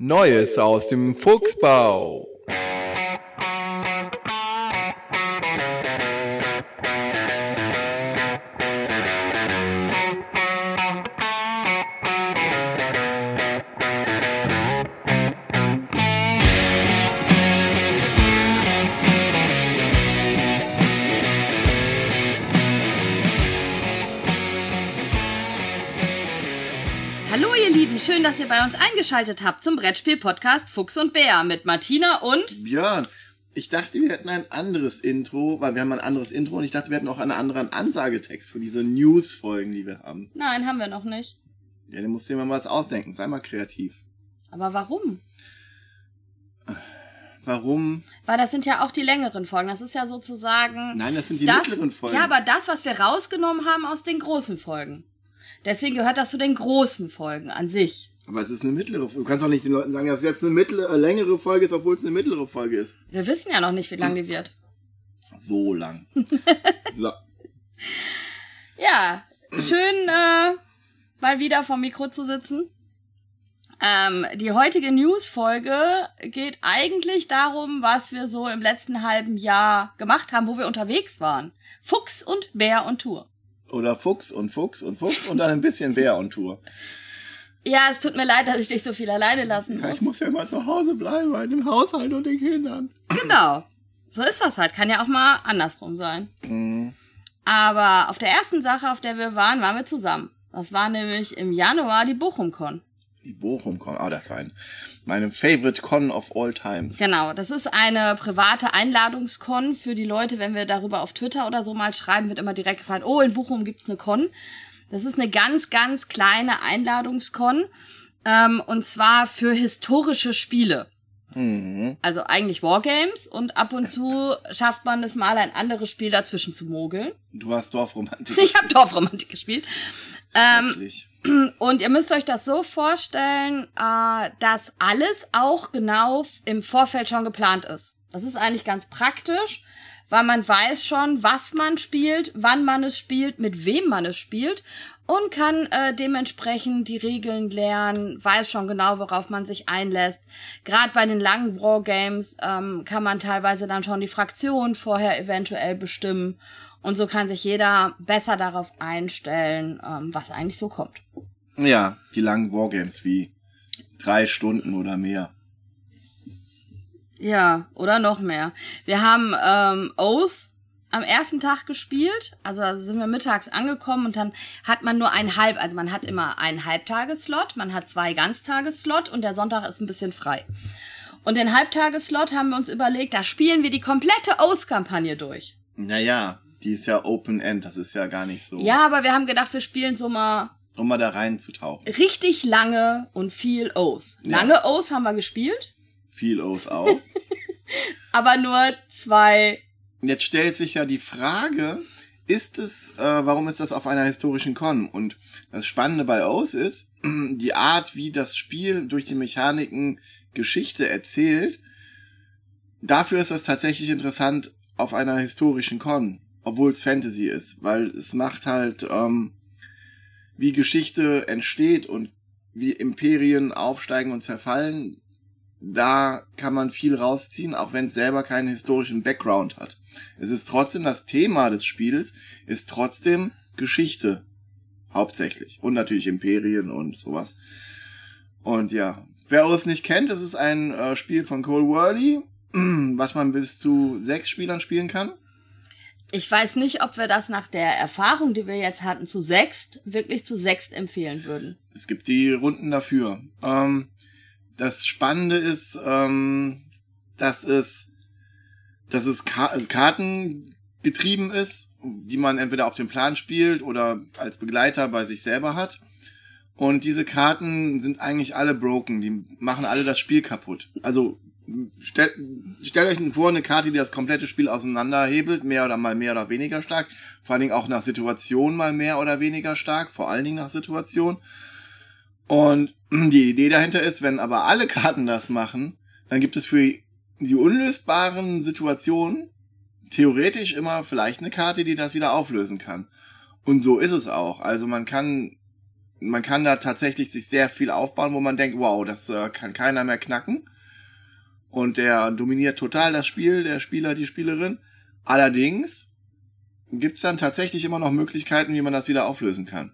Neues aus dem Fuchsbau. Dass ihr bei uns eingeschaltet habt zum Brettspiel-Podcast Fuchs und Bär mit Martina und... Björn, ich dachte, wir hätten ein anderes Intro, weil wir haben ein anderes Intro und ich dachte, wir hätten auch einen anderen Ansagetext für diese News-Folgen, die wir haben. Nein, haben wir noch nicht. Ja, dann musst du dir mal was ausdenken. Sei mal kreativ. Aber warum? Warum? Weil das sind ja auch die längeren Folgen. Das ist ja sozusagen... Nein, das sind die das, mittleren Folgen. Ja, aber das, was wir rausgenommen haben aus den großen Folgen. Deswegen gehört das zu den großen Folgen an sich. Aber es ist eine mittlere Folge. Du kannst doch nicht den Leuten sagen, dass es jetzt eine mittlere, äh, längere Folge ist, obwohl es eine mittlere Folge ist. Wir wissen ja noch nicht, wie lang die wird. So lang. so. Ja, schön äh, mal wieder vom Mikro zu sitzen. Ähm, die heutige News-Folge geht eigentlich darum, was wir so im letzten halben Jahr gemacht haben, wo wir unterwegs waren. Fuchs und Bär und Tour. Oder Fuchs und Fuchs und Fuchs und dann ein bisschen Bär und Tour. Ja, es tut mir leid, dass ich dich so viel alleine lassen Ja, muss. ich muss ja immer zu Hause bleiben, bei dem Haushalt und den Kindern. Genau. So ist das halt. Kann ja auch mal andersrum sein. Mhm. Aber auf der ersten Sache, auf der wir waren, waren wir zusammen. Das war nämlich im Januar die BochumCon. Die Bochum Con. Ah, das war ein, meine favorite Con of all times. Genau, das ist eine private Einladungskon für die Leute, wenn wir darüber auf Twitter oder so mal schreiben, wird immer direkt gefragt, oh, in Bochum gibt's eine Con. Das ist eine ganz, ganz kleine Einladungskon. Ähm, und zwar für historische Spiele. Mhm. Also eigentlich Wargames und ab und zu schafft man es mal, ein anderes Spiel dazwischen zu mogeln. Du hast Dorfromantik. Ich habe Dorfromantik gespielt. Ähm, und ihr müsst euch das so vorstellen, äh, dass alles auch genau im Vorfeld schon geplant ist. Das ist eigentlich ganz praktisch, weil man weiß schon, was man spielt, wann man es spielt, mit wem man es spielt und kann äh, dementsprechend die Regeln lernen, weiß schon genau, worauf man sich einlässt. Gerade bei den langen Wargames ähm, kann man teilweise dann schon die Fraktion vorher eventuell bestimmen und so kann sich jeder besser darauf einstellen, ähm, was eigentlich so kommt. Ja, die langen Wargames wie drei Stunden oder mehr. Ja, oder noch mehr. Wir haben ähm, Oath am ersten Tag gespielt. Also da sind wir mittags angekommen und dann hat man nur einen halb, also man hat immer einen Halbtageslot, man hat zwei Ganztageslot und der Sonntag ist ein bisschen frei. Und den Halbtageslot haben wir uns überlegt, da spielen wir die komplette Oath-Kampagne durch. Naja, die ist ja Open End, das ist ja gar nicht so. Ja, aber wir haben gedacht, wir spielen so mal Um mal da reinzutauchen. richtig lange und viel Oath. Ja. Lange Oath haben wir gespielt, Viel Oath auch. aber nur zwei Jetzt stellt sich ja die Frage, ist es, äh, warum ist das auf einer historischen Con? Und das Spannende bei Oath ist, die Art, wie das Spiel durch die Mechaniken Geschichte erzählt, dafür ist das tatsächlich interessant auf einer historischen Con, obwohl es Fantasy ist, weil es macht halt, ähm, wie Geschichte entsteht und wie Imperien aufsteigen und zerfallen, da kann man viel rausziehen, auch wenn es selber keinen historischen Background hat. Es ist trotzdem das Thema des Spiels, ist trotzdem Geschichte. Hauptsächlich. Und natürlich Imperien und sowas. Und ja, wer es nicht kennt, es ist ein äh, Spiel von Cole Worley, was man bis zu sechs Spielern spielen kann. Ich weiß nicht, ob wir das nach der Erfahrung, die wir jetzt hatten, zu sechst, wirklich zu sechst empfehlen würden. Es gibt die Runden dafür. Ähm, das Spannende ist, ähm, dass es, dass es Ka Karten getrieben ist, die man entweder auf dem Plan spielt oder als Begleiter bei sich selber hat. Und diese Karten sind eigentlich alle broken, die machen alle das Spiel kaputt. Also stellt, stellt euch vor, eine Karte, die das komplette Spiel auseinanderhebelt, mehr oder mal mehr oder weniger stark. Vor allen Dingen auch nach Situation mal mehr oder weniger stark, vor allen Dingen nach Situation. Und die Idee dahinter ist, wenn aber alle Karten das machen, dann gibt es für die unlösbaren Situationen theoretisch immer vielleicht eine Karte, die das wieder auflösen kann. Und so ist es auch. Also man kann man kann da tatsächlich sich sehr viel aufbauen, wo man denkt, wow, das äh, kann keiner mehr knacken. Und der dominiert total das Spiel, der Spieler, die Spielerin. Allerdings gibt's dann tatsächlich immer noch Möglichkeiten, wie man das wieder auflösen kann.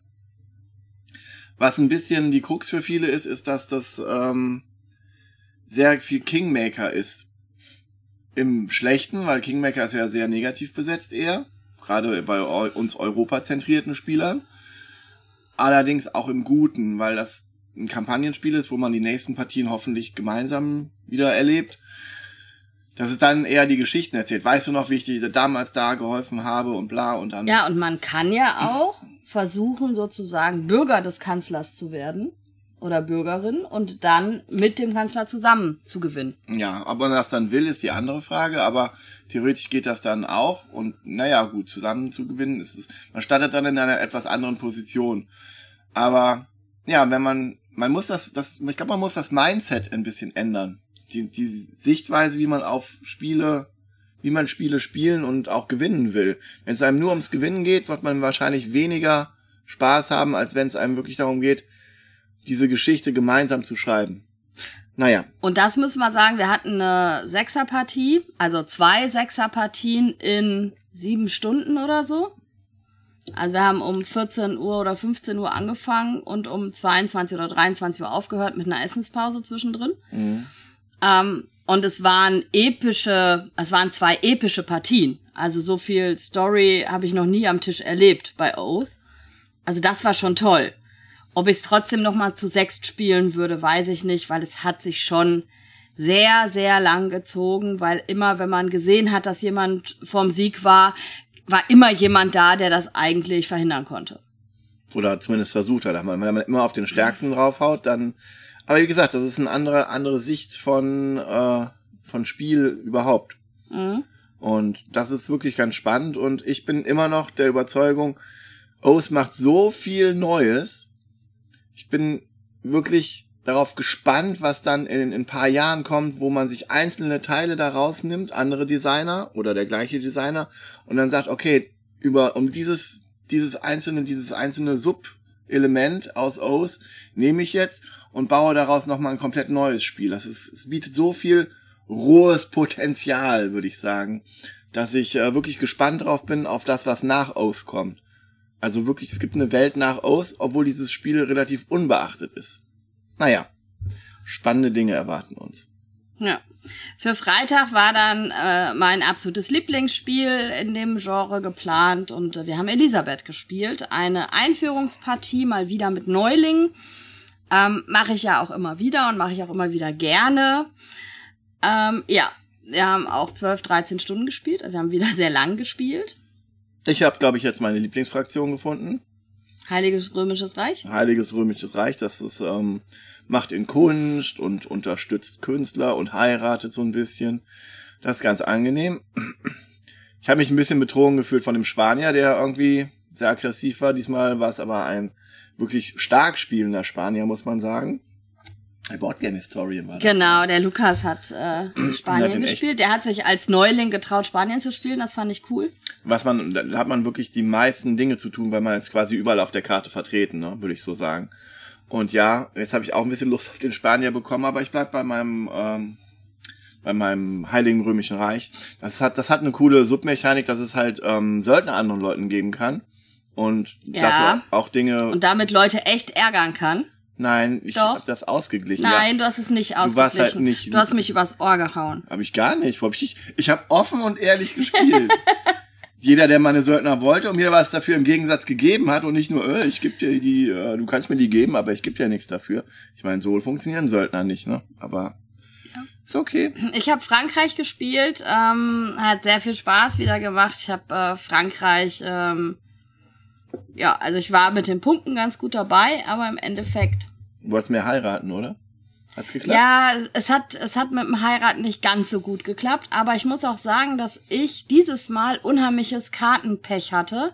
Was ein bisschen die Krux für viele ist, ist, dass das ähm, sehr viel Kingmaker ist. Im Schlechten, weil Kingmaker ist ja sehr negativ besetzt eher. Gerade bei uns europazentrierten Spielern. Allerdings auch im Guten, weil das ein Kampagnenspiel ist, wo man die nächsten Partien hoffentlich gemeinsam wieder erlebt. Das ist dann eher die Geschichten erzählt. Weißt du noch, wie ich dir damals da geholfen habe und bla und dann. Ja, und man kann ja auch versuchen, sozusagen Bürger des Kanzlers zu werden oder Bürgerin und dann mit dem Kanzler zusammen zu gewinnen. Ja, ob man das dann will, ist die andere Frage, aber theoretisch geht das dann auch und naja, gut, zusammen zu gewinnen ist es, man startet dann in einer etwas anderen Position. Aber ja, wenn man, man muss das, das ich glaube, man muss das Mindset ein bisschen ändern. Die, die Sichtweise, wie man auf Spiele, wie man Spiele spielen und auch gewinnen will. Wenn es einem nur ums Gewinnen geht, wird man wahrscheinlich weniger Spaß haben, als wenn es einem wirklich darum geht, diese Geschichte gemeinsam zu schreiben. Naja. Und das müssen wir sagen, wir hatten eine Sechserpartie, also zwei Sechserpartien in sieben Stunden oder so. Also wir haben um 14 Uhr oder 15 Uhr angefangen und um 22 oder 23 Uhr aufgehört mit einer Essenspause zwischendrin. Mhm. Ähm, und es waren epische, es waren zwei epische Partien. Also so viel Story habe ich noch nie am Tisch erlebt bei Oath. Also das war schon toll. Ob ich es trotzdem noch mal zu sechst spielen würde, weiß ich nicht, weil es hat sich schon sehr, sehr lang gezogen, weil immer, wenn man gesehen hat, dass jemand vorm Sieg war, war immer jemand da, der das eigentlich verhindern konnte. Oder zumindest versucht hat. Wenn man immer auf den Stärksten draufhaut, dann. Aber wie gesagt, das ist eine andere, andere Sicht von, äh, von Spiel überhaupt. Mhm. Und das ist wirklich ganz spannend. Und ich bin immer noch der Überzeugung, O's macht so viel Neues, ich bin wirklich darauf gespannt, was dann in, in ein paar Jahren kommt, wo man sich einzelne Teile da rausnimmt, andere Designer oder der gleiche Designer und dann sagt, okay, über um dieses dieses einzelne dieses einzelne Sub-Element aus O's nehme ich jetzt und baue daraus noch mal ein komplett neues Spiel. Das ist es bietet so viel rohes Potenzial, würde ich sagen, dass ich äh, wirklich gespannt drauf bin auf das, was nach O's kommt. Also wirklich, es gibt eine Welt nach Oz, obwohl dieses Spiel relativ unbeachtet ist. Naja, spannende Dinge erwarten uns. Ja. Für Freitag war dann äh, mein absolutes Lieblingsspiel in dem Genre geplant und äh, wir haben Elisabeth gespielt. Eine Einführungspartie mal wieder mit Neulingen. Ähm, mache ich ja auch immer wieder und mache ich auch immer wieder gerne. Ähm, ja, wir haben auch 12, 13 Stunden gespielt. Wir haben wieder sehr lang gespielt. Ich habe, glaube ich, jetzt meine Lieblingsfraktion gefunden. Heiliges Römisches Reich? Heiliges Römisches Reich, das ist, ähm, macht in Kunst und unterstützt Künstler und heiratet so ein bisschen. Das ist ganz angenehm. Ich habe mich ein bisschen betrogen gefühlt von dem Spanier, der irgendwie sehr aggressiv war. Diesmal war es aber ein wirklich stark spielender Spanier, muss man sagen. Boardgame Historian war das. Genau, der Lukas hat äh, Spanien hat gespielt. Der hat sich als Neuling getraut, Spanien zu spielen. Das fand ich cool. Was man, da hat man wirklich die meisten Dinge zu tun, weil man ist quasi überall auf der Karte vertreten, ne, würde ich so sagen. Und ja, jetzt habe ich auch ein bisschen Lust auf den Spanier bekommen, aber ich bleib bei meinem ähm, bei meinem Heiligen Römischen Reich. Das hat, das hat eine coole Submechanik, dass es halt ähm, Söldner anderen Leuten geben kann. Und ja. auch Dinge. Und damit Leute echt ärgern kann. Nein, ich habe das ausgeglichen. Nein, du hast es nicht ausgeglichen. Du, warst halt nicht, du hast mich übers Ohr gehauen. Habe ich gar nicht. Hab ich ich habe offen und ehrlich gespielt. jeder, der meine Söldner wollte und mir was dafür im Gegensatz gegeben hat und nicht nur, äh, ich gebe dir die, äh, du kannst mir die geben, aber ich gebe dir nichts dafür. Ich meine, so funktionieren Söldner nicht, ne? Aber ja. ist okay. Ich habe Frankreich gespielt, ähm, hat sehr viel Spaß wieder gemacht. Ich habe äh, Frankreich ähm, ja, also ich war mit den Punkten ganz gut dabei, aber im Endeffekt. Du wolltest mehr heiraten, oder? Hat's geklappt? Ja, es hat, es hat mit dem Heiraten nicht ganz so gut geklappt, aber ich muss auch sagen, dass ich dieses Mal unheimliches Kartenpech hatte.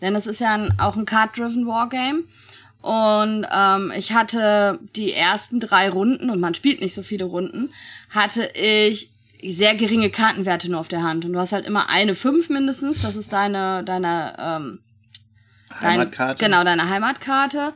Denn es ist ja ein, auch ein Card-Driven Wargame. Und ähm, ich hatte die ersten drei Runden, und man spielt nicht so viele Runden, hatte ich sehr geringe Kartenwerte nur auf der Hand. Und du hast halt immer eine fünf mindestens, das ist deine, deine ähm, Heimatkarte. Dein, genau, deine Heimatkarte.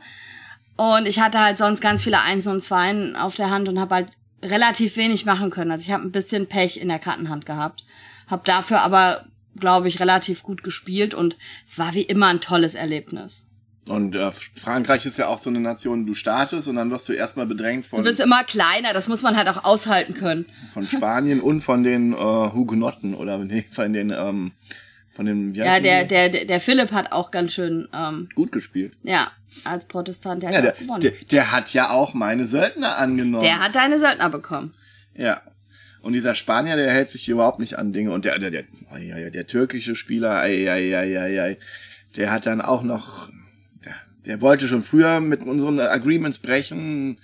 Und ich hatte halt sonst ganz viele Einsen und Zweien auf der Hand und habe halt relativ wenig machen können. Also ich habe ein bisschen Pech in der Kartenhand gehabt. Hab dafür aber, glaube ich, relativ gut gespielt und es war wie immer ein tolles Erlebnis. Und äh, Frankreich ist ja auch so eine Nation, du startest und dann wirst du erstmal bedrängt von. Du wirst immer kleiner, das muss man halt auch aushalten können. Von Spanien und von den äh, Hugenotten oder nee, von den, ähm, von den. Ja, der, der, der, der Philipp hat auch ganz schön ähm, gut gespielt. Ja, als Protestant, der ja, hat der, gewonnen. Der, der hat ja auch meine Söldner angenommen. Der hat deine Söldner bekommen. Ja. Und dieser Spanier, der hält sich überhaupt nicht an Dinge. Und der, der, der, ja, der türkische Spieler, ei, ei, ei, ei, ei, der hat dann auch noch der wollte schon früher mit unseren Agreements brechen,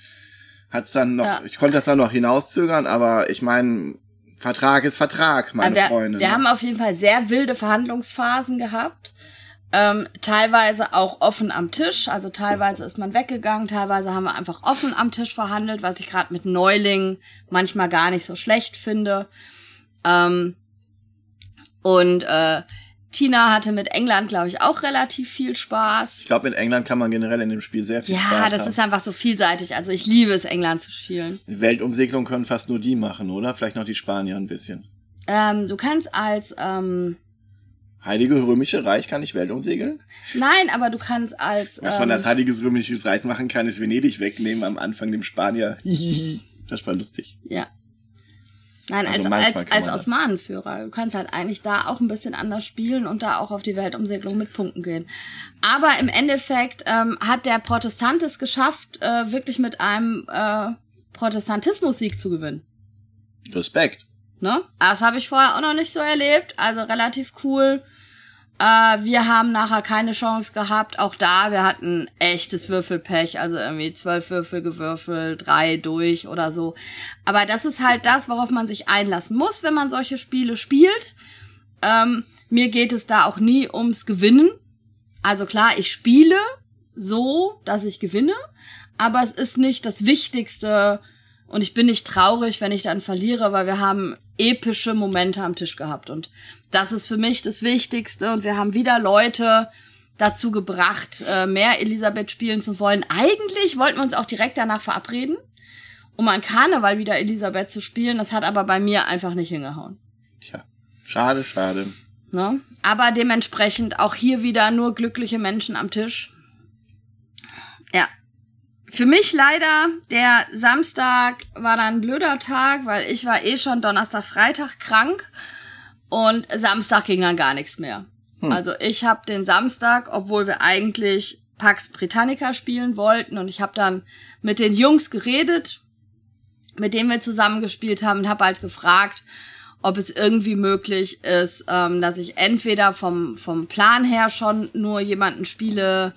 hat's dann noch, ja. ich konnte das dann noch hinauszögern, aber ich meine, Vertrag ist Vertrag, meine wir, Freunde. Wir ne? haben auf jeden Fall sehr wilde Verhandlungsphasen gehabt. Ähm, teilweise auch offen am Tisch, also teilweise ist man weggegangen, teilweise haben wir einfach offen am Tisch verhandelt, was ich gerade mit Neulingen manchmal gar nicht so schlecht finde. Ähm, und äh, Tina hatte mit England, glaube ich, auch relativ viel Spaß. Ich glaube, mit England kann man generell in dem Spiel sehr viel ja, Spaß haben. Ja, das ist einfach so vielseitig. Also ich liebe es, England zu spielen. Weltumsegelung können fast nur die machen, oder? Vielleicht noch die Spanier ein bisschen. Ähm, du kannst als ähm, Heilige Römische Reich kann ich Weltumsegeln? Nein, aber du kannst als Was man als ähm, Heiliges Römisches Reich machen kann, ist Venedig wegnehmen am Anfang dem Spanier. das war lustig. Ja. Nein, also als, als, als Osmanenführer. Du kannst halt eigentlich da auch ein bisschen anders spielen und da auch auf die Weltumsegelung mit Punkten gehen. Aber im Endeffekt ähm, hat der Protestant es geschafft, äh, wirklich mit einem äh, Protestantismus-Sieg zu gewinnen. Respekt. Ne? Das habe ich vorher auch noch nicht so erlebt. Also relativ cool. Äh, wir haben nachher keine Chance gehabt. Auch da, wir hatten echtes Würfelpech. Also irgendwie zwölf Würfel gewürfelt, drei durch oder so. Aber das ist halt das, worauf man sich einlassen muss, wenn man solche Spiele spielt. Ähm, mir geht es da auch nie ums Gewinnen. Also klar, ich spiele so, dass ich gewinne. Aber es ist nicht das Wichtigste. Und ich bin nicht traurig, wenn ich dann verliere, weil wir haben epische Momente am Tisch gehabt. Und das ist für mich das Wichtigste. Und wir haben wieder Leute dazu gebracht, äh, mehr Elisabeth spielen zu wollen. Eigentlich wollten wir uns auch direkt danach verabreden, um an Karneval wieder Elisabeth zu spielen. Das hat aber bei mir einfach nicht hingehauen. Tja, schade, schade. Ne? Aber dementsprechend auch hier wieder nur glückliche Menschen am Tisch. Ja. Für mich leider, der Samstag war dann ein blöder Tag, weil ich war eh schon Donnerstag, Freitag krank und Samstag ging dann gar nichts mehr. Hm. Also ich habe den Samstag, obwohl wir eigentlich Pax Britannica spielen wollten und ich habe dann mit den Jungs geredet, mit denen wir zusammen gespielt haben und habe halt gefragt, ob es irgendwie möglich ist, ähm, dass ich entweder vom, vom Plan her schon nur jemanden spiele,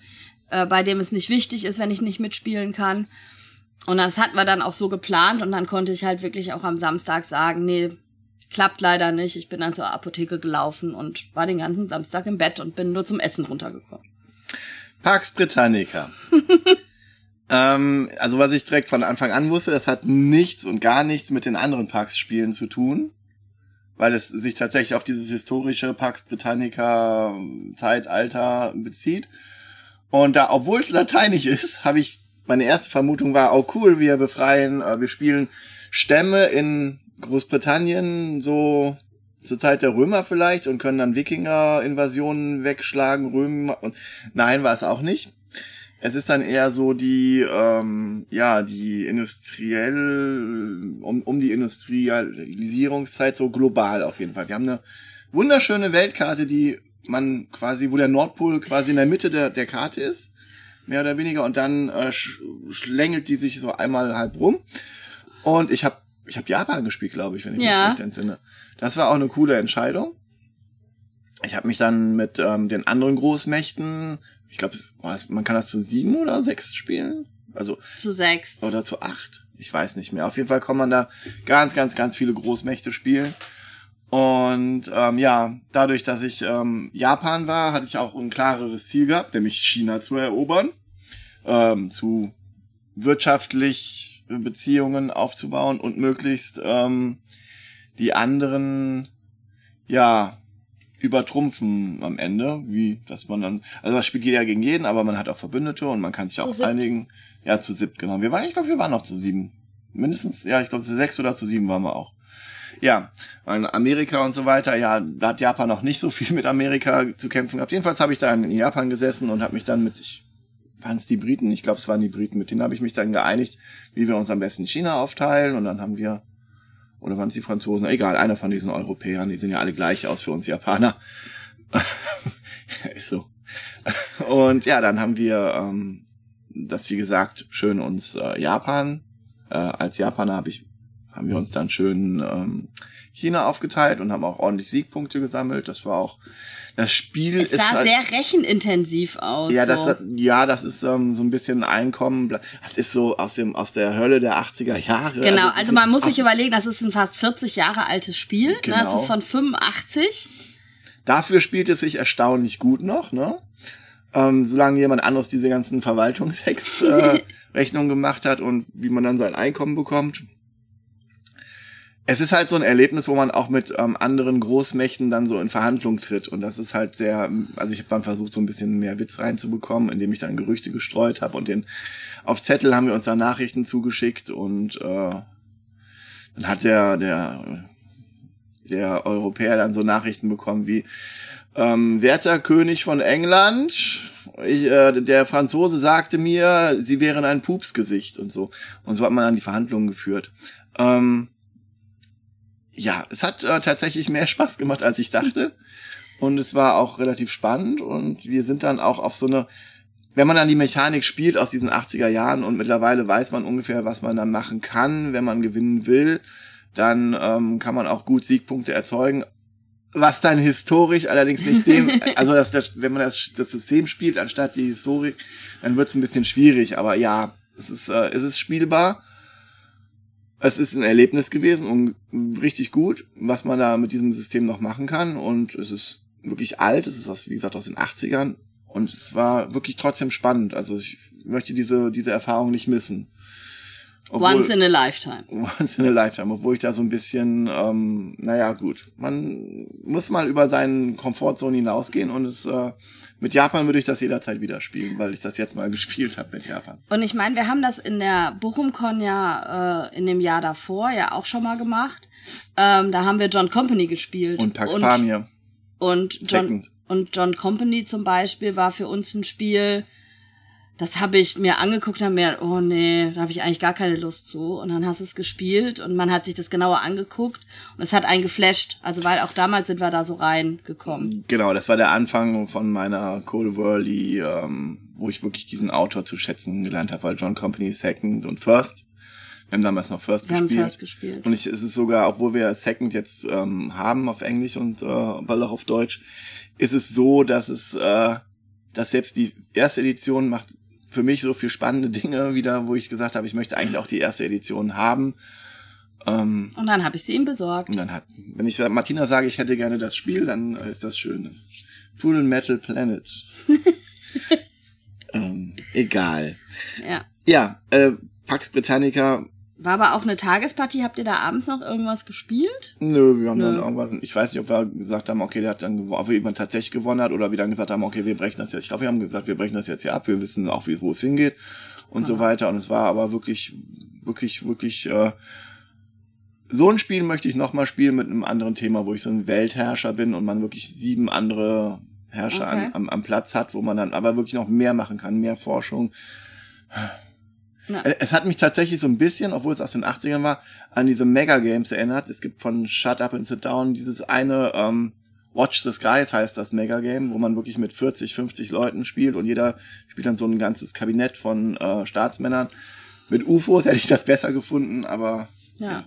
äh, bei dem es nicht wichtig ist, wenn ich nicht mitspielen kann. Und das hatten wir dann auch so geplant und dann konnte ich halt wirklich auch am Samstag sagen, nee, Klappt leider nicht. Ich bin dann zur Apotheke gelaufen und war den ganzen Samstag im Bett und bin nur zum Essen runtergekommen. Pax Britannica. ähm, also was ich direkt von Anfang an wusste, das hat nichts und gar nichts mit den anderen Pax-Spielen zu tun, weil es sich tatsächlich auf dieses historische Pax Britannica Zeitalter bezieht. Und da, obwohl es lateinisch ist, habe ich meine erste Vermutung war, oh cool, wir befreien, äh, wir spielen Stämme in Großbritannien so zur Zeit der Römer vielleicht und können dann Wikinger-Invasionen wegschlagen, Römer und nein, war es auch nicht. Es ist dann eher so die, ähm, ja, die industriell, um, um die Industrialisierungszeit so global auf jeden Fall. Wir haben eine wunderschöne Weltkarte, die man quasi, wo der Nordpol quasi in der Mitte der, der Karte ist, mehr oder weniger, und dann äh, schlängelt die sich so einmal halb rum. Und ich habe ich habe Japan gespielt, glaube ich, wenn ich ja. mich recht entsinne. Das war auch eine coole Entscheidung. Ich habe mich dann mit ähm, den anderen Großmächten, ich glaube, man kann das zu sieben oder sechs spielen. Also zu sechs oder zu acht. Ich weiß nicht mehr. Auf jeden Fall kann man da ganz, ganz, ganz viele Großmächte spielen. Und ähm, ja, dadurch, dass ich ähm, Japan war, hatte ich auch ein klareres Ziel gehabt, nämlich China zu erobern, ähm, zu wirtschaftlich Beziehungen aufzubauen und möglichst ähm, die anderen ja übertrumpfen am Ende, wie dass man dann, also das spielt jeder gegen jeden, aber man hat auch Verbündete und man kann sich auch siebt. einigen. Ja, zu siebt, genau. Wir waren, ich glaube, wir waren noch zu sieben. Mindestens, ja, ich glaube, zu sechs oder zu sieben waren wir auch. Ja, Amerika und so weiter, ja, da hat Japan noch nicht so viel mit Amerika zu kämpfen gehabt. Jedenfalls habe ich da in Japan gesessen und habe mich dann mit, ich, waren es die Briten? Ich glaube, es waren die Briten. Mit denen habe ich mich dann geeinigt, wie wir uns am besten China aufteilen und dann haben wir, oder waren es die Franzosen? Egal, einer von diesen Europäern, die sehen ja alle gleich aus für uns Japaner. Ist so. Und ja, dann haben wir ähm, das, wie gesagt, schön uns äh, Japan, äh, als Japaner habe ich, haben wir uns dann schön ähm, China aufgeteilt und haben auch ordentlich Siegpunkte gesammelt. Das war auch, das Spiel Es ist sah halt, sehr rechenintensiv aus. ja, so. das, ja, das ist ähm, so ein bisschen Einkommen. Das ist so aus dem aus der Hölle der 80er Jahre. Genau, ist also man muss sich überlegen, das ist ein fast 40 Jahre altes Spiel. Ne? Das Genau. ist von 85. Dafür spielt es sich erstaunlich gut noch, ne? Ähm, solange jemand anderes diese ganzen Verwaltungshacks äh, Rechnungen gemacht hat und wie man dann sein Einkommen bekommt. Es ist halt so ein Erlebnis, wo man auch mit ähm, anderen Großmächten dann so in Verhandlung tritt. Und das ist halt sehr, also ich habe dann versucht, so ein bisschen mehr Witz reinzubekommen, indem ich dann Gerüchte gestreut habe und den auf Zettel haben wir uns dann Nachrichten zugeschickt und äh, dann hat der, der, der Europäer dann so Nachrichten bekommen wie ähm, werter König von England, ich, äh, der Franzose sagte mir, sie wären ein Pupsgesicht und so. Und so hat man dann die Verhandlungen geführt. Ähm, ja, es hat äh, tatsächlich mehr Spaß gemacht, als ich dachte. Und es war auch relativ spannend. Und wir sind dann auch auf so eine, wenn man dann die Mechanik spielt aus diesen 80er Jahren und mittlerweile weiß man ungefähr, was man dann machen kann, wenn man gewinnen will, dann ähm, kann man auch gut Siegpunkte erzeugen. Was dann historisch allerdings nicht dem, also das, das, wenn man das, das System spielt anstatt die Historik, dann wird es ein bisschen schwierig. Aber ja, es ist, äh, es ist spielbar. Es ist ein Erlebnis gewesen und richtig gut, was man da mit diesem System noch machen kann. Und es ist wirklich alt, es ist aus, wie gesagt, aus den 80ern. Und es war wirklich trotzdem spannend. Also ich möchte diese, diese Erfahrung nicht missen. Once in a lifetime. Once in a lifetime, obwohl ich da so ein bisschen, ähm, naja, gut. Man muss mal über seinen Komfortzone hinausgehen und es äh, mit Japan würde ich das jederzeit wieder spielen, weil ich das jetzt mal gespielt habe mit Japan. Und ich meine, wir haben das in der BochumCon ja äh, in dem Jahr davor ja auch schon mal gemacht. Ähm, da haben wir John Company gespielt. Und Pax Pamir. Und John, Second. und John Company zum Beispiel war für uns ein Spiel, das habe ich mir angeguckt und hab mir, oh nee, da habe ich eigentlich gar keine Lust zu. Und dann hast du es gespielt und man hat sich das genauer angeguckt und es hat einen geflasht. Also weil auch damals sind wir da so reingekommen. Genau, das war der Anfang von meiner Cold Whirly, ähm, wo ich wirklich diesen Autor zu schätzen gelernt habe, weil John Company Second und First. Wir haben damals noch First Wir haben gespielt. First gespielt. Und ich, es ist sogar, obwohl wir Second jetzt ähm, haben auf Englisch und äh, bald auch auf Deutsch, ist es so, dass es, äh, dass selbst die erste Edition macht für mich so viel spannende Dinge wieder, wo ich gesagt habe, ich möchte eigentlich auch die erste Edition haben. Ähm, Und dann habe ich sie ihm besorgt. und dann hat, wenn ich Martina sage, ich hätte gerne das Spiel, dann ist das schön. Full Metal Planet. ähm, egal. Ja. Ja, äh, Pax Britannica War aber auch eine Tagespartie. Habt ihr da abends noch irgendwas gespielt? Nö, wir haben Nö. dann irgendwann, ich weiß nicht, ob wir gesagt haben, okay, der hat dann gewonnen, ob wir jemand tatsächlich gewonnen hat oder wir dann gesagt haben, okay, wir brechen das jetzt. Ich glaube, wir haben gesagt, wir brechen das jetzt hier ab, wir wissen auch, wie, wo es hingeht und so weiter. Und es war aber wirklich, wirklich, wirklich, äh, so ein Spiel möchte ich nochmal spielen mit einem anderen Thema, wo ich so ein Weltherrscher bin und man wirklich sieben andere Herrscher Okay. an, am, am Platz hat, wo man dann aber wirklich noch mehr machen kann, mehr Forschung. Ja. Äh, Es hat mich tatsächlich so ein bisschen, obwohl es aus den 80ern war, an diese Mega-Games erinnert. Es gibt von Shut Up and Sit Down dieses eine ähm, Watch the Skies heißt das Mega-Game, wo man wirklich mit 40, 50 Leuten spielt und jeder spielt dann so ein ganzes Kabinett von äh, Staatsmännern. Mit UFOs hätte ich das besser gefunden, aber Ja.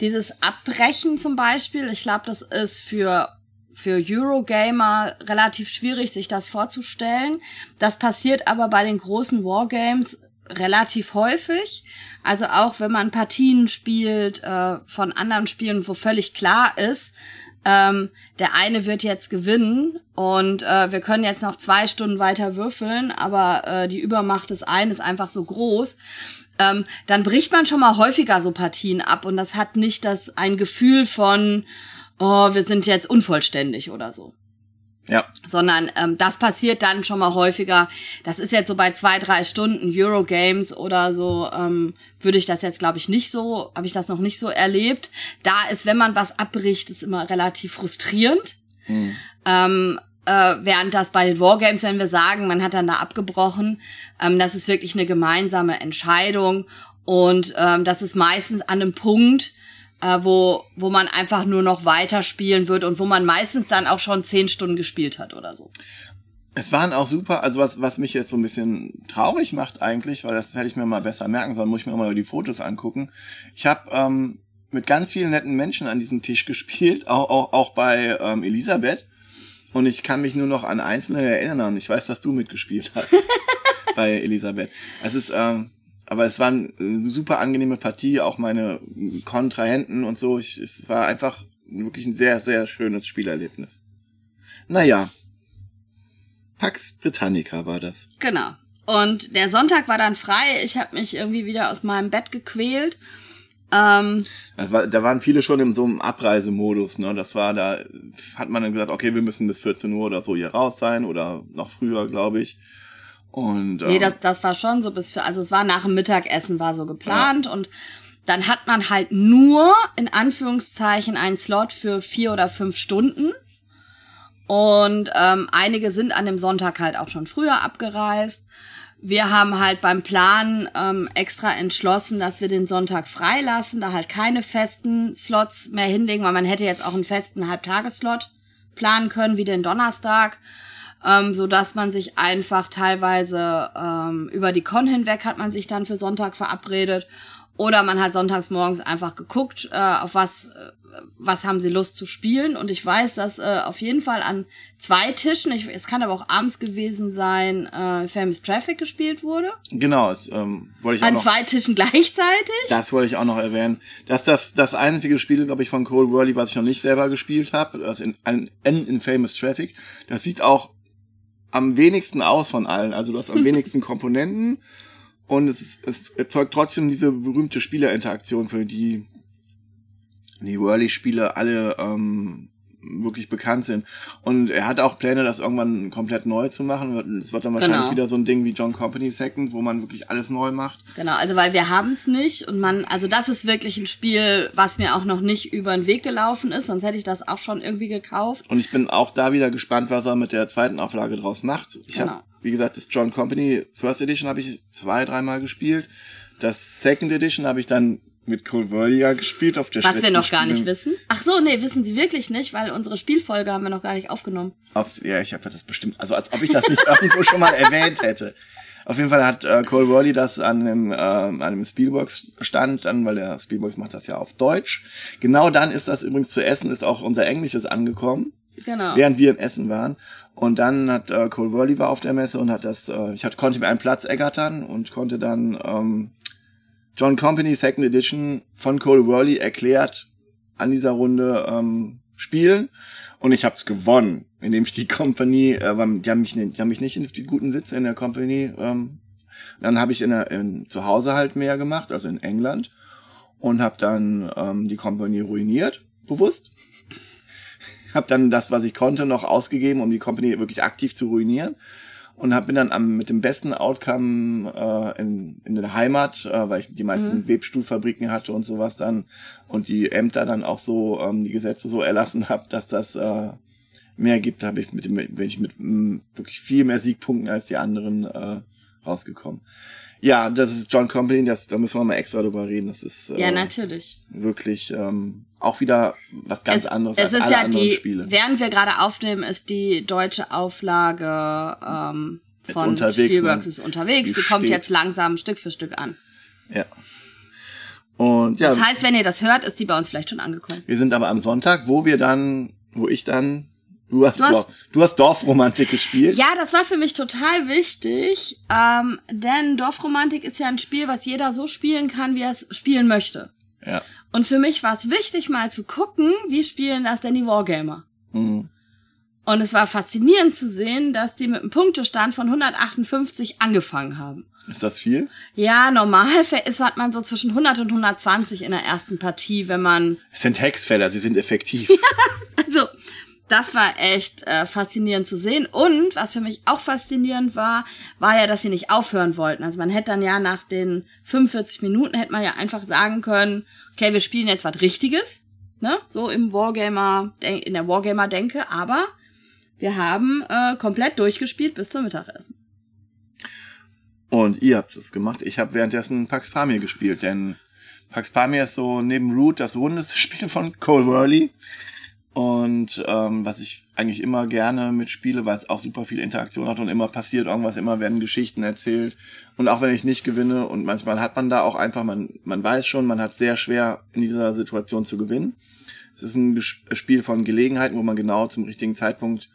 Dieses Abbrechen zum Beispiel, ich glaube, das ist für für Eurogamer relativ schwierig, sich das vorzustellen. Das passiert aber bei den großen Wargames relativ häufig. Also auch wenn man Partien spielt äh, von anderen Spielen, wo völlig klar ist, ähm, der eine wird jetzt gewinnen und äh, wir können jetzt noch zwei Stunden weiter würfeln, aber äh, die Übermacht des einen ist einfach so groß. Ähm, dann bricht man schon mal häufiger so Partien ab und das hat nicht das ein Gefühl von, oh, wir sind jetzt unvollständig oder so. Ja. sondern ähm, das passiert dann schon mal häufiger. Das ist jetzt so bei zwei, drei Stunden Eurogames oder so, ähm, würde ich das jetzt, glaube ich, nicht so, habe ich das noch nicht so erlebt. Da ist, wenn man was abbricht, ist immer relativ frustrierend. Mhm. Ähm, äh, während das bei den Wargames, wenn wir sagen, man hat dann da abgebrochen, ähm, das ist wirklich eine gemeinsame Entscheidung und ähm, das ist meistens an einem Punkt, äh, wo, wo man einfach nur noch weiterspielen wird und wo man meistens dann auch schon zehn Stunden gespielt hat oder so. Es waren auch super, also was, was mich jetzt so ein bisschen traurig macht eigentlich, weil das hätte ich mir mal besser merken sollen, muss ich mir mal die Fotos angucken. Ich habe ähm, mit ganz vielen netten Menschen an diesem Tisch gespielt, auch, auch, auch bei ähm, Elisabeth. Und ich kann mich nur noch an Einzelne erinnern. Ich weiß, dass du mitgespielt hast bei Elisabeth. Es ist, ähm, aber es war eine super angenehme Partie, auch meine Kontrahenten und so. Ich, es war einfach wirklich ein sehr, sehr schönes Spielerlebnis. Naja. Pax Britannica war das. Genau. Und der Sonntag war dann frei. Ich habe mich irgendwie wieder aus meinem Bett gequält. Ähm, war, da waren viele schon in so einem Abreisemodus, ne? Das war, da hat man dann gesagt, okay, wir müssen bis 14 Uhr oder so hier raus sein oder noch früher, glaube ich. Und nee, ähm, das, das war schon so bis für, also es war nach dem Mittagessen war so geplant und dann hat man halt nur in Anführungszeichen einen Slot für vier oder fünf Stunden. Und ähm, einige sind an dem Sonntag halt auch schon früher abgereist. Wir haben halt beim Plan ähm, extra entschlossen, dass wir den Sonntag freilassen, da halt keine festen Slots mehr hinlegen, weil man hätte jetzt auch einen festen Halbtageslot planen können, wie den Donnerstag, ähm, so dass man sich einfach teilweise ähm, über die Con hinweg hat man sich dann für Sonntag verabredet oder man hat sonntags morgens einfach geguckt, äh, auf was, äh, was haben sie Lust zu spielen. Und ich weiß, dass äh, auf jeden Fall an zwei Tischen, ich, es kann aber auch abends gewesen sein, äh, Famous Traffic gespielt wurde. genau, das, ähm, wollte ich auch An noch, zwei Tischen gleichzeitig. das wollte ich auch noch erwähnen. Das ist das, das einzige Spiel, glaube ich, von Cole Worley, was ich noch nicht selber gespielt habe. Das in, in, in Famous Traffic. Das sieht auch am wenigsten aus von allen. Also du hast am wenigsten Komponenten und es, ist, es erzeugt trotzdem diese berühmte Spielerinteraktion, für die die Whirly-Spiele alle ähm, wirklich bekannt sind. Und er hat auch Pläne, das irgendwann komplett neu zu machen. Es wird dann wahrscheinlich Genau. wieder so ein Ding wie John Company Second, wo man wirklich alles neu macht. Genau, also weil wir haben es nicht und man, also das ist wirklich ein Spiel, was mir auch noch nicht über den Weg gelaufen ist, sonst hätte ich das auch schon irgendwie gekauft. Und ich bin auch da wieder gespannt, was er mit der zweiten Auflage draus macht. Ich Genau. habe, wie gesagt, das John Company First Edition habe ich zwei, dreimal gespielt. Das Second Edition habe ich dann mit Cole Verlia gespielt auf der Was wir noch gar Spiele- nicht wissen. Ach so, nee, wissen Sie wirklich nicht, weil unsere Spielfolge haben wir noch gar nicht aufgenommen. Auf, ja, ich habe das bestimmt, also als ob ich das nicht irgendwo schon mal erwähnt hätte. Auf jeden Fall hat äh, Cole Worley das an einem, äh, an einem Spielbox-Stand dann, weil der Spielbox macht das ja auf Deutsch. Genau dann ist das übrigens zu essen, ist auch unser Englisches angekommen. Genau. während wir im Essen waren. Und dann hat äh, Cole Worley war auf der Messe und hat das, äh, ich hat, konnte mir einen Platz ergattern und konnte dann ähm, John Company Second Edition von Cole Worley erklärt an dieser Runde ähm, spielen. Und ich habe es gewonnen, indem ich die Company, äh, die haben mich, die haben mich nicht in die guten Sitze in der Company. Ähm, dann habe ich in der, in, zu Hause halt mehr gemacht, also in England, und habe dann ähm, die Company ruiniert, bewusst habe dann das, was ich konnte, noch ausgegeben, um die Company wirklich aktiv zu ruinieren. Und hab, bin dann am, mit dem besten Outcome äh, in, in der Heimat, äh, weil ich die meisten Webstuhlfabriken hatte und sowas dann und die Ämter dann auch so, ähm, die Gesetze so erlassen habe, dass das äh, mehr gibt, habe ich mit dem, bin ich mit mh, wirklich viel mehr Siegpunkten als die anderen äh, rausgekommen. Ja, das ist John Company, das, da müssen wir mal extra drüber reden. Das ist äh, ja, natürlich. wirklich ähm, auch wieder was ganz es, anderes es als ist alle ja anderen die, Spiele. während wir gerade aufnehmen, ist die deutsche Auflage ähm, von unterwegs, Spielworks ne? ist unterwegs. Die Die, kommt jetzt langsam Stück für Stück an. Ja. Und ja, Das heißt, wenn ihr das hört, ist die bei uns vielleicht schon angekommen. wir sind aber am Sonntag, wo wir dann, wo ich dann, du hast, Du hast- du hast Dorfromantik gespielt. Ja, das war für mich total wichtig, ähm, denn Dorfromantik ist ja ein Spiel, was jeder so spielen kann, wie er es spielen möchte. Ja. Und für mich war es wichtig, mal zu gucken, wie spielen das denn die Wargamer. Mhm. Und es war faszinierend zu sehen, dass die mit einem Punktestand von 158 angefangen haben. Ist das viel? Ja, normal ist, hat man so zwischen 100 und 120 in der ersten Partie, wenn man Es sind Hexfeller, sie sind effektiv. Also, das war echt äh, faszinierend zu sehen. Und was für mich auch faszinierend war, war ja, dass sie nicht aufhören wollten. Also man hätte dann ja nach den 45 Minuten hätte man ja einfach sagen können, okay, wir spielen jetzt was Richtiges, ne? So im Wargamer, in der Wargamer-Denke, aber wir haben äh, komplett durchgespielt bis zum Mittagessen. Und ihr habt es gemacht. Ich habe währenddessen Pax Pamir gespielt, denn Pax Pamir ist so neben Root das rundeste Spiel von Cole Worley. Und ähm, was ich eigentlich immer gerne mitspiele, weil es auch super viel Interaktion hat und immer passiert irgendwas, immer werden Geschichten erzählt. Und auch wenn ich nicht gewinne, und manchmal hat man da auch einfach, man, man weiß schon, man hat sehr schwer in dieser Situation zu gewinnen. Es ist ein Spiel von Gelegenheiten, wo man genau zum richtigen Zeitpunkt,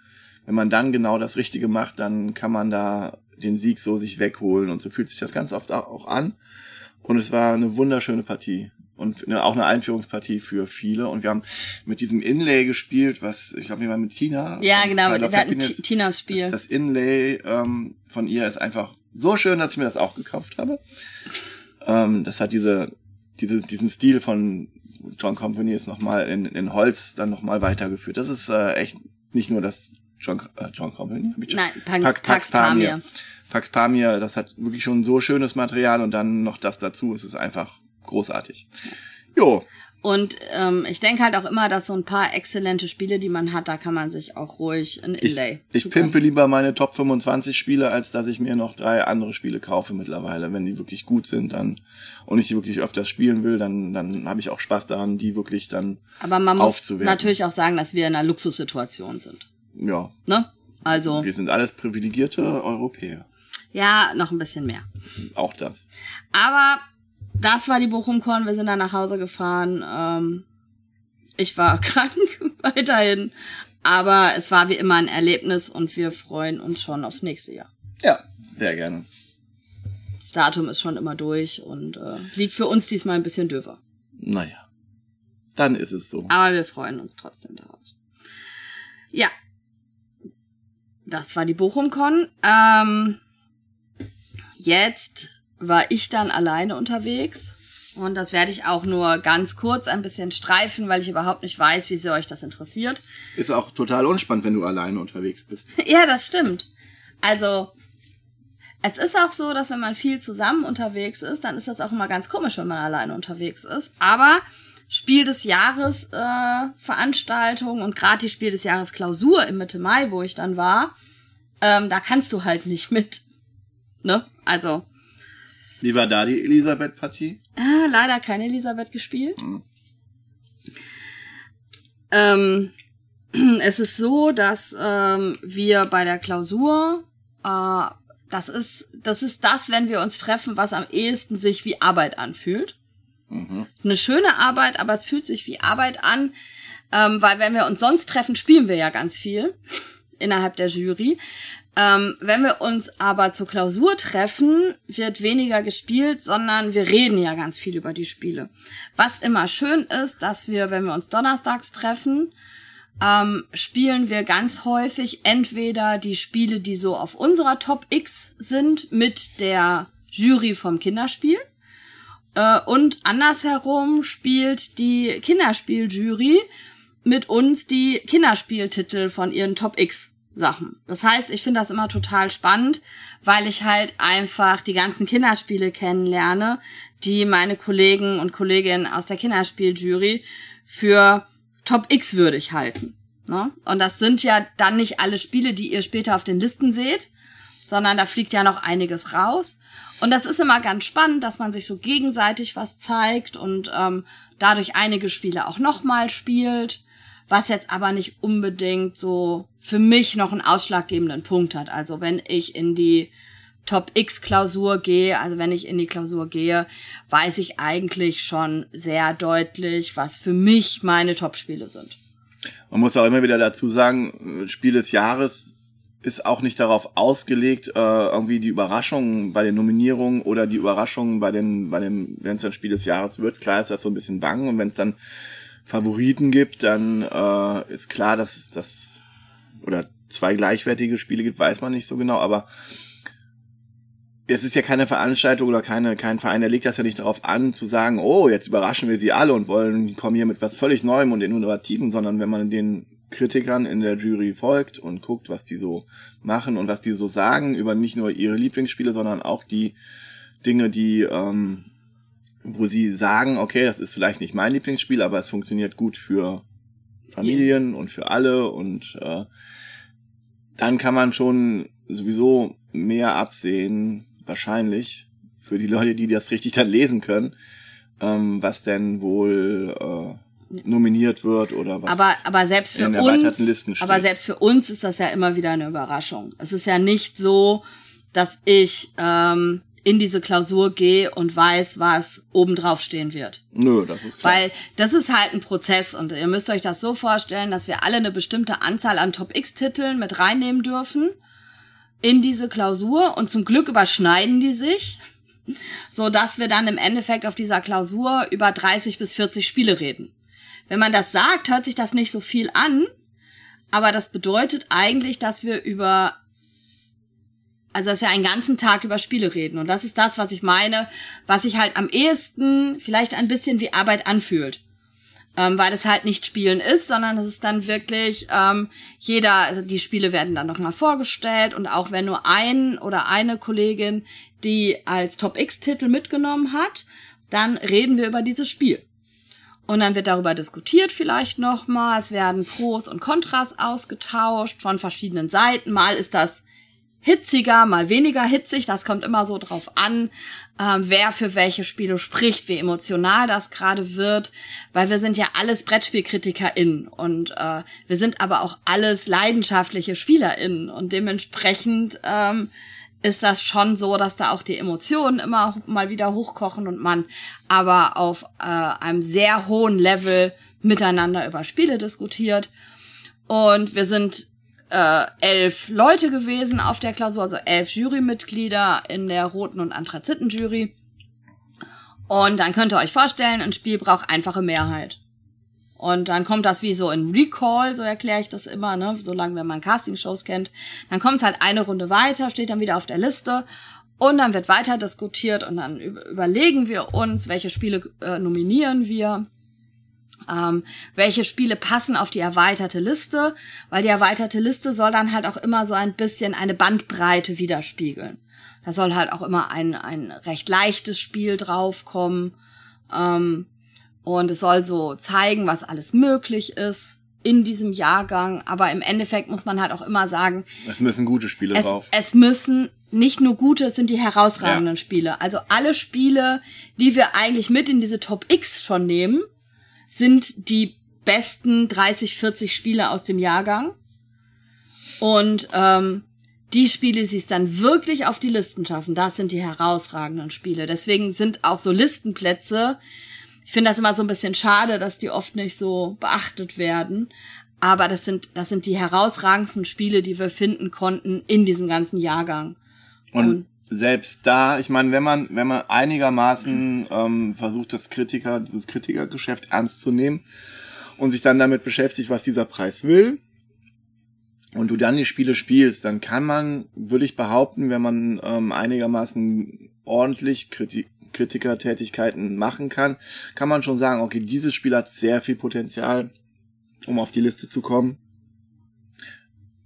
wenn man dann genau das Richtige macht, dann kann man da den Sieg so sich wegholen. Und so fühlt sich das ganz oft auch an. Und es war eine wunderschöne Partie und eine, auch eine Einführungspartie für viele. Und wir haben mit diesem Inlay gespielt, was ich glaube, wir waren mit Tina. Ja, genau, wir hatten Tinas Spiel. Das, das Inlay ähm, von ihr ist einfach so schön, dass ich mir das auch gekauft habe. Ähm, das hat diese, diese, diesen Stil von John Company ist nochmal in, in Holz dann nochmal weitergeführt. Das ist äh, echt nicht nur das John, äh, John Company. Nein, Pax, Pax, Pax Pamir. Pamir. Pax Pamir, das hat wirklich schon so schönes Material und dann noch das dazu. Es ist einfach großartig. Jo. Und ähm, ich denke halt auch immer, dass so ein paar exzellente Spiele, die man hat, da kann man sich auch ruhig ein Inlay. Ich, ich pimpe lieber meine Top 25 Spiele, als dass ich mir noch drei andere Spiele kaufe mittlerweile. Wenn die wirklich gut sind, dann und ich die wirklich öfters spielen will, dann dann habe ich auch Spaß daran, die wirklich dann Aber man muss natürlich auch sagen, dass wir in einer Luxussituation sind. Ja. Ne? Also. Wir sind alles privilegierte Europäer. Ja, noch ein bisschen mehr. Auch das. Aber das war die Bochum-Con. Wir sind dann nach Hause gefahren. Ähm, ich war krank weiterhin. Aber es war wie immer ein Erlebnis und wir freuen uns schon aufs nächste Jahr. Ja, sehr gerne. Das Datum ist schon immer durch und äh, liegt für uns diesmal ein bisschen döver. Naja, dann ist es so. Aber wir freuen uns trotzdem darauf. Ja, das war die Bochum-Con. Ähm, jetzt war ich dann alleine unterwegs. Und das werde ich auch nur ganz kurz ein bisschen streifen, weil ich überhaupt nicht weiß, wie sehr euch das interessiert. Ist auch total unspannend, wenn du alleine unterwegs bist. ja, das stimmt. Also, es ist auch so, dass wenn man viel zusammen unterwegs ist, dann ist das auch immer ganz komisch, wenn man alleine unterwegs ist. Aber Spiel des Jahres äh, Veranstaltung und gerade die Spiel des Jahres Klausur im Mitte Mai, wo ich dann war, ähm, da kannst du halt nicht mit. Ne? Also. Wie war da die Elisabeth-Partie? Ah, leider keine Elisabeth gespielt. Mhm. Ähm, es ist so, dass ähm, wir bei der Klausur, äh, das ist, das ist das, wenn wir uns treffen, was am ehesten sich wie Arbeit anfühlt. Mhm. Eine schöne Arbeit, aber es fühlt sich wie Arbeit an, ähm, weil wenn wir uns sonst treffen, spielen wir ja ganz viel innerhalb der Jury. Ähm, wenn wir uns aber zur Klausur treffen, wird weniger gespielt, sondern wir reden ja ganz viel über die Spiele. Was immer schön ist, dass wir, wenn wir uns donnerstags treffen, ähm, spielen wir ganz häufig entweder die Spiele, die so auf unserer Top X sind, mit der Jury vom Kinderspiel äh, und andersherum spielt die Kinderspieljury mit uns die Kinderspieltitel von ihren Top X Sachen. Das heißt, ich finde das immer total spannend, weil ich halt einfach die ganzen Kinderspiele kennenlerne, die meine Kollegen und Kolleginnen aus der Kinderspieljury für Top X würdig halten. Ne? Und das sind ja dann nicht alle Spiele, die ihr später auf den Listen seht, sondern da fliegt ja noch einiges raus. Und das ist immer ganz spannend, dass man sich so gegenseitig was zeigt und ähm, dadurch einige Spiele auch nochmal spielt, was jetzt aber nicht unbedingt so für mich noch einen ausschlaggebenden Punkt hat. Also wenn ich in die Top X Klausur gehe, also wenn ich in die Klausur gehe, weiß ich eigentlich schon sehr deutlich, was für mich meine Top-Spiele sind. Man muss auch immer wieder dazu sagen, Spiel des Jahres ist auch nicht darauf ausgelegt, äh, irgendwie die Überraschungen bei den Nominierungen oder die Überraschungen bei den, bei dem, wenn es dann Spiel des Jahres wird, klar ist das so ein bisschen bang und wenn es dann Favoriten gibt, dann äh, ist klar, dass es das oder zwei gleichwertige Spiele gibt, weiß man nicht so genau, aber es ist ja keine Veranstaltung oder keine, kein Verein, der legt das ja nicht darauf an, zu sagen, oh, jetzt überraschen wir sie alle und wollen, kommen hier mit was völlig Neuem und Innovativen, sondern wenn man den Kritikern in der Jury folgt und guckt, was die so machen und was die so sagen über nicht nur ihre Lieblingsspiele, sondern auch die Dinge, die, ähm, wo sie sagen, okay, das ist vielleicht nicht mein Lieblingsspiel, aber es funktioniert gut für Familien und für alle und äh, dann kann man schon sowieso mehr absehen, wahrscheinlich, für die Leute, die das richtig dann lesen können, ähm, was denn wohl äh, nominiert wird oder was. Aber, aber selbst für in den erweiterten uns, Listen steht. aber selbst für uns ist das ja immer wieder eine Überraschung. Es ist ja nicht so, dass ich ähm, in diese Klausur gehe und weiß, was oben drauf stehen wird. Nö, das ist klar. Weil das ist halt ein Prozess und ihr müsst euch das so vorstellen, dass wir alle eine bestimmte Anzahl an Top-X-Titeln mit reinnehmen dürfen in diese Klausur und zum Glück überschneiden die sich, so dass wir dann im Endeffekt auf dieser Klausur über 30 bis 40 Spiele reden. Wenn man das sagt, hört sich das nicht so viel an, aber das bedeutet eigentlich, dass wir über also dass wir einen ganzen Tag über Spiele reden. Und das ist das, was ich meine, was sich halt am ehesten vielleicht ein bisschen wie Arbeit anfühlt. Ähm, weil es halt nicht Spielen ist, sondern es ist dann wirklich ähm, jeder, also die Spiele werden dann nochmal vorgestellt und auch wenn nur ein oder eine Kollegin die als Top X-Titel mitgenommen hat, dann reden wir über dieses Spiel. Und dann wird darüber diskutiert vielleicht nochmal. Es werden Pros und Kontras ausgetauscht von verschiedenen Seiten. Mal ist das hitziger, mal weniger hitzig. Das kommt immer so drauf an, ähm, wer für welche Spiele spricht, wie emotional das gerade wird. Weil wir sind ja alles BrettspielkritikerInnen und äh, wir sind aber auch alles leidenschaftliche SpielerInnen. Und dementsprechend ähm, ist das schon so, dass da auch die Emotionen immer mal wieder hochkochen und man aber auf äh, einem sehr hohen Level miteinander über Spiele diskutiert. Und wir sind äh, elf Leute gewesen auf der Klausur, also elf Jurymitglieder in der roten und Anthraziten-Jury. Und dann könnt ihr euch vorstellen, ein Spiel braucht einfache Mehrheit. Und dann kommt das wie so in Recall, so erkläre ich das immer, ne, solange wenn man Castingshows kennt. Dann kommt es halt eine Runde weiter, steht dann wieder auf der Liste und dann wird weiter diskutiert und dann überlegen wir uns, welche Spiele äh, nominieren wir. Ähm, welche Spiele passen auf die erweiterte Liste, weil die erweiterte Liste soll dann halt auch immer so ein bisschen eine Bandbreite widerspiegeln. Da soll halt auch immer ein, ein recht leichtes Spiel draufkommen. Ähm, und es soll so zeigen, was alles möglich ist in diesem Jahrgang. Aber im Endeffekt muss man halt auch immer sagen, es müssen gute Spiele es, drauf. es müssen nicht nur gute, es sind die herausragenden Ja. Spiele. Also alle Spiele, die wir eigentlich mit in diese Top X schon nehmen, sind die besten 30, 40 Spiele aus dem Jahrgang. Und ähm, die Spiele, die es dann wirklich auf die Listen schaffen, das sind die herausragenden Spiele. Deswegen sind auch so Listenplätze, ich finde das immer so ein bisschen schade, dass die oft nicht so beachtet werden. Aber das sind, das sind die herausragendsten Spiele, die wir finden konnten in diesem ganzen Jahrgang. Und selbst da, ich meine, wenn man, wenn man einigermaßen ähm, versucht, das Kritiker, dieses Kritikergeschäft ernst zu nehmen und sich dann damit beschäftigt, was dieser Preis will, und du dann die Spiele spielst, dann kann man, würde ich behaupten, wenn man ähm, einigermaßen ordentlich Kriti Kritikertätigkeiten machen kann, kann man schon sagen, okay, dieses Spiel hat sehr viel Potenzial, um auf die Liste zu kommen.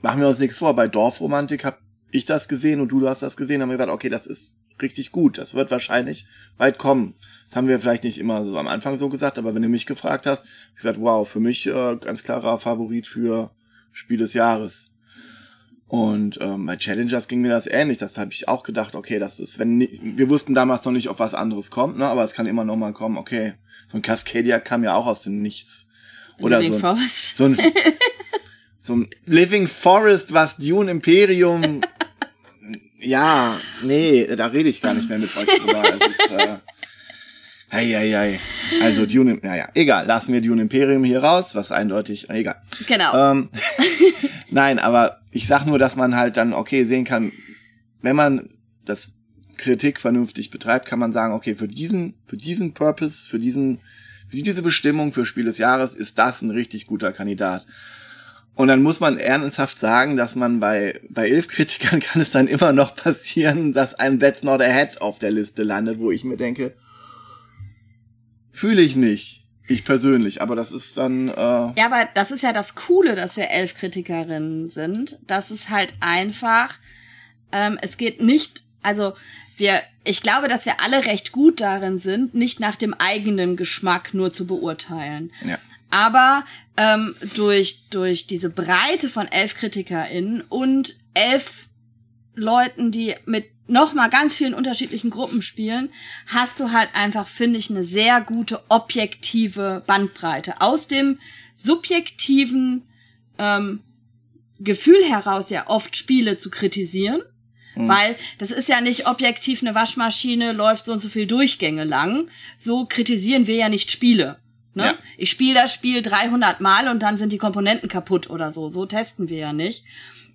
Machen wir uns nichts vor, bei Dorfromantik habe ich das gesehen und du hast das gesehen, haben wir gesagt, okay, das ist richtig gut, das wird wahrscheinlich weit kommen. Das haben wir vielleicht nicht immer so am Anfang so gesagt, aber wenn du mich gefragt hast, ich gesagt, wow, für mich äh, ganz klarer Favorit für Spiel des Jahres. Und ähm, bei Challengers ging mir das ähnlich. Das habe ich auch gedacht, okay, das ist, wenn wir wussten damals noch nicht, ob was anderes kommt, ne? Aber es kann immer noch mal kommen, okay. So ein Cascadia kam ja auch aus dem Nichts. Oder Living so ein, Forest. so ein so ein Living Forest, was Dune Imperium. ja, nee, da rede ich gar nicht mehr mit euch drüber. Es ist, äh, Hei, hei, hei. Also Dune, naja, egal, lassen wir Dune Imperium hier raus, was eindeutig, egal. Genau. Ähm, nein, aber ich sag nur, dass man halt dann, okay, sehen kann, wenn man das Kritik vernünftig betreibt, kann man sagen, okay, für diesen, für diesen Purpose, für diesen, für diese Bestimmung für Spiel des Jahres ist das ein richtig guter Kandidat. Und dann muss man ernsthaft sagen, dass man bei, bei elf Kritikern kann es dann immer noch passieren, dass ein That's Not Ahead auf der Liste landet, wo ich mir denke, fühle ich nicht. Ich persönlich, aber das ist dann. Äh Ja, aber das ist ja das Coole, dass wir elf Kritikerinnen sind. Das ist halt einfach, ähm, es geht nicht, also wir, ich glaube, dass wir alle recht gut darin sind, nicht nach dem eigenen Geschmack nur zu beurteilen. Ja. Aber ähm, durch, durch diese Breite von elf KritikerInnen und elf Leuten, die mit nochmal ganz vielen unterschiedlichen Gruppen spielen, hast du halt einfach, finde ich, eine sehr gute objektive Bandbreite. Aus dem subjektiven ähm, Gefühl heraus ja oft Spiele zu kritisieren. Weil das ist ja nicht objektiv, eine Waschmaschine läuft so und so viel Durchgänge lang. So kritisieren wir ja nicht Spiele. Ne? Ja. Ich spiele das Spiel 300 Mal und dann sind die Komponenten kaputt oder so. So testen wir ja nicht.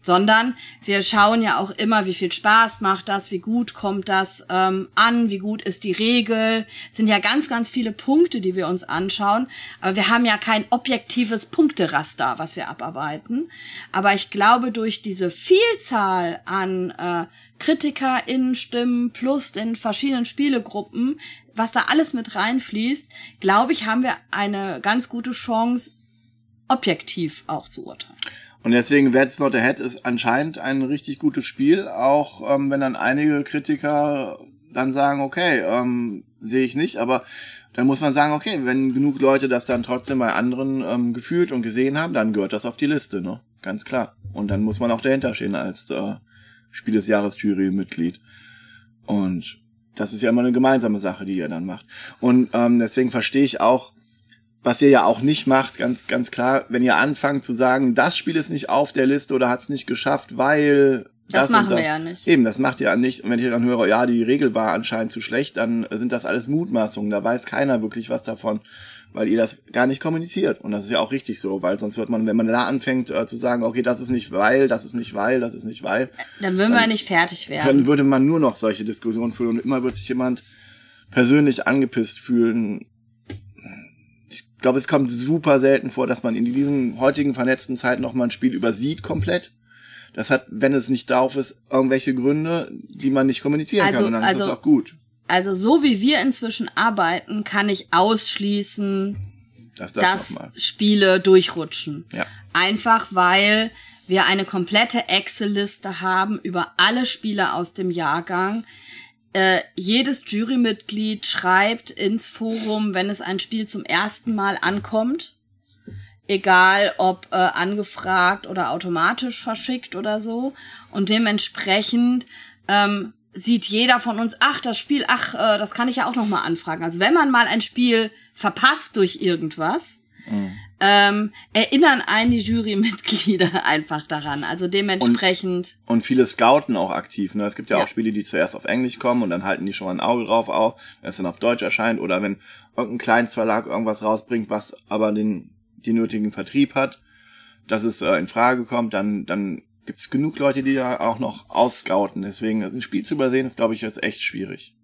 Sondern wir schauen ja auch immer, wie viel Spaß macht das, wie gut kommt das ähm, an, wie gut ist die Regel. Es sind ja ganz, ganz viele Punkte, die wir uns anschauen. Aber wir haben ja kein objektives Punkteraster, was wir abarbeiten. Aber ich glaube, durch diese Vielzahl an äh, KritikerInnen-Stimmen plus den verschiedenen Spielegruppen, was da alles mit reinfließt, glaube ich, haben wir eine ganz gute Chance, objektiv auch zu urteilen. Und deswegen That's Not a Head ist anscheinend ein richtig gutes Spiel, auch ähm, wenn dann einige Kritiker dann sagen, okay, ähm, sehe ich nicht, aber dann muss man sagen, okay, wenn genug Leute das dann trotzdem bei anderen ähm, gefühlt und gesehen haben, dann gehört das auf die Liste, ne? Ganz klar. Und dann muss man auch dahinter stehen als äh, Spiel des Jahres Jury-Mitglied. Und das ist ja immer eine gemeinsame Sache, die ihr dann macht. Und ähm, deswegen verstehe ich auch, was ihr ja auch nicht macht, ganz, ganz klar, wenn ihr anfangt zu sagen, das Spiel ist nicht auf der Liste oder hat es nicht geschafft, weil Das, und machen das. wir ja nicht. Eben, das macht ihr ja nicht. Und wenn ich dann höre, ja, die Regel war anscheinend zu schlecht, dann sind das alles Mutmaßungen. Da weiß keiner wirklich was davon, weil ihr das gar nicht kommuniziert. Und das ist ja auch richtig so, weil sonst wird man, wenn man da anfängt äh, zu sagen, okay, das ist nicht weil, das ist nicht weil, das ist nicht weil, Dann würden wir nicht fertig dann werden. würde man nur noch solche Diskussionen führen und immer wird sich jemand persönlich angepisst fühlen. Ich glaube, es kommt super selten vor, dass man in diesen heutigen vernetzten Zeiten noch mal ein Spiel übersieht komplett. Das hat, wenn es nicht drauf ist, irgendwelche Gründe, die man nicht kommunizieren Also- kann. Und dann ist also- das auch gut. Also so wie wir inzwischen arbeiten, kann ich ausschließen, Das, das dass nochmal. Spiele durchrutschen. Ja. Einfach weil wir eine komplette Excel-Liste haben über alle Spiele aus dem Jahrgang. Äh, jedes Jurymitglied schreibt ins Forum, wenn es ein Spiel zum ersten Mal ankommt. Egal ob äh, angefragt oder automatisch verschickt oder so. Und dementsprechend ähm, sieht jeder von uns, ach, das Spiel, ach, äh, das kann ich ja auch noch mal anfragen. Also wenn man mal ein Spiel verpasst durch irgendwas, ähm, erinnern einen die Jurymitglieder einfach daran. Also dementsprechend, Und viele scouten auch aktiv. Ne? Es gibt ja, Ja. auch Spiele, die zuerst auf Englisch kommen und dann halten die schon mal ein Auge drauf auch, wenn es dann auf Deutsch erscheint oder wenn irgendein Kleinstverlag irgendwas rausbringt, was aber den, den nötigen Vertrieb hat, dass es äh, in Frage kommt, dann, dann gibt es genug Leute, die da auch noch ausscouten. Deswegen ein Spiel zu übersehen, ist, glaube ich, jetzt echt schwierig.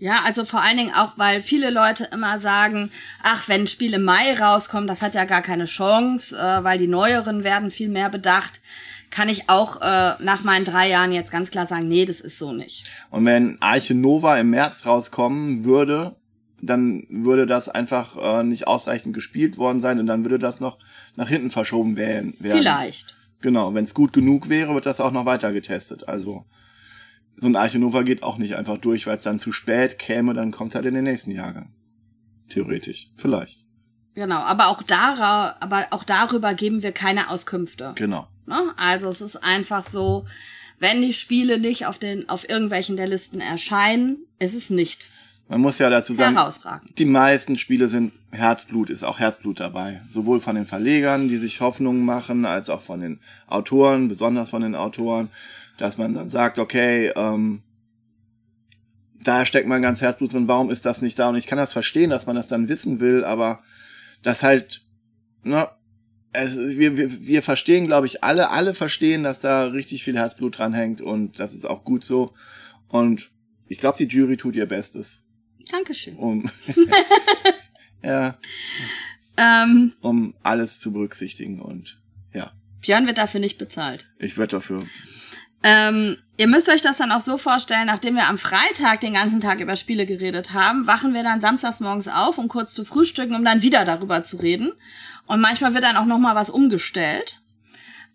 Ja, also vor allen Dingen auch, weil viele Leute immer sagen, ach, wenn ein Spiel im Mai rauskommt, das hat ja gar keine Chance, äh, weil die neueren werden viel mehr bedacht, kann ich auch äh, nach meinen drei Jahren jetzt ganz klar sagen, nee, das ist so nicht. Und wenn Arche Nova im März rauskommen würde, dann würde das einfach äh, nicht ausreichend gespielt worden sein und dann würde das noch nach hinten verschoben werden. werden. Vielleicht. Genau, wenn es gut genug wäre, wird das auch noch weiter getestet. Also so ein Arche Nova geht auch nicht einfach durch, weil es dann zu spät käme, dann kommt es halt in den nächsten Jahrgang. Theoretisch, vielleicht. Genau, aber auch, dara aber auch darüber geben wir keine Auskünfte. Genau. Ne? Also es ist einfach so, wenn die Spiele nicht auf den auf irgendwelchen der Listen erscheinen, ist es nicht Man muss ja dazu sagen, die meisten Spiele sind Herzblut, ist auch Herzblut dabei. Sowohl von den Verlegern, die sich Hoffnungen machen, als auch von den Autoren, besonders von den Autoren, dass man dann sagt, okay, ähm, da steckt man ganz Herzblut drin, warum ist das nicht da? Und ich kann das verstehen, dass man das dann wissen will, aber das halt, ne, es, wir, wir, wir verstehen, glaube ich, alle, alle verstehen, dass da richtig viel Herzblut dran hängt und das ist auch gut so. Und ich glaube, die Jury tut ihr Bestes, Dankeschön. um, ja, Ähm, um alles zu berücksichtigen und ja, Björn wird dafür nicht bezahlt. ich werde dafür. Ähm, ihr müsst euch das dann auch so vorstellen, nachdem wir am Freitag den ganzen Tag über Spiele geredet haben, wachen wir dann samstags morgens auf, um kurz zu frühstücken, um dann wieder darüber zu reden. Und manchmal wird dann auch noch mal was umgestellt.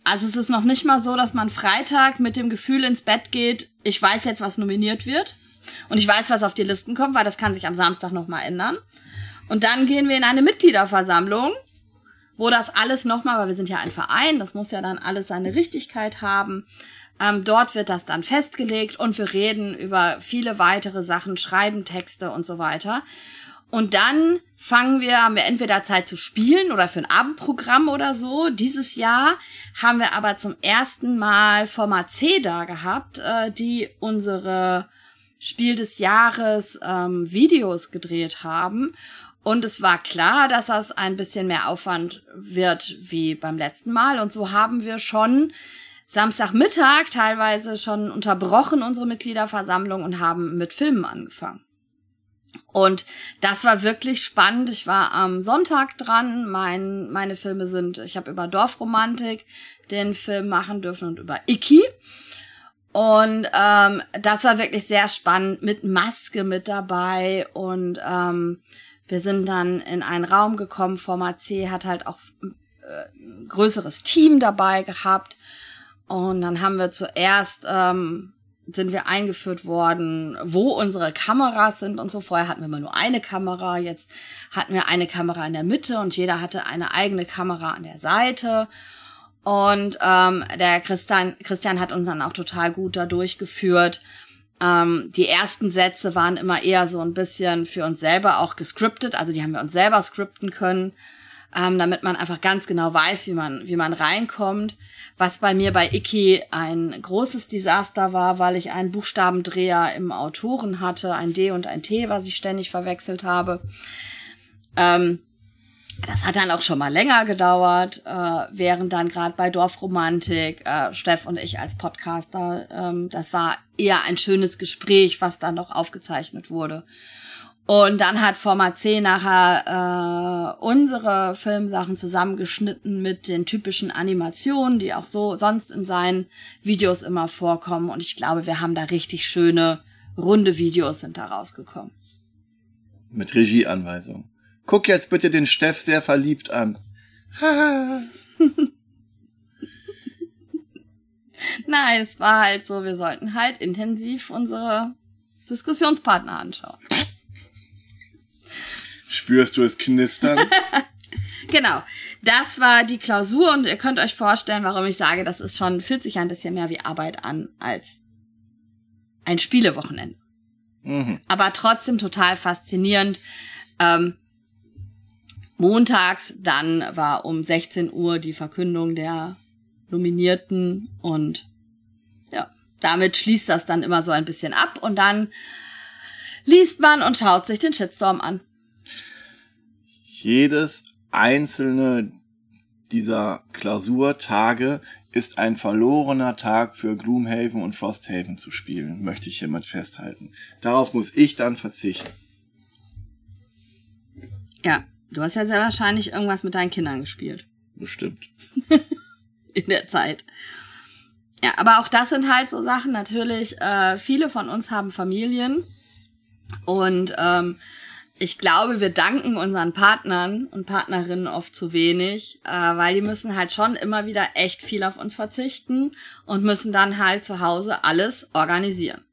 Also es ist noch nicht mal so, dass man Freitag mit dem Gefühl ins Bett geht, ich weiß jetzt, was nominiert wird. Und ich weiß, was auf die Listen kommt, weil das kann sich am Samstag noch mal ändern. Und dann gehen wir in eine Mitgliederversammlung, wo das alles nochmal, weil wir sind ja ein Verein, das muss ja dann alles seine Richtigkeit haben. Ähm, dort wird das dann festgelegt und wir reden über viele weitere Sachen, schreiben Texte und so weiter. Und dann fangen wir, haben wir entweder Zeit zu spielen oder für ein Abendprogramm oder so. Dieses Jahr haben wir aber zum ersten Mal Format C da gehabt, äh, die unsere Spiel des Jahres ähm, Videos gedreht haben. Und es war klar, dass das ein bisschen mehr Aufwand wird wie beim letzten Mal. Und so haben wir schon Samstagmittag teilweise schon unterbrochen unsere Mitgliederversammlung und haben mit Filmen angefangen. Und das war wirklich spannend. Ich war am Sonntag dran. Mein, meine Filme sind, ich habe über Dorfromantik den Film machen dürfen und über Iki. Und ähm, das war wirklich sehr spannend mit Maske mit dabei. Und ähm, wir sind dann in einen Raum gekommen. Format C hat halt auch äh, ein größeres Team dabei gehabt. Und dann haben wir zuerst ähm, sind wir eingeführt worden, wo unsere Kameras sind und so. Vorher hatten wir immer nur eine Kamera, jetzt hatten wir eine Kamera in der Mitte und jeder hatte eine eigene Kamera an der Seite. Und ähm, der Christian, Christian hat uns dann auch total gut da durchgeführt. Ähm, die ersten Sätze waren immer eher so ein bisschen für uns selber auch gescriptet, also die haben wir uns selber skripten können ähm, damit man einfach ganz genau weiß, wie man, wie man reinkommt. Was bei mir bei Iki ein großes Desaster war, weil ich einen Buchstabendreher im Autoren hatte, ein D und ein T, was ich ständig verwechselt habe. Ähm, das hat dann auch schon mal länger gedauert, äh, während dann gerade bei Dorfromantik äh, Steff und ich als Podcaster, ähm, das war eher ein schönes Gespräch, was dann noch aufgezeichnet wurde. Und dann hat Format C nachher äh, unsere Filmsachen zusammengeschnitten mit den typischen Animationen, die auch so sonst in seinen Videos immer vorkommen. Und ich glaube, wir haben da richtig schöne, runde Videos sind da rausgekommen. Mit Regieanweisung. Guck jetzt bitte den Steff sehr verliebt an. Nein, es war halt so, wir sollten halt intensiv unsere Diskussionspartner anschauen. Spürst du es knistern? genau. Das war die Klausur und ihr könnt euch vorstellen, warum ich sage, das ist schon, fühlt sich ein bisschen mehr wie Arbeit an als ein Spielewochenende. Mhm. Aber trotzdem total faszinierend. Ähm, montags dann war um 16 Uhr die Verkündung der Nominierten und ja, damit schließt das dann immer so ein bisschen ab und dann liest man und schaut sich den Shitstorm an jedes einzelne dieser Klausurtage ist ein verlorener Tag für Gloomhaven und Frosthaven zu spielen, möchte ich hiermit festhalten. Darauf muss ich dann verzichten. Ja, du hast ja sehr wahrscheinlich irgendwas mit deinen Kindern gespielt. Bestimmt. In der Zeit. Ja, aber auch das sind halt so Sachen. Natürlich, äh, viele von uns haben Familien und ähm, ich glaube, wir danken unseren Partnern und Partnerinnen oft zu wenig, äh, weil die müssen halt schon immer wieder echt viel auf uns verzichten und müssen dann halt zu Hause alles organisieren.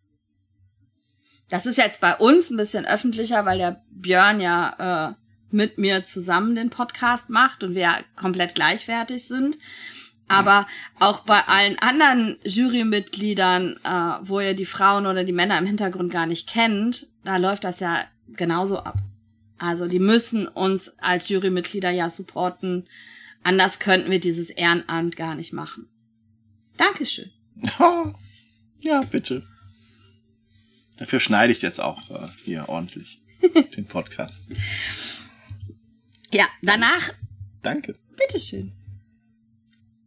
Das ist jetzt bei uns ein bisschen öffentlicher, weil der Björn ja äh, mit mir zusammen den Podcast macht und wir komplett gleichwertig sind. Aber auch bei allen anderen Jurymitgliedern, äh, wo ihr die Frauen oder die Männer im Hintergrund gar nicht kennt, da läuft das ja genauso ab. Also die müssen uns als Jurymitglieder ja supporten. Anders könnten wir dieses Ehrenamt gar nicht machen. Dankeschön. Ja, bitte. Dafür schneide ich jetzt auch äh, hier ordentlich den Podcast. Ja, danach. Danke. Bitteschön.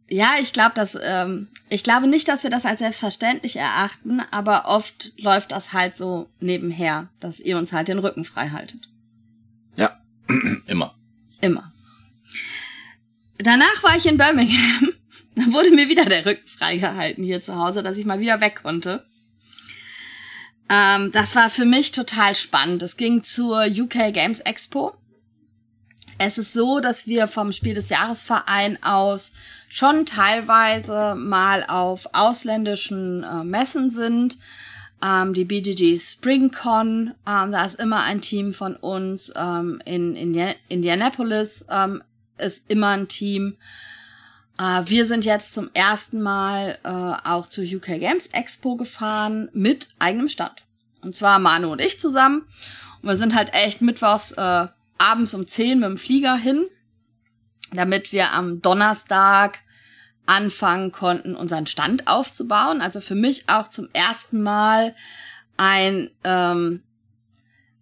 Ja, ich glaube, dass ähm, ich glaube nicht, dass wir das als selbstverständlich erachten, aber oft läuft das halt so nebenher, dass ihr uns halt den Rücken frei haltet. Ja, immer. Immer. Danach war ich in Birmingham. Dann wurde mir wieder der Rücken freigehalten hier zu Hause, dass ich mal wieder weg konnte. Ähm, das war für mich total spannend. Es ging zur UK Games Expo. Es ist so, dass wir vom Spiel des Jahresverein aus schon teilweise mal auf ausländischen äh, Messen sind. Ähm, die BGG SpringCon, ähm, da ist immer ein Team von uns. Ähm, in, in Indianapolis ähm, ist immer ein Team. Äh, wir sind jetzt zum ersten Mal äh, auch zur UK Games Expo gefahren mit eigenem Stand. Und zwar Manu und ich zusammen. Und wir sind halt echt mittwochs äh, abends um 10 mit dem Flieger hin, damit wir am Donnerstag anfangen konnten, unseren Stand aufzubauen. Also für mich auch zum ersten Mal ein ähm,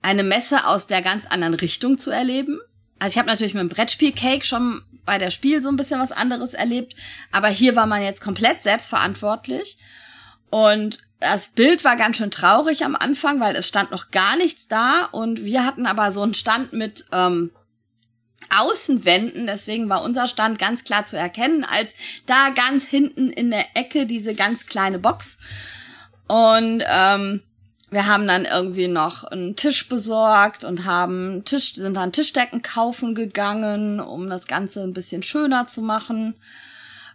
eine Messe aus der ganz anderen Richtung zu erleben. Also ich habe natürlich mit dem Brettspiel Cake schon bei der Spiel so ein bisschen was anderes erlebt, aber hier war man jetzt komplett selbstverantwortlich und das Bild war ganz schön traurig am Anfang, weil es stand noch gar nichts da. Und wir hatten aber so einen Stand mit ähm, Außenwänden, deswegen war unser Stand ganz klar zu erkennen, als da ganz hinten in der Ecke diese ganz kleine Box. Und ähm, wir haben dann irgendwie noch einen Tisch besorgt und haben Tisch, sind dann Tischdecken kaufen gegangen, um das Ganze ein bisschen schöner zu machen.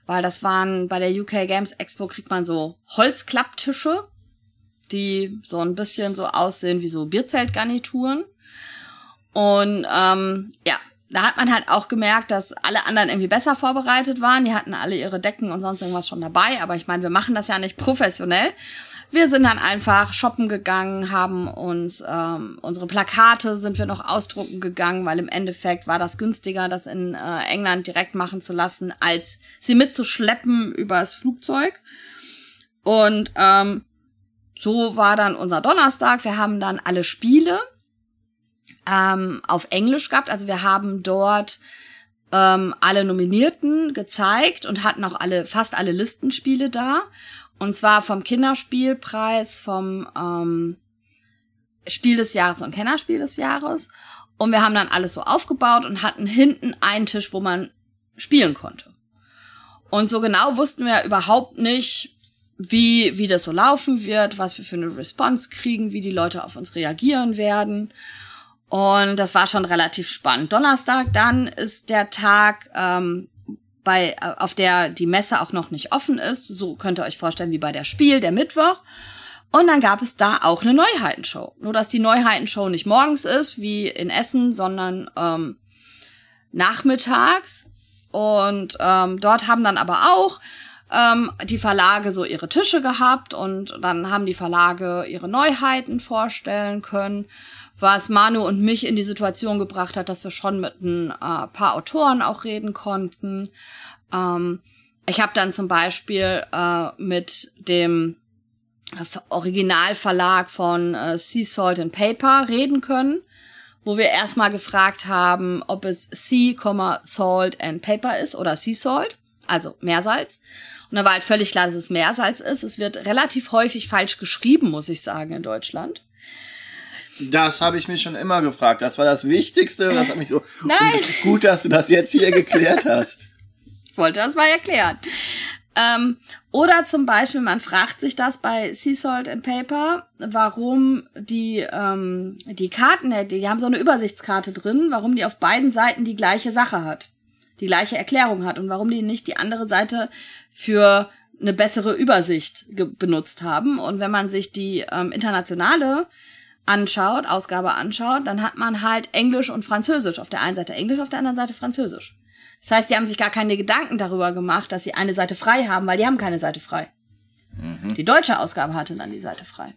Weil das waren, bei der UK Games Expo kriegt man so Holzklapptische, die so ein bisschen so aussehen wie so Bierzeltgarnituren. Und ähm, ja, da hat man halt auch gemerkt, dass alle anderen irgendwie besser vorbereitet waren. Die hatten alle ihre Decken und sonst irgendwas schon dabei. Aber ich meine, wir machen das ja nicht professionell. Wir sind dann einfach shoppen gegangen, haben uns ähm, unsere Plakate sind wir noch ausdrucken gegangen, weil im Endeffekt war das günstiger, das in äh, England direkt machen zu lassen, als sie mitzuschleppen übers Flugzeug. Und ähm, so war dann unser Donnerstag. Wir haben dann alle Spiele ähm, auf Englisch gehabt. Also wir haben dort ähm, alle Nominierten gezeigt und hatten auch alle fast alle Listenspiele da. Und zwar vom Kinderspielpreis, vom ähm, Spiel des Jahres und Kennerspiel des Jahres. Und wir haben dann alles so aufgebaut und hatten hinten einen Tisch, wo man spielen konnte. Und so genau wussten wir überhaupt nicht, wie, wie das so laufen wird, was wir für eine Response kriegen, wie die Leute auf uns reagieren werden. Und das war schon relativ spannend. Donnerstag dann ist der Tag, ähm, bei, äh, auf der die Messe auch noch nicht offen ist. So könnt ihr euch vorstellen wie bei der Spiel, der Mittwoch. Und dann gab es da auch eine Neuheitenshow. Nur dass die Neuheitenshow nicht morgens ist, wie in Essen, sondern ähm, nachmittags. Und ähm, dort haben dann aber auch ähm, die Verlage so ihre Tische gehabt und dann haben die Verlage ihre Neuheiten vorstellen können was Manu und mich in die Situation gebracht hat, dass wir schon mit ein äh, paar Autoren auch reden konnten. Ähm, ich habe dann zum Beispiel äh, mit dem Originalverlag von äh, Sea Salt and Paper reden können, wo wir erstmal gefragt haben, ob es Sea, Salt and Paper ist oder Sea Salt, also Meersalz. Und da war halt völlig klar, dass es Meersalz ist. Es wird relativ häufig falsch geschrieben, muss ich sagen, in Deutschland. Das habe ich mich schon immer gefragt. Das war das Wichtigste. Das hat mich so Nein. gut, dass du das jetzt hier geklärt hast. Ich wollte das mal erklären. Ähm, oder zum Beispiel, man fragt sich das bei Sea Salt and Paper, warum die, ähm, die Karten, die haben so eine Übersichtskarte drin, warum die auf beiden Seiten die gleiche Sache hat, die gleiche Erklärung hat und warum die nicht die andere Seite für eine bessere Übersicht benutzt haben. Und wenn man sich die ähm, internationale anschaut, Ausgabe anschaut, dann hat man halt Englisch und Französisch. Auf der einen Seite Englisch, auf der anderen Seite Französisch. Das heißt, die haben sich gar keine Gedanken darüber gemacht, dass sie eine Seite frei haben, weil die haben keine Seite frei. Mhm. Die deutsche Ausgabe hatte dann die Seite frei.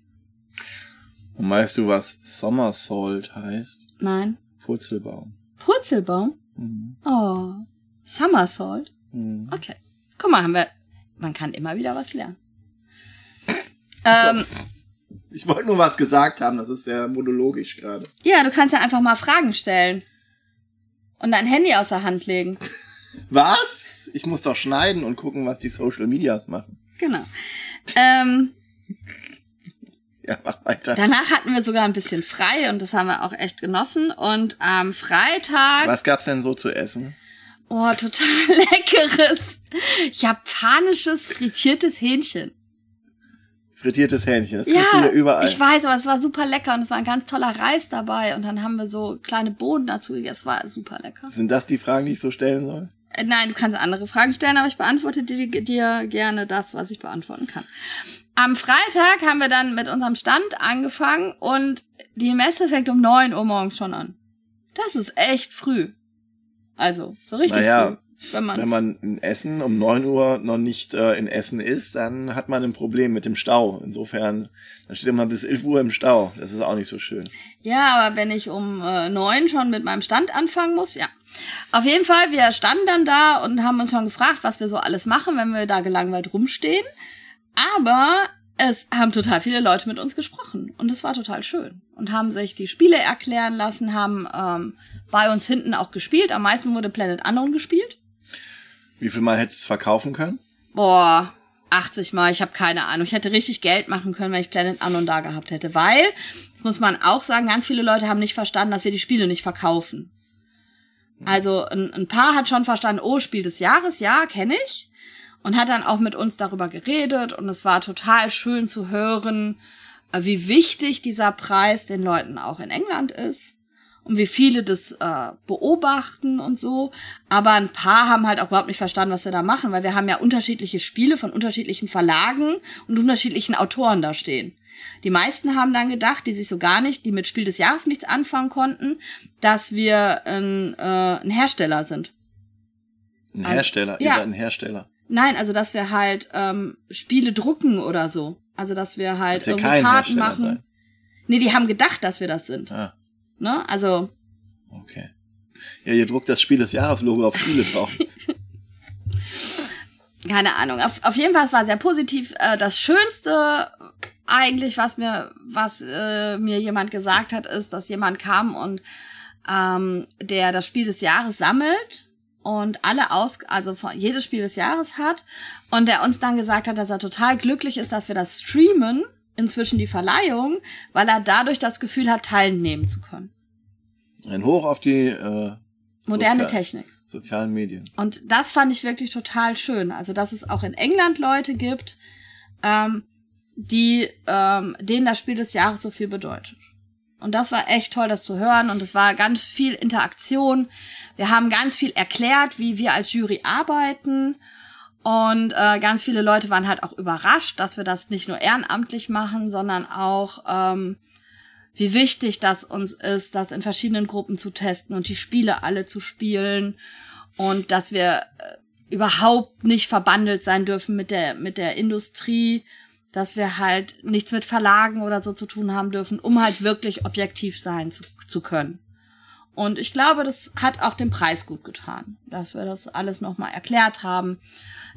Und weißt du, was Somersault heißt? Nein. Purzelbaum. Purzelbaum? Mhm. Oh. Somersault? Mhm. Okay. Guck mal, haben wir. Man kann immer wieder was lernen. ähm, ich wollte nur was gesagt haben, das ist sehr monologisch gerade. Ja, du kannst ja einfach mal Fragen stellen. Und dein Handy aus der Hand legen. Was? Ich muss doch schneiden und gucken, was die Social Medias machen. Genau. Ähm, ja, mach weiter. Danach hatten wir sogar ein bisschen frei und das haben wir auch echt genossen. Und am Freitag. Was gab's denn so zu essen? Oh, total leckeres, japanisches frittiertes Hähnchen. Frittiertes Hähnchen, das kriegst du hier überall. ich weiß, aber es war super lecker und es war ein ganz toller Reis dabei und dann haben wir so kleine Bohnen dazu gegessen. Es war super lecker. Sind das die Fragen, die ich so stellen soll? Äh, Nein, du kannst andere Fragen stellen, aber ich beantworte dir, dir gerne das, was ich beantworten kann. Am Freitag haben wir dann mit unserem Stand angefangen und die Messe fängt um 9 Uhr morgens schon an. Das ist echt früh. Also, so richtig Naja, früh. Wenn man, Wenn man in Essen um 9 Uhr noch nicht äh, in Essen ist, dann hat man ein Problem mit dem Stau. Insofern, dann steht man bis 11 Uhr im Stau. Das ist auch nicht so schön. Ja, aber wenn ich um äh, neun schon mit meinem Stand anfangen muss, ja. Auf jeden Fall, wir standen dann da und haben uns schon gefragt, was wir so alles machen, wenn wir da gelangweilt rumstehen. Aber es haben total viele Leute mit uns gesprochen und es war total schön und haben sich die Spiele erklären lassen, haben ähm, bei uns hinten auch gespielt. Am meisten wurde Planet Unknown gespielt. Wie viel Mal hättest du es verkaufen können? Boah, 80 Mal, ich habe keine Ahnung. Ich hätte richtig Geld machen können, wenn ich Planet Unknown da gehabt hätte. Weil, das muss man auch sagen, ganz viele Leute haben nicht verstanden, dass wir die Spiele nicht verkaufen. Also ein, ein Paar hat schon verstanden, oh, Spiel des Jahres, ja, kenne ich. Und hat dann auch mit uns darüber geredet. Und es war total schön zu hören, äh, wie wichtig dieser Preis den Leuten auch in England ist und wie viele das äh, beobachten und so. Aber ein paar haben halt auch überhaupt nicht verstanden, was wir da machen, weil wir haben ja unterschiedliche Spiele von unterschiedlichen Verlagen und unterschiedlichen Autoren da stehen. Die meisten haben dann gedacht, die sich so gar nicht, die mit Spiel des Jahres nichts anfangen konnten, dass wir ein, äh, ein Hersteller sind. Ein Also, Hersteller, ihr ja. seid ein Hersteller. Nein, also dass wir halt ähm, Spiele drucken oder so. Also dass wir halt Dass kein Karten machen. seid. Nee, die haben gedacht, dass wir das sind. Ah, Ne? Also okay. Ja, ihr druckt das Spiel des Jahres-Logo auf Spiele drauf. keine Ahnung. Auf, auf jeden Fall, es war sehr positiv. Äh, das Schönste eigentlich, was mir, was äh, mir jemand gesagt hat, ist, dass jemand kam und ähm, der das Spiel des Jahres sammelt und alle aus, also von, jedes Spiel des Jahres hat und der uns dann gesagt hat, dass er total glücklich ist, dass wir das streamen, inzwischen die Verleihung, weil er dadurch das Gefühl hat, teilnehmen zu können. Ein Hoch auf die äh, Moderne Sozial- Technik. sozialen Medien. Und das fand ich wirklich total schön. Also, dass es auch in England Leute gibt, ähm, die, ähm, denen das Spiel des Jahres so viel bedeutet. Und das war echt toll, das zu hören. Und es war ganz viel Interaktion. Wir haben ganz viel erklärt, wie wir als Jury arbeiten. Und äh, ganz viele Leute waren halt auch überrascht, dass wir das nicht nur ehrenamtlich machen, sondern auch, ähm, wie wichtig das uns ist, das in verschiedenen Gruppen zu testen und die Spiele alle zu spielen und dass wir äh, überhaupt nicht verbandelt sein dürfen mit der mit der Industrie, dass wir halt nichts mit Verlagen oder so zu tun haben dürfen, um halt wirklich objektiv sein zu, zu können. Und ich glaube, das hat auch den Preis gut getan, dass wir das alles nochmal erklärt haben.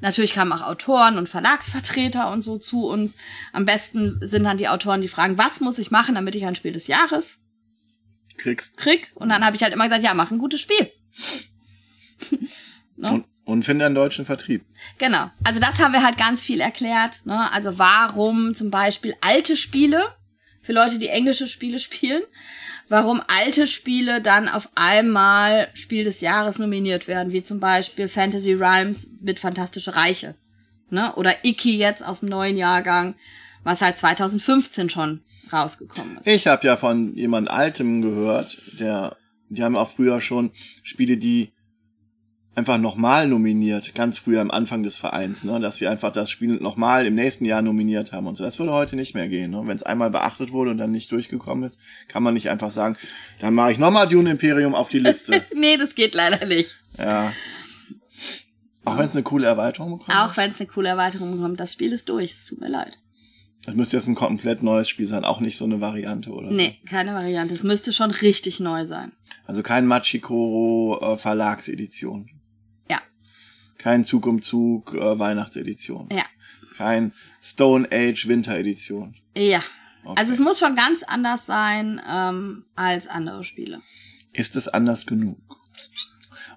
Natürlich kamen auch Autoren und Verlagsvertreter und so zu uns. Am besten sind dann die Autoren, die fragen, was muss ich machen, damit ich ein Spiel des Jahres Kriegst. krieg? Und dann habe ich halt immer gesagt, ja, mach ein gutes Spiel. Ne? Und, und finde einen deutschen Vertrieb. Genau. Also das haben wir halt ganz viel erklärt. Ne? Also warum zum Beispiel alte Spiele für Leute, die englische Spiele spielen, warum alte Spiele dann auf einmal Spiel des Jahres nominiert werden, wie zum Beispiel Fantasy Rhymes mit Fantastische Reiche. Ne? Oder Icky jetzt aus dem neuen Jahrgang, was halt 2015 schon rausgekommen ist. Ich habe ja von jemand Altem gehört, der, die haben auch früher schon Spiele, die einfach nochmal nominiert, ganz früher am Anfang des Vereins, ne, dass sie einfach das Spiel nochmal im nächsten Jahr nominiert haben und so. Das würde heute nicht mehr gehen. Ne? Wenn es einmal beachtet wurde und dann nicht durchgekommen ist, kann man nicht einfach sagen, dann mache ich nochmal Dune Imperium auf die Liste. nee, das geht leider nicht. ja. Auch wenn es eine coole Erweiterung bekommt. Auch wenn es eine coole Erweiterung kommt. Das Spiel ist durch. Es tut mir leid. Das müsste jetzt ein komplett neues Spiel sein, auch nicht so eine Variante oder. Nee, keine Variante. Es müsste schon richtig neu sein. Also kein Machikoro äh, Verlagsedition. Kein Zug um Zug äh, Weihnachtsedition. Ja. Kein Stone Age Winteredition. Ja. Okay. Also es muss schon ganz anders sein ähm, als andere Spiele. Ist es anders genug?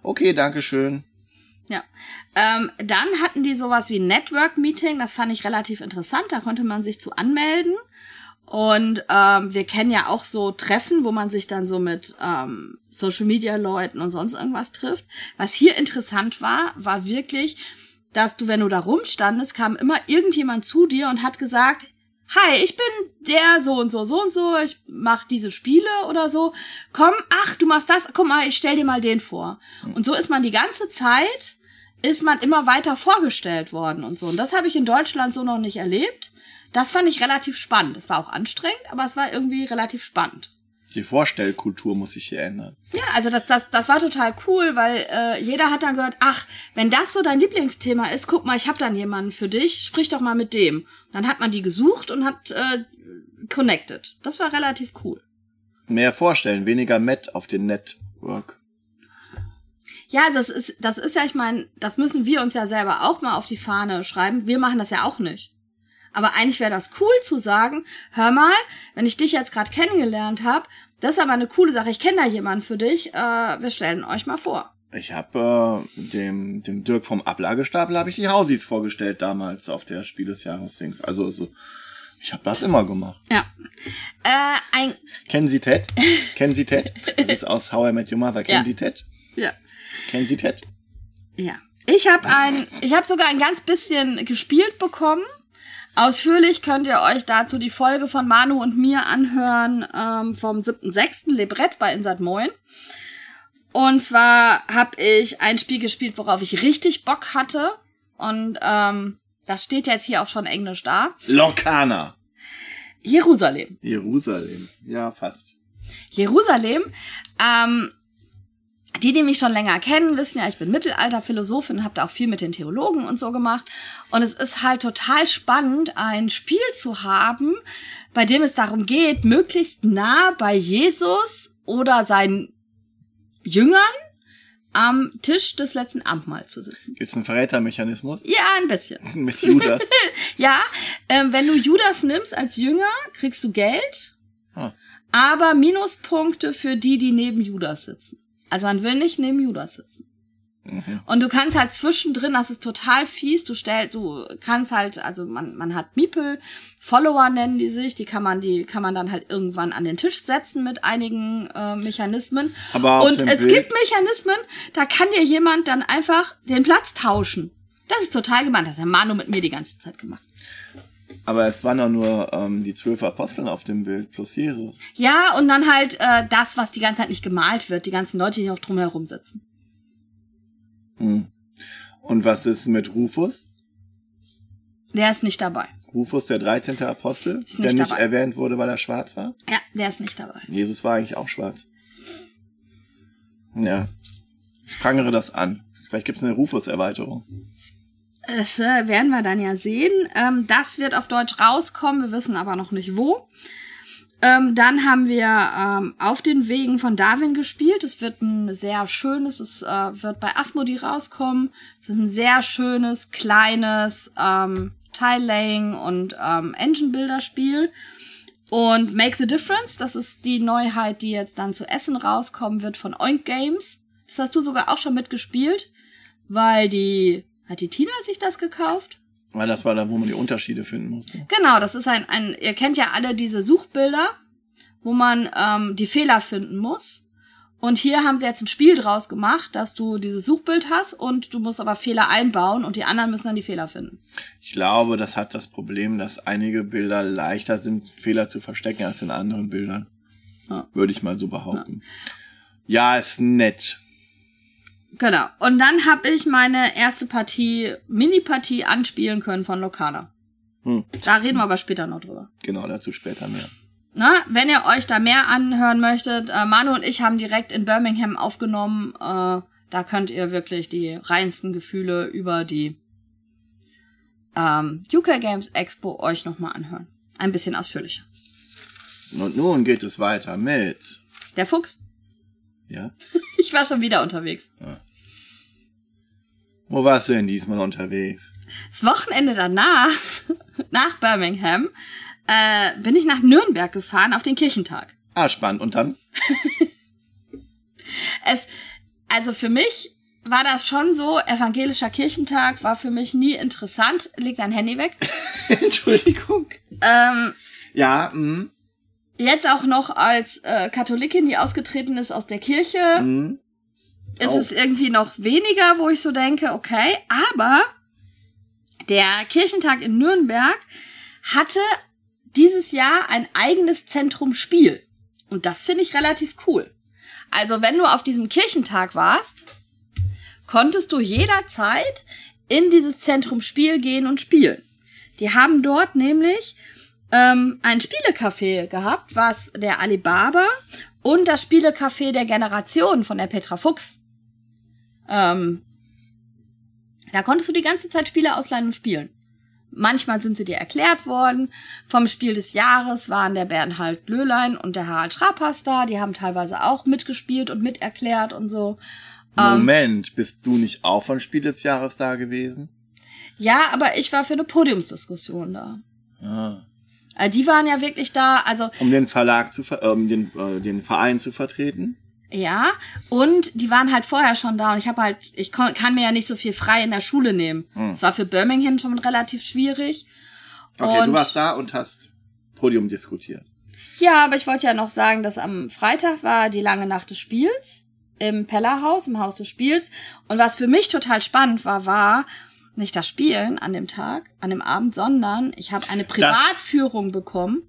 Okay, danke schön. Ja. Ähm, dann hatten die sowas wie ein Network-Meeting. Das fand ich relativ interessant. Da konnte man sich zu anmelden. Und ähm, wir kennen ja auch so Treffen, wo man sich dann so mit ähm, Social Media Leuten und sonst irgendwas trifft. Was hier interessant war, war wirklich, dass du, wenn du da rumstandest, kam immer irgendjemand zu dir und hat gesagt, Hi, ich bin der so und so, so und so, ich mach diese Spiele oder so. Komm, ach, du machst das, guck mal, ich stell dir mal den vor. Und so ist man die ganze Zeit, ist man immer weiter vorgestellt worden und so. Und das habe ich in Deutschland so noch nicht erlebt. Das fand ich relativ spannend. Es war auch anstrengend, aber es war irgendwie relativ spannend. Die Vorstellkultur muss sich hier ändern. Ja, also das, das, das war total cool, weil äh, jeder hat dann gehört, ach, wenn das so dein Lieblingsthema ist, guck mal, ich habe dann jemanden für dich, sprich doch mal mit dem. Dann hat man die gesucht und hat äh, connected. Das war relativ cool. Mehr vorstellen, weniger Met auf den Network. Ja, also das ist, das ist ja, ich meine, das müssen wir uns ja selber auch mal auf die Fahne schreiben. Wir machen das ja auch nicht. Aber eigentlich wäre das cool zu sagen, hör mal, wenn ich dich jetzt gerade kennengelernt habe, das ist aber eine coole Sache, ich kenne da jemanden für dich, äh, wir stellen euch mal vor. Ich habe äh, dem, dem Dirk vom Ablagestapel habe ich die Hausis vorgestellt damals auf der Spiel des Jahres Dings. Also so, ich habe das immer gemacht. Ja. Äh, ein Kennen Sie Ted? Kennen Sie Ted? Das ist aus How I Met Your Mother. Kennen Ja. Sie Ted? ja. Kennen Sie Ted? Ja. Ich habe ein, ich habe sogar ein ganz bisschen gespielt bekommen. Ausführlich könnt ihr euch dazu die Folge von Manu und mir anhören ähm, vom 7.6. Lebrett bei Insert Moin. Und zwar habe ich ein Spiel gespielt, worauf ich richtig Bock hatte. Und ähm, das steht jetzt hier auch schon englisch da. Lokana. Jerusalem. Jerusalem. Ja, fast. Jerusalem. Ähm, die, die mich schon länger kennen, wissen ja, ich bin Mittelalterphilosophin, habe da auch viel mit den Theologen und so gemacht. Und es ist halt total spannend, ein Spiel zu haben, bei dem es darum geht, möglichst nah bei Jesus oder seinen Jüngern am Tisch des letzten Abendmahls zu sitzen. Gibt's einen Verrätermechanismus? Ja, ein bisschen. Mit Judas. Ja, ähm, wenn du Judas nimmst als Jünger, kriegst du Geld, Ah. aber Minuspunkte für die, die neben Judas sitzen. Also man will nicht neben Judas sitzen. Mhm. Und du kannst halt zwischendrin, das ist total fies, du stellst, du kannst halt, also man, man hat Miepel, Follower nennen die sich, die kann man, die kann man dann halt irgendwann an den Tisch setzen mit einigen äh, Mechanismen. Aber Und es Bild- gibt Mechanismen, da kann dir jemand dann einfach den Platz tauschen. Das ist total gemeint. Das hat Manu mit mir die ganze Zeit gemacht. Aber es waren doch nur ähm, die zwölf Aposteln auf dem Bild plus Jesus. Ja, und dann halt äh, das, was die ganze Zeit nicht gemalt wird, die ganzen Leute, die noch drumherum sitzen. Hm. Und was ist mit Rufus? Der ist nicht dabei. Rufus, der 13. Apostel, Ist der nicht nicht dabei. erwähnt wurde, weil er schwarz war? Ja, der ist nicht dabei. Jesus war eigentlich auch schwarz. Ja. Ich prangere das an. Vielleicht gibt's eine Rufus-Erweiterung. Das äh, werden wir dann ja sehen. Ähm, das wird auf Deutsch rauskommen, wir wissen aber noch nicht wo. Ähm, dann haben wir ähm, auf den Wegen von Darwin gespielt. Es wird ein sehr schönes, es äh, wird bei Asmodee rauskommen. Es ist ein sehr schönes, kleines Tile-Laying und Engine-Builder-Spiel. Und Make the Difference, das ist die Neuheit, die jetzt dann zu Essen rauskommen wird von Oink Games. Das hast du sogar auch schon mitgespielt, weil die, hat die Tina sich das gekauft? Weil das war da, wo man die Unterschiede finden musste. Genau, das ist ein, ein ihr kennt ja alle diese Suchbilder, wo man ähm, die Fehler finden muss. Und hier haben sie jetzt ein Spiel draus gemacht, dass du dieses Suchbild hast und du musst aber Fehler einbauen und die anderen müssen dann die Fehler finden. Ich glaube, das hat das Problem, dass einige Bilder leichter sind, Fehler zu verstecken als in anderen Bildern. Ja. Würde ich mal so behaupten. Ja, ist nett. Genau. Und dann habe ich meine erste Partie, Mini-Partie anspielen können von Lokana. Hm. Da reden wir aber später noch drüber. Genau, dazu später mehr. Na, wenn ihr euch da mehr anhören möchtet, äh, Manu und ich haben direkt in Birmingham aufgenommen. Äh, da könnt ihr wirklich die reinsten Gefühle über die ähm, UK Games Expo euch nochmal anhören. Ein bisschen ausführlicher. Und nun geht es weiter mit. Der Fuchs. Ja? Ich war schon wieder unterwegs. Wo warst du denn diesmal unterwegs? Das Wochenende danach, nach Birmingham, äh, bin ich nach Nürnberg gefahren auf den Kirchentag. Ah, spannend. Und dann? Es, also für mich war das schon so, evangelischer Kirchentag war für mich nie interessant. Leg dein Handy weg. Entschuldigung. Ähm, Ja, mh, Jetzt auch noch als äh, Katholikin, die ausgetreten ist aus der Kirche, mh. ist es irgendwie noch weniger, wo ich so denke, okay, aber der Kirchentag in Nürnberg hatte dieses Jahr ein eigenes Zentrum Spiel. Und das finde ich relativ cool. Also wenn du auf diesem Kirchentag warst, konntest du jederzeit in dieses Zentrum Spiel gehen und spielen. Die haben dort nämlich ähm, ein Spielecafé gehabt, was der Alibaba und das Spielecafé der Generation von der Petra Fuchs. Ähm, da konntest du die ganze Zeit Spiele ausleihen und spielen. Manchmal sind sie dir erklärt worden. Vom Spiel des Jahres waren der Bernhard Löhlein und der Harald Trapas da. Die haben teilweise auch mitgespielt und miterklärt und so. Ähm, Moment, bist du nicht auch von Spiel des Jahres da gewesen? Ja, aber ich war für eine Podiumsdiskussion da. Ah. Äh, die waren ja wirklich da, also Um den Verlag zu ver äh, um den, äh, den Verein zu vertreten? ja, und die waren halt vorher schon da und ich habe halt, ich kann mir ja nicht so viel frei in der Schule nehmen. Hm. Es war für Birmingham schon relativ schwierig. Okay, Und- du warst da und hast Podium diskutiert. Ja, aber ich wollte ja noch sagen, dass am Freitag war die lange Nacht des Spiels im Pellerhaus, im Haus des Spiels. Und was für mich total spannend war, war nicht das Spielen an dem Tag, an dem Abend, sondern ich habe eine Privatführung bekommen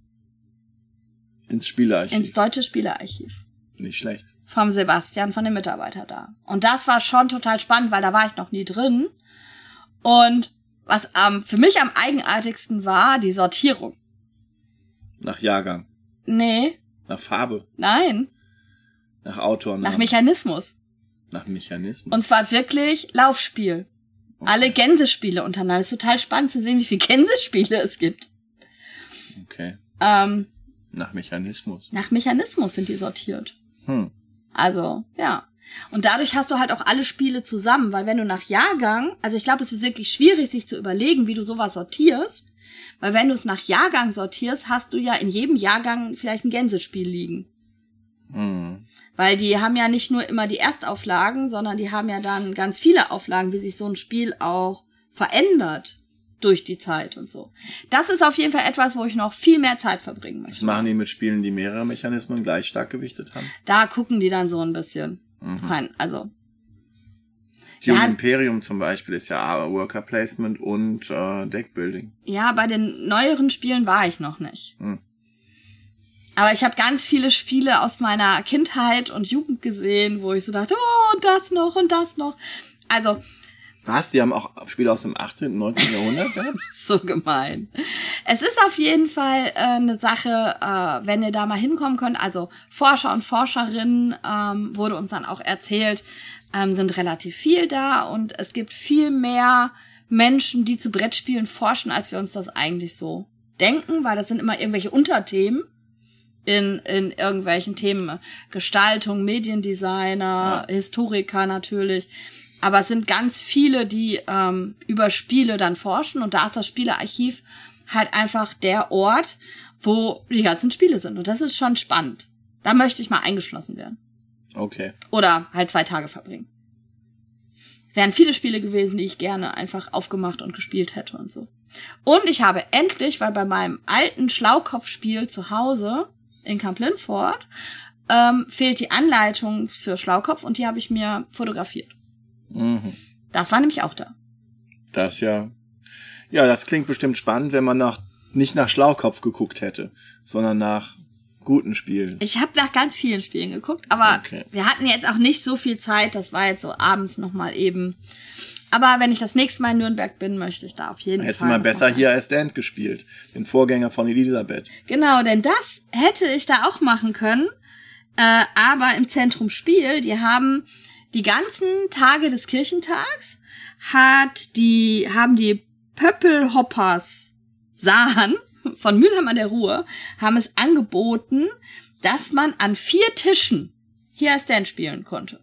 Ins Spielerarchiv. ins Deutsche Spielearchiv Nicht schlecht. vom Sebastian, von dem Mitarbeiter da. Und das war schon total spannend, weil da war ich noch nie drin. Und was ähm, für mich am eigenartigsten war, die Sortierung. Nach Jahrgang. Nee, Nach Farbe. nein, Nach Autor. nach Mechanismus. Nach Mechanismus. Und zwar wirklich Laufspiel. Alle Gänsespiele untereinander. Es ist total spannend zu sehen, wie viele Gänsespiele es gibt. Okay. Ähm, Nach Mechanismus. nach Mechanismus sind die sortiert. Hm. Also, ja. Und dadurch hast du halt auch alle Spiele zusammen, weil wenn du nach Jahrgang, also ich glaube, es ist wirklich schwierig, sich zu überlegen, wie du sowas sortierst, weil wenn du es nach Jahrgang sortierst, hast du ja in jedem Jahrgang vielleicht ein Gänsespiel liegen. Hm. Weil die haben ja nicht nur immer die Erstauflagen, sondern die haben ja dann ganz viele Auflagen, wie sich so ein Spiel auch verändert durch die Zeit und so. Das ist auf jeden Fall etwas, wo ich noch viel mehr Zeit verbringen möchte. machen die mit Spielen, die mehrere Mechanismen gleich stark gewichtet haben? Da gucken die dann so ein bisschen Mhm. rein. Also, Dune Ja. Imperium zum Beispiel ist ja Worker Placement und äh, Deckbuilding. ja, bei den neueren Spielen war ich noch nicht. Hm. Aber ich habe ganz viele Spiele aus meiner Kindheit und Jugend gesehen, wo ich so dachte, oh, und das noch und das noch. Also, Was? Die haben auch Spiele aus dem 18. und 19. Jahrhundert gehabt? so gemein. Es ist auf jeden Fall äh, eine Sache, äh, wenn ihr da mal hinkommen könnt. Also Forscher und Forscherinnen ähm, wurde uns dann auch erzählt, ähm, sind relativ viel da und es gibt viel mehr Menschen, die zu Brettspielen forschen, als wir uns das eigentlich so denken, weil das sind immer irgendwelche Unterthemen in, in irgendwelchen Themen. Gestaltung, Mediendesigner, Historiker natürlich. Aber es sind ganz viele, die ähm, über Spiele dann forschen und da ist das Spielearchiv halt einfach der Ort, wo die ganzen Spiele sind. Und das ist schon spannend. Da möchte ich mal eingeschlossen werden. Okay. Oder halt zwei Tage verbringen. Wären viele Spiele gewesen, die ich gerne einfach aufgemacht und gespielt hätte und so. Und ich habe endlich, weil bei meinem alten Schlaukopfspiel zu Hause in Camp Lindford ähm, fehlt die Anleitung für Schlaukopf und die habe ich mir fotografiert. Mhm. Das war nämlich auch da. Das ja. Ja, das klingt bestimmt spannend, wenn man nach, nicht nach Schlaukopf geguckt hätte, sondern nach guten Spielen. Ich habe nach ganz vielen Spielen geguckt, aber Okay. wir hatten jetzt auch nicht so viel Zeit. Das war jetzt so abends noch mal eben. Aber wenn ich das nächste Mal in Nürnberg bin, möchte ich da auf jeden Hättest du Fall. mal noch besser rein. hier als Stand gespielt. Den Vorgänger von Elisabeth. Genau, denn das hätte ich da auch machen können. Äh, aber im Zentrum Spiel, die haben die ganzen Tage des Kirchentags hat die, haben die Pöppelhoppers Sahen von Mülheim an der Ruhr, haben es angeboten, dass man an vier Tischen hier als Stand spielen konnte.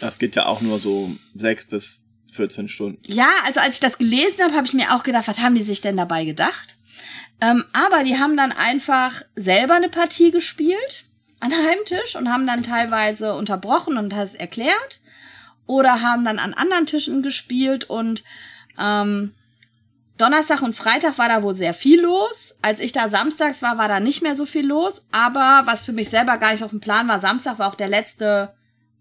Das geht ja auch nur so sechs bis 14 Stunden. Ja, also als ich das gelesen habe, habe ich mir auch gedacht, was haben die sich denn dabei gedacht? Ähm, aber die haben dann einfach selber eine Partie gespielt an einem Tisch und haben dann teilweise unterbrochen und das erklärt. Oder haben dann an anderen Tischen gespielt und ähm, Donnerstag und Freitag war da wohl sehr viel los. Als ich da samstags war, war da nicht mehr so viel los. Aber was für mich selber gar nicht auf dem Plan war, Samstag war auch der letzte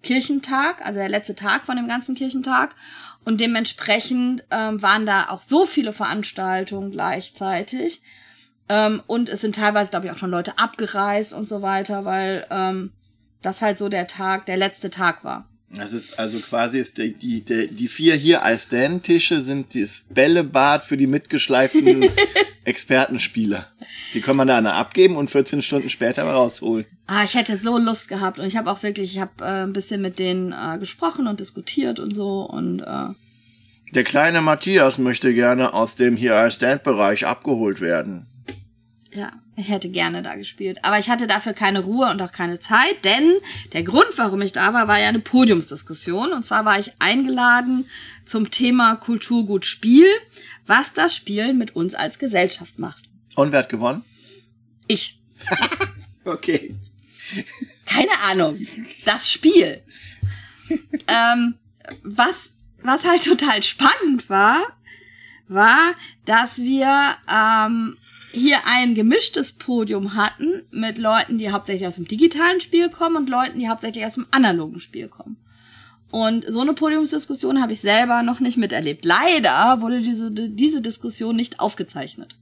Kirchentag, also der letzte Tag von dem ganzen Kirchentag. Und dementsprechend ähm, waren da auch so viele Veranstaltungen gleichzeitig. Ähm, und es sind teilweise, glaube ich, auch schon Leute abgereist und so weiter, weil ähm, das halt so der Tag, der letzte Tag war. Das ist also quasi ist die, die, die, die vier hier als Stand-Tische sind das Bällebad für die mitgeschleiften Expertenspieler. Die kann man da eine abgeben und 14 Stunden später mal rausholen. Ah, ich hätte so Lust gehabt und ich habe auch wirklich, ich habe äh, ein bisschen mit denen äh, gesprochen und diskutiert und so und äh, Der kleine Matthias möchte gerne aus dem hier als Stand-Bereich abgeholt werden. Ja, ich hätte gerne da gespielt. Aber ich hatte dafür keine Ruhe und auch keine Zeit, denn der Grund, warum ich da war, war ja eine Podiumsdiskussion. Und zwar war ich eingeladen zum Thema Kulturgut Spiel, was das Spielen mit uns als Gesellschaft macht. Und wer hat gewonnen? Ich. Okay. Keine Ahnung. Das Spiel. ähm, was, was halt total spannend war, war, dass wir ähm, hier ein gemischtes Podium hatten mit Leuten, die hauptsächlich aus dem digitalen Spiel kommen und Leuten, die hauptsächlich aus dem analogen Spiel kommen. Und so eine Podiumsdiskussion habe ich selber noch nicht miterlebt. Leider wurde diese, diese Diskussion nicht aufgezeichnet.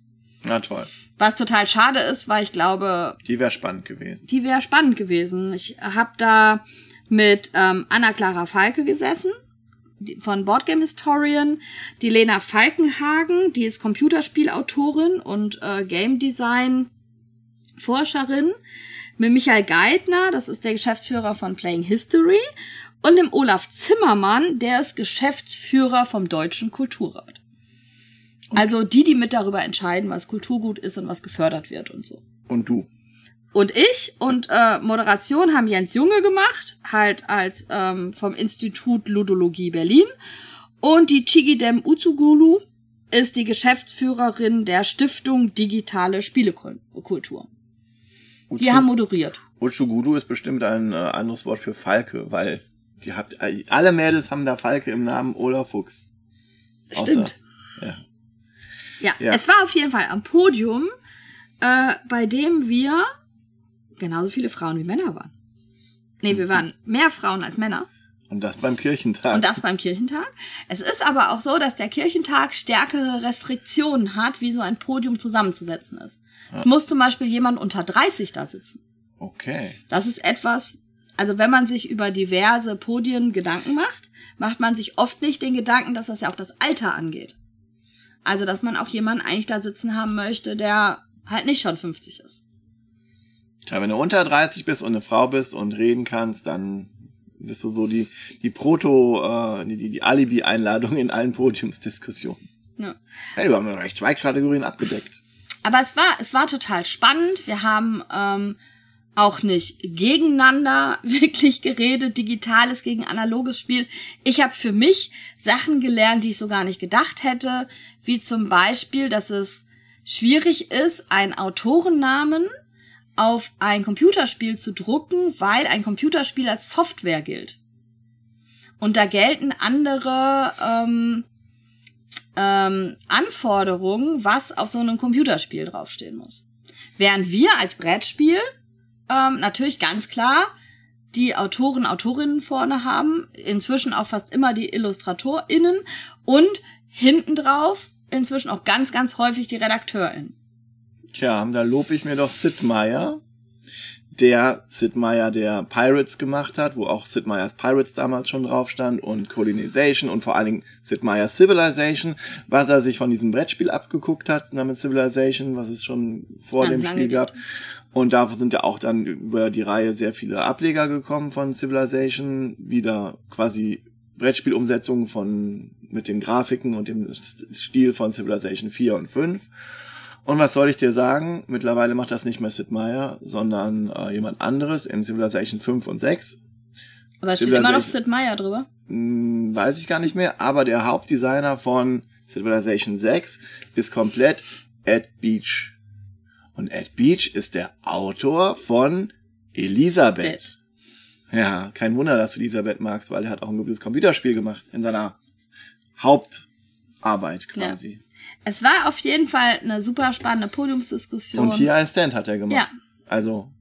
Na toll. Was total schade ist, weil ich glaube, Die wäre spannend gewesen. die wäre spannend gewesen. Ich habe da mit ähm, Anna-Clara Falke gesessen, von Boardgame Historian, die Lena Falkenhagen, die ist Computerspielautorin und äh, Game Design Forscherin, mit Michael Geithner, das ist der Geschäftsführer von Playing History, und dem Olaf Zimmermann, der ist Geschäftsführer vom Deutschen Kulturrat. Also die, die mit darüber entscheiden, was Kulturgut ist und was gefördert wird und so. Und du? Und ich und äh, Moderation haben Jens Junge gemacht, halt als ähm, vom Institut Ludologie Berlin. Und die Chigidem Uzugulu ist die Geschäftsführerin der Stiftung Digitale Spielekultur. Die haben moderiert. Uchugudu ist bestimmt ein äh, anderes Wort für Falke, weil die habt alle Mädels haben da Falke im Namen oder Fuchs. Außer- Stimmt. Ja. Ja, Ja. es war auf jeden Fall am Podium, äh, bei dem wir genauso viele Frauen wie Männer waren. Nee, wir waren mehr Frauen als Männer. Und das beim Kirchentag. Und das beim Kirchentag. Es ist aber auch so, dass der Kirchentag stärkere Restriktionen hat, wie so ein Podium zusammenzusetzen ist. Es muss zum Beispiel jemand unter 30 da sitzen. okay. Das ist etwas, also wenn man sich über diverse Podien Gedanken macht, macht man sich oft nicht den Gedanken, dass das ja auch das Alter angeht. Also, dass man auch jemanden eigentlich da sitzen haben möchte, der halt nicht schon 50 ist. Wenn du unter 30 bist und eine Frau bist und reden kannst, dann bist du so die, die Proto, äh, die, die, Alibi-Einladung in allen Podiumsdiskussionen. Ja. Hey, du haben recht zwei Kategorien abgedeckt. Aber es war, es war total spannend. Wir haben ähm, auch nicht gegeneinander wirklich geredet, digitales gegen analoges Spiel. Ich habe für mich Sachen gelernt, die ich so gar nicht gedacht hätte, wie zum Beispiel, dass es schwierig ist, einen Autorennamen auf ein Computerspiel zu drucken, weil ein Computerspiel als Software gilt. Und da gelten andere ähm, ähm, Anforderungen, was auf so einem Computerspiel draufstehen muss. Während wir als Brettspiel ähm, natürlich ganz klar die Autoren, Autorinnen vorne haben, inzwischen auch fast immer die IllustratorInnen und hinten drauf inzwischen auch ganz, ganz häufig die RedakteurInnen. Tja, da lob ich mir doch Sid Meier, der Sid Meier, der Pirates gemacht hat, wo auch Sid Meier's Pirates damals schon drauf stand und Colonization und vor allen Dingen Sid Meier's Civilization, was er sich von diesem Brettspiel abgeguckt hat, namens Civilization, was es schon vor Ganz dem Spiel gab. Und da sind ja auch dann über die Reihe sehr viele Ableger gekommen von Civilization, wieder quasi Brettspielumsetzungen von mit den Grafiken und dem Stil von Civilization 4 und 5. Und was soll ich dir sagen? Mittlerweile macht das nicht mehr Sid Meier, sondern äh, jemand anderes in Civilization 5 und 6. Aber es steht immer noch Sid Meier drüber. Hm, weiß ich gar nicht mehr, aber der Hauptdesigner von Civilization 6 ist komplett Ed Beach. Und Ed Beach ist der Autor von Elisabeth. Ja, kein Wunder, dass du Elisabeth magst, weil er hat auch ein gutes Computerspiel gemacht in seiner Hauptarbeit quasi. Es war auf jeden Fall eine super spannende Podiumsdiskussion. Und I Stand hat er gemacht. Ja. Also,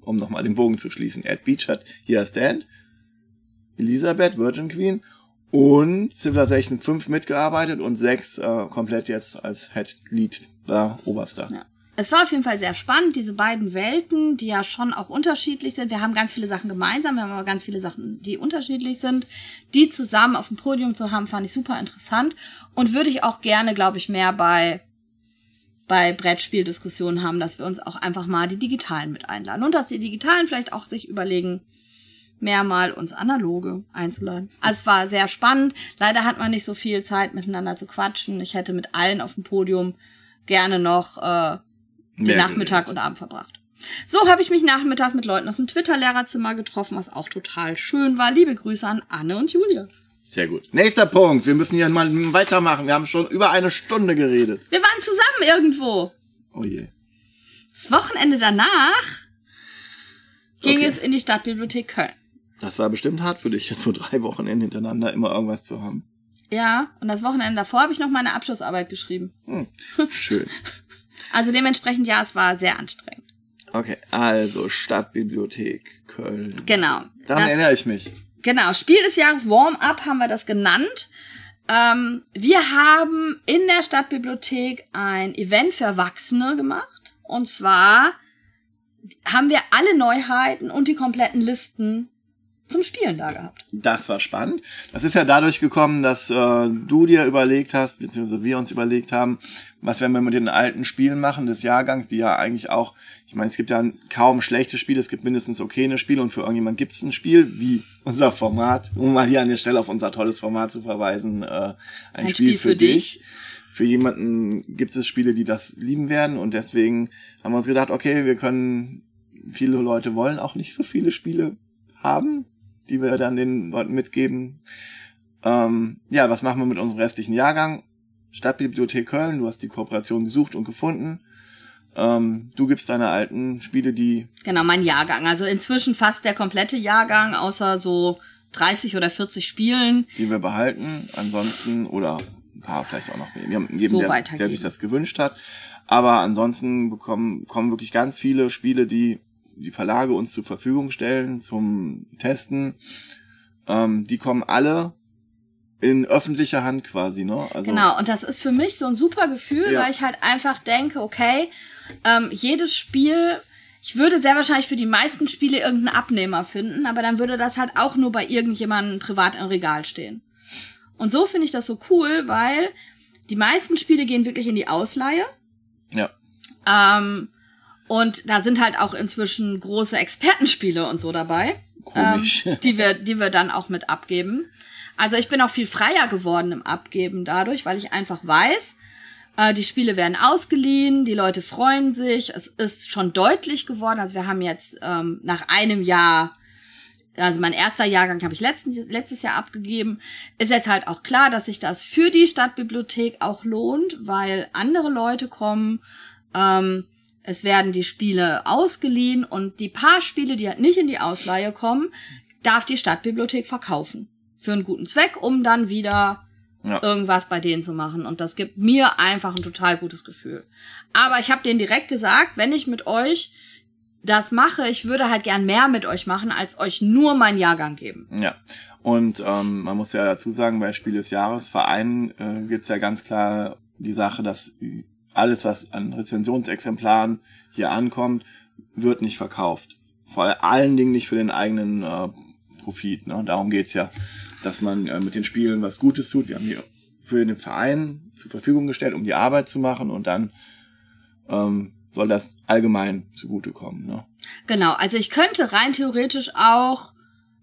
um nochmal den Bogen zu schließen. Ed Beach hat I Stand, Elisabeth, Virgin Queen und Civilization 5 mitgearbeitet und 6 äh, komplett jetzt als Head Lead da Oberster. Ja. Es war auf jeden Fall sehr spannend, diese beiden Welten, die ja schon auch unterschiedlich sind. Wir haben ganz viele Sachen gemeinsam, wir haben aber ganz viele Sachen, die unterschiedlich sind. Die zusammen auf dem Podium zu haben, fand ich super interessant und würde ich auch gerne, glaube ich, mehr bei bei Brettspieldiskussionen haben, dass wir uns auch einfach mal die Digitalen mit einladen und dass die Digitalen vielleicht auch sich überlegen, mehr mal uns analoge einzuladen. Also es war sehr spannend. Leider hat man nicht so viel Zeit miteinander zu quatschen. Ich hätte mit allen auf dem Podium gerne noch äh, den Nachmittag und Abend verbracht. So habe ich mich nachmittags mit Leuten aus dem Twitter-Lehrerzimmer getroffen, was auch total schön war. Liebe Grüße an Anne und Julia. Sehr gut. Nächster Punkt. Wir müssen hier mal weitermachen. Wir haben schon über eine Stunde geredet. Wir waren zusammen irgendwo. Oh je. Das Wochenende danach ging Okay. es in die Stadtbibliothek Köln. Das war bestimmt hart für dich, jetzt so drei Wochenende hintereinander immer irgendwas zu haben. Ja, und das Wochenende davor habe ich noch meine Abschlussarbeit geschrieben. Hm. Schön. Also dementsprechend, ja, es war sehr anstrengend. Okay, also Stadtbibliothek Köln. Genau. Daran erinnere ich mich. Genau, Spiel des Jahres Warm-Up haben wir das genannt. Ähm, wir haben in der Stadtbibliothek ein Event für Erwachsene gemacht. Und zwar haben wir alle Neuheiten und die kompletten Listen zum Spielen da gehabt. Das war spannend. Das ist ja dadurch gekommen, dass äh, du dir überlegt hast, beziehungsweise wir uns überlegt haben, was werden wir mit den alten Spielen machen des Jahrgangs, die ja eigentlich auch, ich meine, es gibt ja kaum schlechte Spiele, es gibt mindestens okaye Spiele und für irgendjemand gibt es ein Spiel, wie unser Format, um mal hier an der Stelle auf unser tolles Format zu verweisen, äh, ein, Spiel, für, dich. Für jemanden gibt es Spiele, die das lieben werden und deswegen haben wir uns gedacht, okay, wir können, viele Leute wollen auch nicht so viele Spiele haben, die wir dann den Leuten mitgeben. Ähm, ja, was machen wir mit unserem restlichen Jahrgang? Stadtbibliothek Köln, du hast die Kooperation gesucht und gefunden. Ähm, du gibst deine alten Spiele, die Genau, mein Jahrgang. Also inzwischen fast der komplette Jahrgang, außer so 30 oder 40 Spielen. die wir behalten. Ansonsten, oder ein paar vielleicht auch noch wir haben jedem, So der, der sich das gewünscht hat. Aber ansonsten bekommen, kommen wirklich ganz viele Spiele, die die Verlage uns zur Verfügung stellen zum Testen. Ähm, die kommen alle in öffentlicher Hand quasi, ne? Also, Genau, und das ist für mich so ein super Gefühl, Ja. weil ich halt einfach denke, okay, ähm, jedes Spiel, ich würde sehr wahrscheinlich für die meisten Spiele irgendeinen Abnehmer finden, aber dann würde das halt auch nur bei irgendjemandem privat im Regal stehen. Und so finde ich das so cool, weil die meisten Spiele gehen wirklich in die Ausleihe. Ja. Ähm, und da sind halt auch inzwischen große Expertenspiele und so dabei. Komisch. Ähm, die wir, die wir dann auch mit abgeben. Also ich bin auch viel freier geworden im Abgeben dadurch, weil ich einfach weiß, äh, die Spiele werden ausgeliehen, die Leute freuen sich, es ist schon deutlich geworden. Also wir haben jetzt ähm, nach einem Jahr, also mein erster Jahrgang habe ich letzten, letztes Jahr abgegeben, ist jetzt halt auch klar, dass sich das für die Stadtbibliothek auch lohnt, weil andere Leute kommen, ähm, es werden die Spiele ausgeliehen und die paar Spiele, die halt nicht in die Ausleihe kommen, darf die Stadtbibliothek verkaufen. Für einen guten Zweck, um dann wieder Ja. irgendwas bei denen zu machen. Und das gibt mir einfach ein total gutes Gefühl. Aber ich habe denen direkt gesagt, wenn ich mit euch das mache, ich würde halt gern mehr mit euch machen, als euch nur meinen Jahrgang geben. Ja, und ähm, man muss ja dazu sagen, bei Spiel des Jahres Vereinen äh, gibt's ja ganz klar die Sache, dass alles, was an Rezensionsexemplaren hier ankommt, wird nicht verkauft. Vor allen Dingen nicht für den eigenen äh, Profit. Ne? Darum geht's ja, dass man äh, mit den Spielen was Gutes tut. Wir haben hier für den Verein zur Verfügung gestellt, um die Arbeit zu machen und dann ähm, soll das allgemein zugutekommen. Ne? Genau, also ich könnte rein theoretisch auch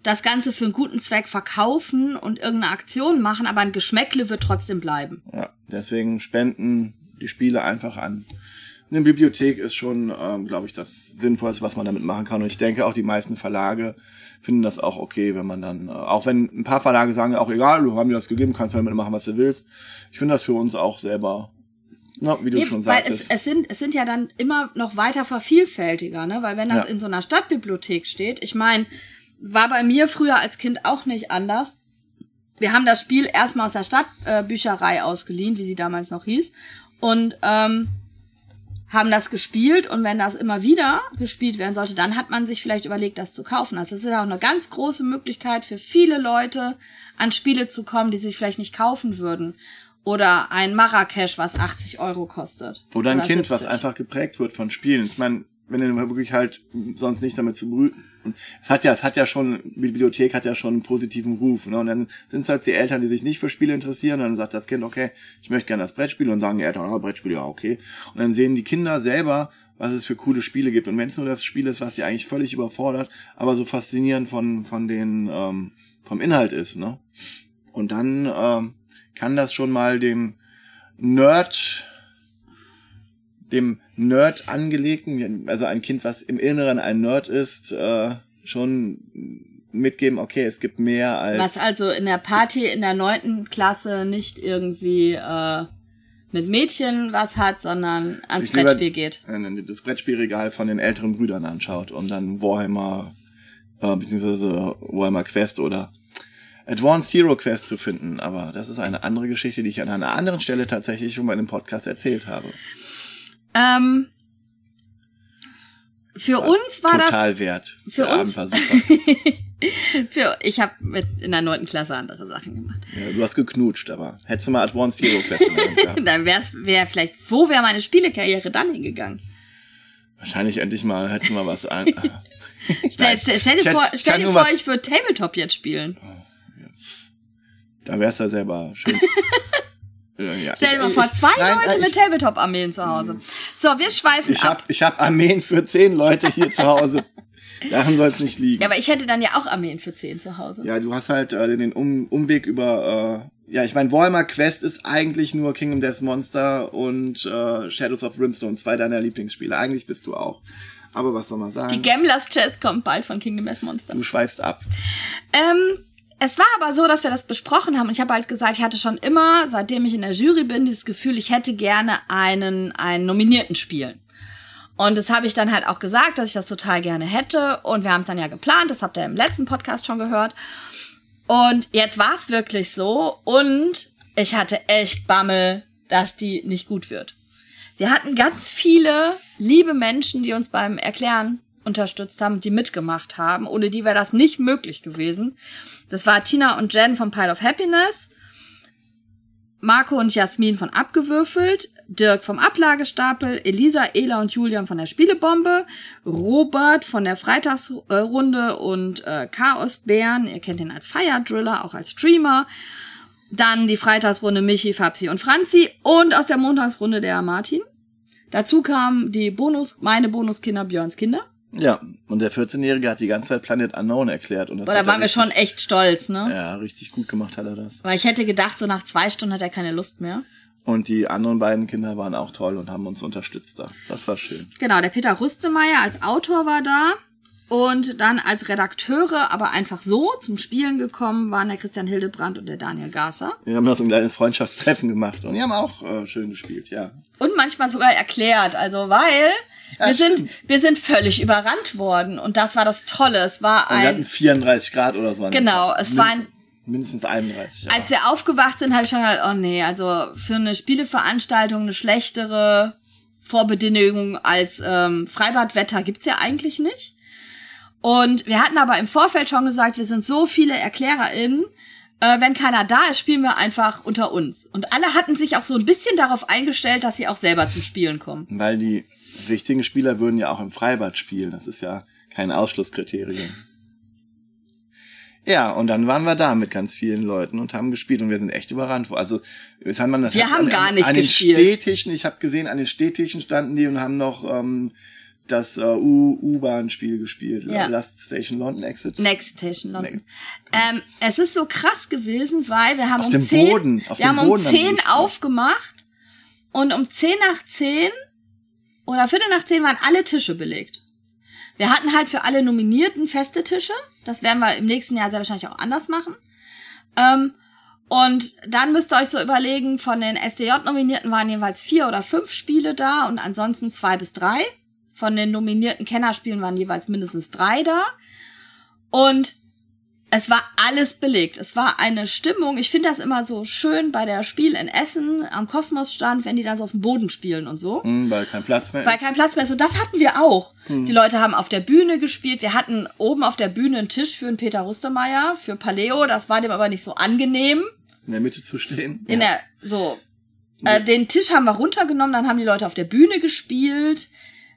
das Ganze für einen guten Zweck verkaufen und irgendeine Aktion machen, aber ein Geschmäckle wird trotzdem bleiben. Ja, deswegen spenden die Spiele einfach an. Eine Bibliothek ist schon, ähm, glaube ich, das Sinnvollste, was man damit machen kann. Und ich denke auch, die meisten Verlage finden das auch okay, wenn man dann, äh, auch wenn ein paar Verlage sagen, auch egal, du haben dir das gegeben, kannst damit machen, was du willst. Ich finde das für uns auch selber, na, wie du Nee, schon weil es, es, sind, es sind ja dann immer noch weiter vervielfältiger, ne? Weil wenn das Ja. in so einer Stadtbibliothek steht, ich meine, war bei mir früher als Kind auch nicht anders. wir haben das Spiel erstmal aus der Stadtbücherei äh, ausgeliehen, wie sie damals noch hieß. Und ähm, haben das gespielt und wenn das immer wieder gespielt werden sollte, dann hat man sich vielleicht überlegt, das zu kaufen. Also es ist ja auch eine ganz große Möglichkeit für viele Leute, an Spiele zu kommen, die sich vielleicht nicht kaufen würden. Oder ein Marrakesch, was 80 Euro kostet. Oder ein oder Kind, 70. was einfach geprägt wird von Spielen. Ich meine, wenn du wirklich halt sonst nicht damit zu. Es hat ja, es hat ja schon, Bibliothek hat ja schon einen positiven Ruf. Ne? Und dann sind es halt die Eltern, die sich nicht für Spiele interessieren. Und dann sagt das Kind, okay, ich möchte gerne das Brettspiel. Und sagen die Eltern, oh, Brettspiel, ja, okay. Und dann sehen die Kinder selber, was es für coole Spiele gibt. Und wenn es nur das Spiel ist, was sie eigentlich völlig überfordert, aber so faszinierend von, von den, ähm, vom Inhalt ist, ne? Und dann ähm, kann das schon mal dem Nerd dem Nerd angelegten, also ein Kind, was im Inneren ein Nerd ist, äh, schon mitgeben, okay, es gibt mehr als. Was also in der Party in der neunten Klasse nicht irgendwie äh, mit Mädchen was hat, sondern ans Brettspiel geht. Das Brettspielregal von den älteren Brüdern anschaut und dann Warhammer, äh, beziehungsweise Warhammer Quest oder Advanced Hero Quest zu finden. Aber das ist eine andere Geschichte, die ich an einer anderen Stelle tatsächlich schon bei einem Podcast erzählt habe. Ähm, für uns war total das total wert. Für uns. für ich habe mit in der neunten Klasse andere Sachen gemacht. Ja, du hast geknutscht, aber hättest du mal Advanced Hero Quest dann wär's wär vielleicht wo wäre meine Spielekarriere dann hingegangen? Wahrscheinlich endlich mal hättest du mal was an. stell, stell, stell, dir vor, stell dir vor, ich würde Tabletop jetzt spielen. Oh, da wär's ja selber schön. Ja. Stell dir mal vor, zwei nein, Leute nein, mit Tabletop-Armeen zu Hause. So, wir schweifen ich ab. Hab, ich habe Armeen für zehn Leute hier zu Hause. Daran soll es nicht liegen. Ja, aber ich hätte dann ja auch Armeen für zehn zu Hause. Ja, du hast halt äh, den um Umweg über... Äh, ja, ich meine, Warhammer Quest ist eigentlich nur Kingdom Death Monster und äh, Shadows of Brimstone, zwei deiner Lieblingsspiele. Eigentlich bist du auch. Aber was soll man sagen? Die Gamblers Chest kommt bald von Kingdom Death Monster. Du schweifst ab. Ähm, es war aber so, dass wir das besprochen haben und ich habe halt gesagt, ich hatte schon immer, seitdem ich in der Jury bin, dieses Gefühl, ich hätte gerne einen, einen Nominierten spielen. Und das habe ich dann halt auch gesagt, dass ich das total gerne hätte. Und wir haben es dann ja geplant, das habt ihr im letzten Podcast schon gehört. Und jetzt war es wirklich so. Und ich hatte echt Bammel, dass die nicht gut wird. Wir hatten ganz viele liebe Menschen, die uns beim Erklären unterstützt haben, die mitgemacht haben. Ohne die wäre das nicht möglich gewesen. Das war Tina und Jen vom Pile of Happiness, Marco und Jasmin von Abgewürfelt, Dirk vom Ablagestapel, Elisa, Ela und Julian von der Spielebombe, Robert von der Freitagsrunde und äh, Chaosbären, ihr kennt ihn als Fire Driller, auch als Streamer. Dann die Freitagsrunde Michi, Fabsi und Franzi und aus der Montagsrunde der Martin. Dazu kamen die Bonus, meine Bonuskinder Björns Kinder. Ja, und der 14-Jährige hat die ganze Zeit Planet Unknown erklärt. Und das Boah, da waren wir schon echt stolz, ne? Ja, richtig gut gemacht hat er das. Weil ich hätte gedacht, so nach zwei Stunden hat er keine Lust mehr. Und die anderen beiden Kinder waren auch toll und haben uns unterstützt da. Das war schön. Genau, der Peter Rüstemeyer als Autor war da. Und dann als Redakteure, aber einfach so zum Spielen gekommen, waren der Christian Hildebrand und der Daniel Gasser. Wir haben noch so ein kleines Freundschaftstreffen gemacht und die haben auch äh, schön gespielt, ja. Und manchmal sogar erklärt, also weil ja, wir sind wir sind völlig überrannt worden und das war das Tolle. Es war ein. wir hatten 34 Grad oder so. Genau, es war ein mindestens 31. Ja. Als wir aufgewacht sind, habe ich schon gedacht, oh nee, also für eine Spieleveranstaltung eine schlechtere Vorbedingung als ähm, Freibadwetter gibt's ja eigentlich nicht. Und wir hatten aber im Vorfeld schon gesagt, wir sind so viele ErklärerInnen, äh, wenn keiner da ist, spielen wir einfach unter uns. Und alle hatten sich auch so ein bisschen darauf eingestellt, dass sie auch selber zum Spielen kommen. Weil die richtigen Spieler würden ja auch im Freibad spielen. Das ist ja kein Ausschlusskriterium. Ja, und dann waren wir da mit ganz vielen Leuten und haben gespielt und wir sind echt überrannt. Also, jetzt hat man das wir haben an, gar nicht an, an den gespielt. Städtischen, ich habe gesehen, an den Städtischen standen die und haben noch ähm, das äh, U-Bahn-Spiel gespielt. Ja. Last Station London Exit. Next Station London. Ne ähm, es ist so krass gewesen, weil wir haben auf um 10, Boden, wir haben Boden um 10 aufgemacht und um 10 nach 10 oder Viertel nach 10 waren alle Tische belegt. Wir hatten halt für alle Nominierten feste Tische. Das werden wir im nächsten Jahr sehr wahrscheinlich auch anders machen. Ähm, und dann müsst ihr euch so überlegen, von den SDJ-Nominierten waren jeweils vier oder fünf Spiele da und ansonsten zwei bis drei. Von den nominierten Kennerspielen waren jeweils mindestens drei da. Und es war alles belegt. Es war eine Stimmung. Ich finde das immer so schön bei der Spiel in Essen am Kosmosstand, wenn die dann so auf dem Boden spielen und so. Hm, weil kein Platz mehr Weil kein Platz mehr ist. Und das hatten wir auch. Die Leute haben auf der Bühne gespielt. Wir hatten oben auf der Bühne einen Tisch für einen Peter Rustemeyer, für Paleo. Das war dem aber nicht so angenehm. In der Mitte zu stehen. In der, so. Äh, den Tisch haben wir runtergenommen, dann haben die Leute auf der Bühne gespielt.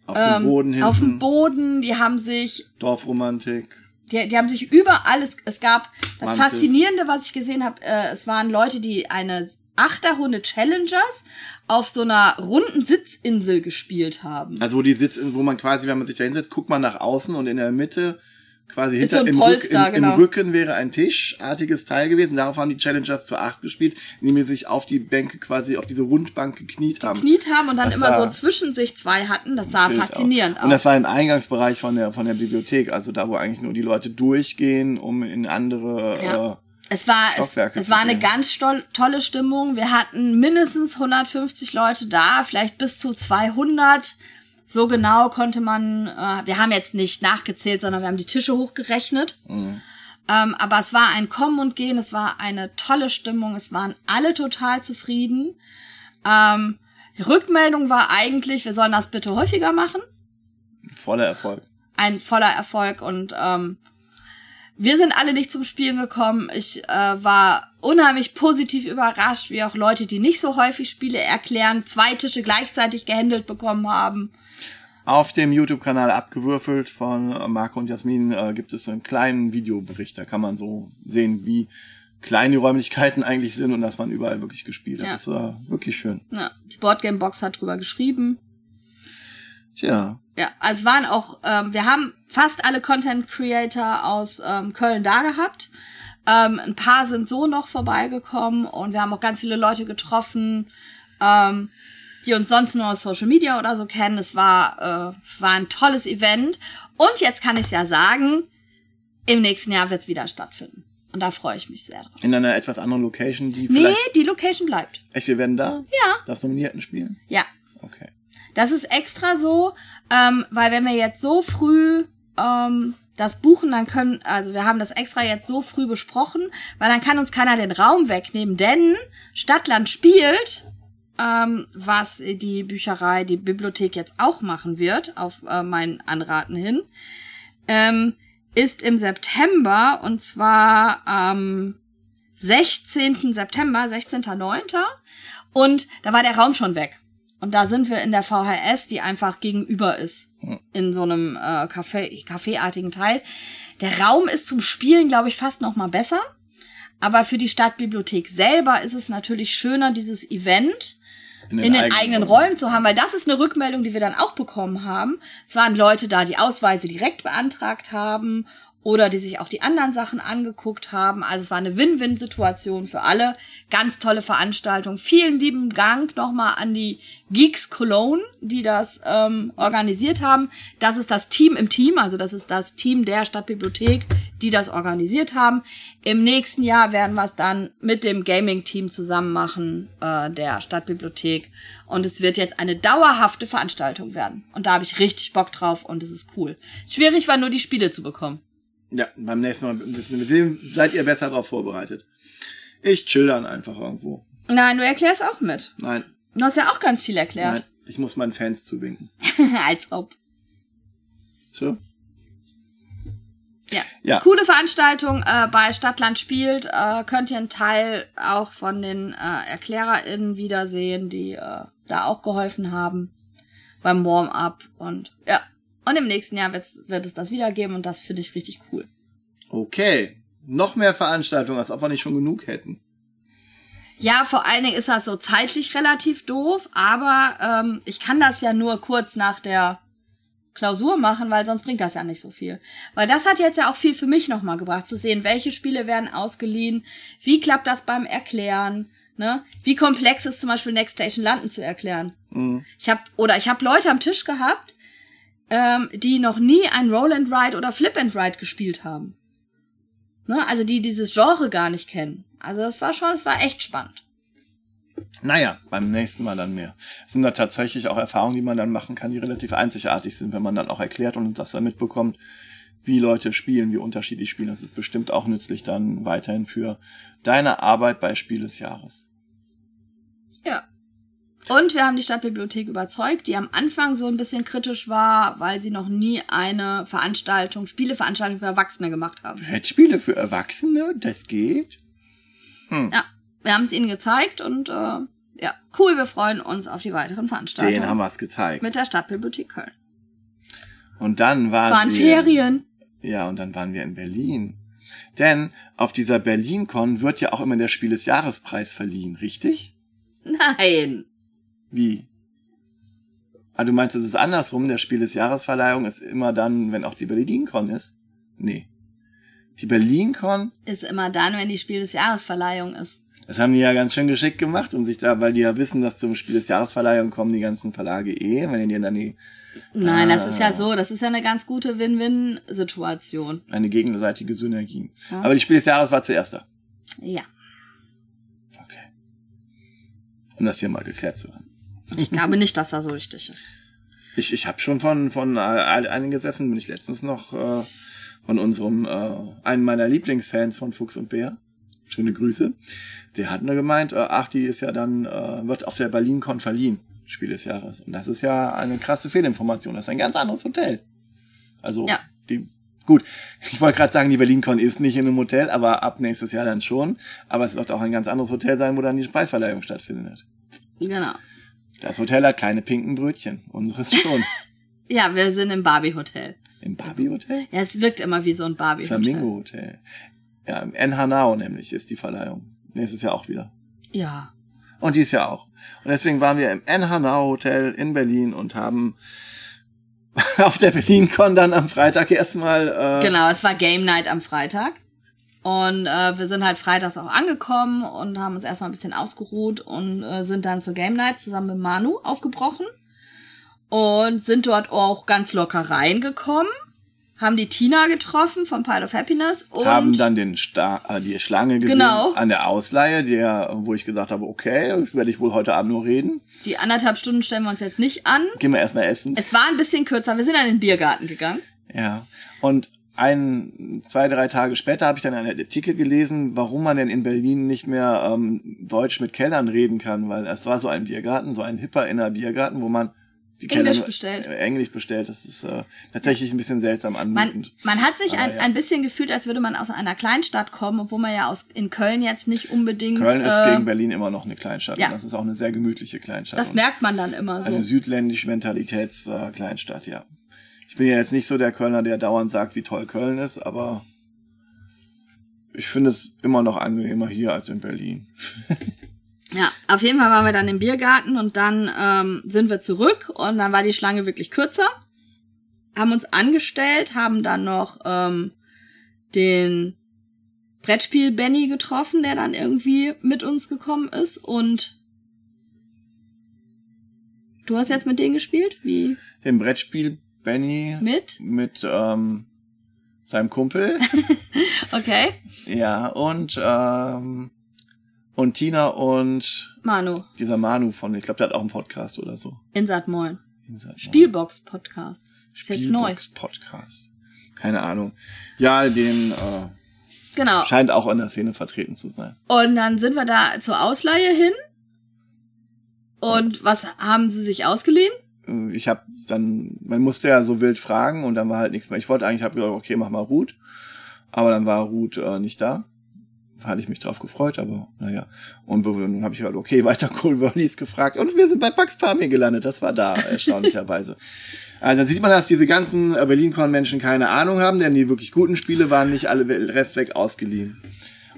Auf dem Boden hinten. Auf dem Boden, die haben sich Dorfromantik. Die, die haben sich überall, es, es gab das Mantis. Faszinierende, was ich gesehen habe, äh, es waren Leute, die eine Achterrunde Challengers auf so einer runden Sitzinsel gespielt haben. Also wo die sitzt, wo man quasi, wenn man sich da hinsetzt, guckt man nach außen und in der Mitte quasi Ist hinter so im, Polster, Rück, im, genau. im Rücken wäre ein tischartiges Teil gewesen. Darauf haben die Challengers zu acht gespielt, indem sie sich auf die Bänke quasi auf diese Rundbank gekniet haben. Kniet haben und dann Das immer sah so zwischen sich zwei hatten. Das sah faszinierend aus. Und das war im Eingangsbereich von der von der Bibliothek, also da, wo eigentlich nur die Leute durchgehen, um in andere. Ja. Äh, Es war, es, Stockwerke es zu war eine ganz tolle Stimmung. Wir hatten mindestens 150 Leute da, vielleicht bis zu 200. So genau konnte man, äh, wir haben jetzt nicht nachgezählt, sondern wir haben die Tische hochgerechnet. Mhm. Ähm, aber es war ein Kommen und Gehen, es war eine tolle Stimmung, es waren alle total zufrieden. Ähm, die Rückmeldung war eigentlich, wir sollen das bitte häufiger machen voller Erfolg. ein voller Erfolg und ähm, wir sind alle nicht zum Spielen gekommen. Ich äh, war unheimlich positiv überrascht, wie auch Leute, die nicht so häufig Spiele erklären, zwei Tische gleichzeitig gehandelt bekommen haben. Auf dem YouTube-Kanal abgewürfelt von Marco und Jasmin äh, gibt es einen kleinen Videobericht. Da kann man so sehen, wie klein die Räumlichkeiten eigentlich sind und dass man überall wirklich gespielt hat. Ja. Das war wirklich schön. Ja, die Boardgame Box hat drüber geschrieben. Tja, Ja, also es waren auch, ähm, wir haben fast alle Content Creator aus ähm, Köln da gehabt. Ähm, ein paar sind so noch vorbeigekommen und wir haben auch ganz viele Leute getroffen, ähm, die uns sonst nur aus Social Media oder so kennen. Es war, äh, war ein tolles Event. Und jetzt kann ich ja sagen, im nächsten Jahr wird es wieder stattfinden. Und da freue ich mich sehr drauf. in einer etwas anderen Location, die Nee, vielleicht... die Location bleibt. Echt, wir werden da? Ja. Das Nominierten spielen? Ja, Okay. Das ist extra so, ähm, weil wenn wir jetzt so früh ähm, das buchen, dann können, also wir haben das extra jetzt so früh besprochen, weil dann kann uns keiner den Raum wegnehmen, denn Stadtland spielt, ähm, was die Bücherei, die Bibliothek jetzt auch machen wird, auf äh, meinen Anraten hin, ähm, ist im September und zwar am 16. September, 16.09. Und da war der Raum schon weg. Und da sind wir in der VHS, die einfach gegenüber ist. In so einem äh, Café, Caféartigen Teil. Der Raum ist zum Spielen, glaube ich, fast noch mal besser. Aber für die Stadtbibliothek selber ist es natürlich schöner, dieses Event in den eigenen Räumen zu haben, weil das ist eine Rückmeldung, die wir dann auch bekommen haben. Es waren Leute da, die Ausweise direkt beantragt haben oder die sich auch die anderen Sachen angeguckt haben. Also es war eine Win-Win-Situation für alle. Ganz tolle Veranstaltung. Vielen lieben Dank nochmal an die Geeks Cologne, die das ähm, organisiert haben. Das ist das Team im Team, also das ist das Team der Stadtbibliothek, die das organisiert haben. Im nächsten Jahr werden wir es dann mit dem Gaming-Team zusammen machen, äh, der Stadtbibliothek. Und es wird jetzt eine dauerhafte Veranstaltung werden. Und da habe ich richtig Bock drauf und es ist cool. Schwierig war nur die Spiele zu bekommen. Ja, beim nächsten Mal wissen wir sehen, seid ihr besser darauf vorbereitet. Ich chill dann einfach irgendwo. Nein, du erklärst auch mit. Nein, Du hast ja auch ganz viel erklärt. nein, ich muss meinen Fans zuwinken. Als ob. So? Ja. Ja. Coole Veranstaltung äh, bei Stadtland spielt. Äh, könnt ihr einen Teil auch von den äh, ErklärerInnen wiedersehen, die äh, da auch geholfen haben beim Warm-up. Und ja. Und im nächsten Jahr wird es das wieder geben und das finde ich richtig cool. Okay. Noch mehr Veranstaltungen, als ob wir nicht schon genug hätten. Ja, vor allen Dingen ist das so zeitlich relativ doof, aber ähm, ich kann das ja nur kurz nach der Klausur machen, weil sonst bringt das ja nicht so viel. Weil das hat jetzt ja auch viel für mich nochmal gebracht, zu sehen, welche Spiele werden ausgeliehen, wie klappt das beim Erklären, ne? Wie komplex ist zum Beispiel Next Station Landen zu erklären. Mhm. Ich habe oder ich habe Leute am Tisch gehabt, ähm, die noch nie ein Roll and Ride oder Flip and Ride gespielt haben. Ne? Also die dieses Genre gar nicht kennen. Also das war schon, es war echt spannend. Naja, beim nächsten Mal dann mehr. Es sind da tatsächlich auch Erfahrungen, die man dann machen kann, die relativ einzigartig sind, wenn man dann auch erklärt und das dann mitbekommt, wie Leute spielen, wie unterschiedlich spielen. Das ist bestimmt auch nützlich dann weiterhin für deine Arbeit bei Spiel des Jahres. Ja. Und wir haben die Stadtbibliothek überzeugt, die am Anfang so ein bisschen kritisch war, weil sie noch nie eine Veranstaltung, Spieleveranstaltung für Erwachsene gemacht haben. Brettspiele für Erwachsene, das geht. Ja, wir haben es ihnen gezeigt und äh, ja, cool, wir freuen uns auf die weiteren Veranstaltungen. Den haben wir es gezeigt. Mit der Stadtbibliothek Köln. Und dann waren, Waren wir, Ferien. Ja, und dann waren wir in Berlin. Denn auf dieser BerlinCon wird ja auch immer der Spiel des Jahrespreis verliehen, richtig? Nein. Wie? Ah, du meinst, es ist andersrum, der Spiel des Jahresverleihung ist immer dann, wenn auch die BerlinCon ist? Nee. Die BerlinCon, Ist immer dann, wenn die Spiel des Jahresverleihung ist. das haben die ja ganz schön geschickt gemacht und sich da, weil die ja wissen, dass zum Spiel des Jahresverleihung kommen die ganzen Verlage eh, wenn die dann die, Nein, das ist ja Ah. so, das ist ja eine ganz gute Win-Win-Situation. eine gegenseitige Synergie. Ja. Aber die Spiel des Jahres war zuerst da. Ja. Okay. Um das hier mal geklärt zu haben. Ich glaube nicht, dass das so richtig ist. Ich, ich habe schon von, von äh, einigen gesessen, bin ich letztens noch äh, von unserem, äh, einen meiner Lieblingsfans von Fuchs und Bär. Schöne Grüße. Der hat nur gemeint, äh, ach, die ist ja dann, äh, wird auf der BerlinCon verliehen, Spiel des Jahres. Und das ist ja eine krasse Fehlinformation. Das ist ein ganz anderes Hotel. Also, Ja. die, gut, ich wollte gerade sagen, die BerlinCon ist nicht in einem Hotel, aber ab nächstes Jahr dann schon. Aber es wird auch ein ganz anderes Hotel sein, wo dann die Preisverleihung stattfindet. Genau. Das Hotel hat keine pinken Brötchen. Unseres schon. Ja, wir sind im Barbie-Hotel. Im Barbie-Hotel? Ja, es wirkt immer wie so ein Barbie-Hotel. Flamingo Hotel. Ja, im En Hanau nämlich ist die Verleihung. Nächstes Jahr auch wieder. Ja. Und dies Jahr auch. Und deswegen waren wir im En Hanau Hotel in Berlin und haben auf der BerlinCon dann am Freitag erstmal äh, Genau, es war Game Night am Freitag. Und äh, wir sind halt freitags auch angekommen und haben uns erstmal ein bisschen ausgeruht und äh, sind dann zur Game Night zusammen mit Manu aufgebrochen. Und sind dort auch ganz locker reingekommen. Haben die Tina getroffen von Pile of Happiness. Und haben dann den Sta äh, die Schlange gesehen Genau. an der Ausleihe, der, wo ich gesagt habe, okay, werde ich wohl heute Abend nur reden. die anderthalb Stunden stellen wir uns jetzt nicht an. Gehen wir erstmal essen. Es war ein bisschen kürzer. Wir sind dann in den Biergarten gegangen. Ja. Und ein, zwei, drei Tage später habe ich dann einen Artikel gelesen, warum man denn in Berlin nicht mehr ähm, Deutsch mit Kellnern reden kann, weil es war so ein Biergarten, so ein hipper inner Biergarten, wo man die Englisch Kellner- bestellt. Äh, Englisch bestellt. Das ist äh, tatsächlich ein bisschen seltsam Man, anmutend. man hat sich Aber ein, ja. ein bisschen gefühlt, als würde man aus einer Kleinstadt kommen, obwohl man ja aus in Köln jetzt nicht unbedingt. Köln ist äh, gegen Berlin immer noch eine Kleinstadt. ja. Und das ist auch eine sehr gemütliche Kleinstadt. Das merkt man dann immer so. Eine südländische Mentalitäts-Kleinstadt, äh, Kleinstadt, ja. Ich bin ja jetzt nicht so der Kölner, der dauernd sagt, wie toll Köln ist, aber ich finde es immer noch angenehmer hier als in Berlin. Ja, auf jeden Fall waren wir dann im Biergarten und dann ähm, sind wir zurück und dann war die Schlange wirklich kürzer. Haben uns angestellt, haben dann noch ähm, den Brettspiel Benny getroffen, der dann irgendwie mit uns gekommen ist und du hast jetzt mit denen gespielt? Wie? Dem Brettspiel Benny Mit? mit ähm, seinem Kumpel, Okay. ja, und ähm, und Tina und Manu, dieser Manu von, ich glaube, der hat auch einen Podcast oder so. Insat Moin. Spielbox Spielbox-Podcast. Ist jetzt neu. Podcast. Keine Ahnung. Ja, den äh, Genau. scheint auch in der Szene vertreten zu sein. Und dann sind wir da zur Ausleihe hin. Und was haben sie sich ausgeliehen? Äh, Ich habe dann, man musste ja so wild fragen und dann war halt nichts mehr. Ich wollte eigentlich, habe gesagt, okay, mach mal Ruth, aber dann war Ruth äh, nicht da. Hatte ich mich drauf gefreut, aber naja. Und dann habe ich halt, okay, weiter Cool Worldies gefragt und wir sind bei Pax Pamir gelandet. Das war da, erstaunlicherweise. Also dann sieht man, dass diese ganzen äh, Berlin-Con-Menschen keine Ahnung haben, denn die wirklich guten Spiele waren nicht alle Rest weg ausgeliehen.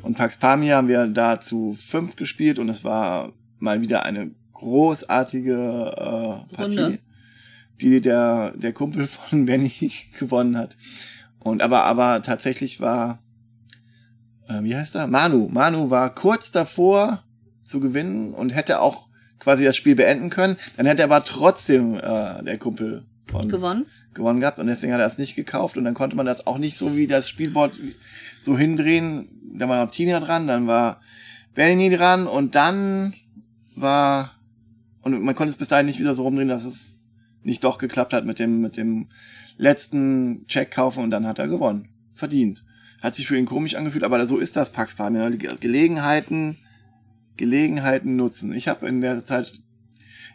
Und Pax Pamir haben wir da zu fünf gespielt und es war mal wieder eine großartige äh, Partie, Runde. die der, der Kumpel von Benny gewonnen hat. Und aber, aber tatsächlich war, äh, wie heißt er? Manu. Manu war kurz davor zu gewinnen und hätte auch quasi das Spiel beenden können. Dann hätte er aber trotzdem äh, der Kumpel von Gewonnen. gewonnen gehabt und deswegen hat er es nicht gekauft und dann konnte man das auch nicht so wie das Spielboard so hindrehen. Dann war noch Tina dran, dann war Benny dran und dann war und man konnte es bis dahin nicht wieder so rumdrehen, dass es nicht doch geklappt hat mit dem mit dem letzten Check kaufen und dann hat er gewonnen. Verdient. Hat sich für ihn komisch angefühlt, aber so ist das Pax Pamir. Gelegenheiten, Gelegenheiten nutzen. Ich habe in der Zeit,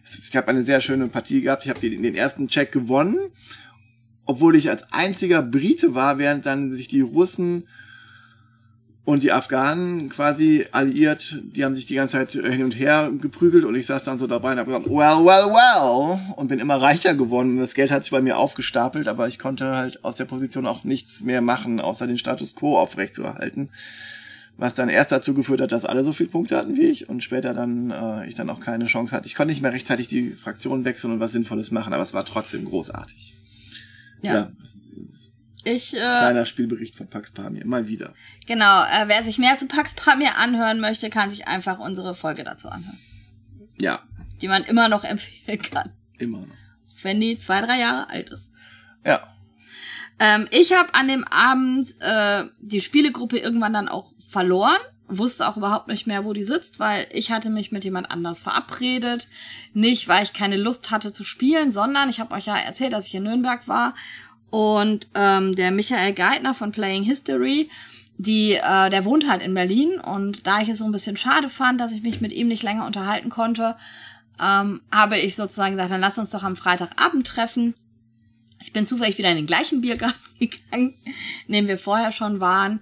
ich habe eine sehr schöne Partie gehabt. Ich habe den ersten Check gewonnen, obwohl ich als einziger Brite war, während dann sich die Russen und die Afghanen quasi alliiert, die haben sich die ganze Zeit hin und her geprügelt und ich saß dann so dabei und habe gesagt, well, well, well und bin immer reicher geworden. Das Geld hat sich bei mir aufgestapelt, aber ich konnte halt aus der Position auch nichts mehr machen, außer den Status quo aufrechtzuerhalten. Was dann erst dazu geführt hat, dass alle so viele Punkte hatten wie ich und später dann äh, ich dann auch keine Chance hatte. Ich konnte nicht mehr rechtzeitig die Fraktion wechseln und was Sinnvolles machen, aber es war trotzdem großartig. Ja. ja ich, äh, Kleiner Spielbericht von Pax Pamir, mal wieder. Genau, äh, wer sich mehr zu Pax Pamir anhören möchte, kann sich einfach unsere Folge dazu anhören. Ja. Die man immer noch empfehlen kann. Immer noch. Wenn die zwei, drei Jahre alt ist. Ja. Ähm, ich habe an dem Abend äh, die Spielegruppe irgendwann dann auch verloren. Wusste auch überhaupt nicht mehr, wo die sitzt, weil ich hatte mich mit jemand anders verabredet. Nicht, weil ich keine Lust hatte zu spielen, sondern ich habe euch ja erzählt, dass ich in Nürnberg war und ähm, der Michael Geithner von Playing History, die, äh, der wohnt halt in Berlin. Und da ich es so ein bisschen schade fand, dass ich mich mit ihm nicht länger unterhalten konnte, ähm, habe ich sozusagen gesagt, dann lass uns doch am Freitagabend treffen. Ich bin zufällig wieder in den gleichen Biergarten gegangen, in dem wir vorher schon waren.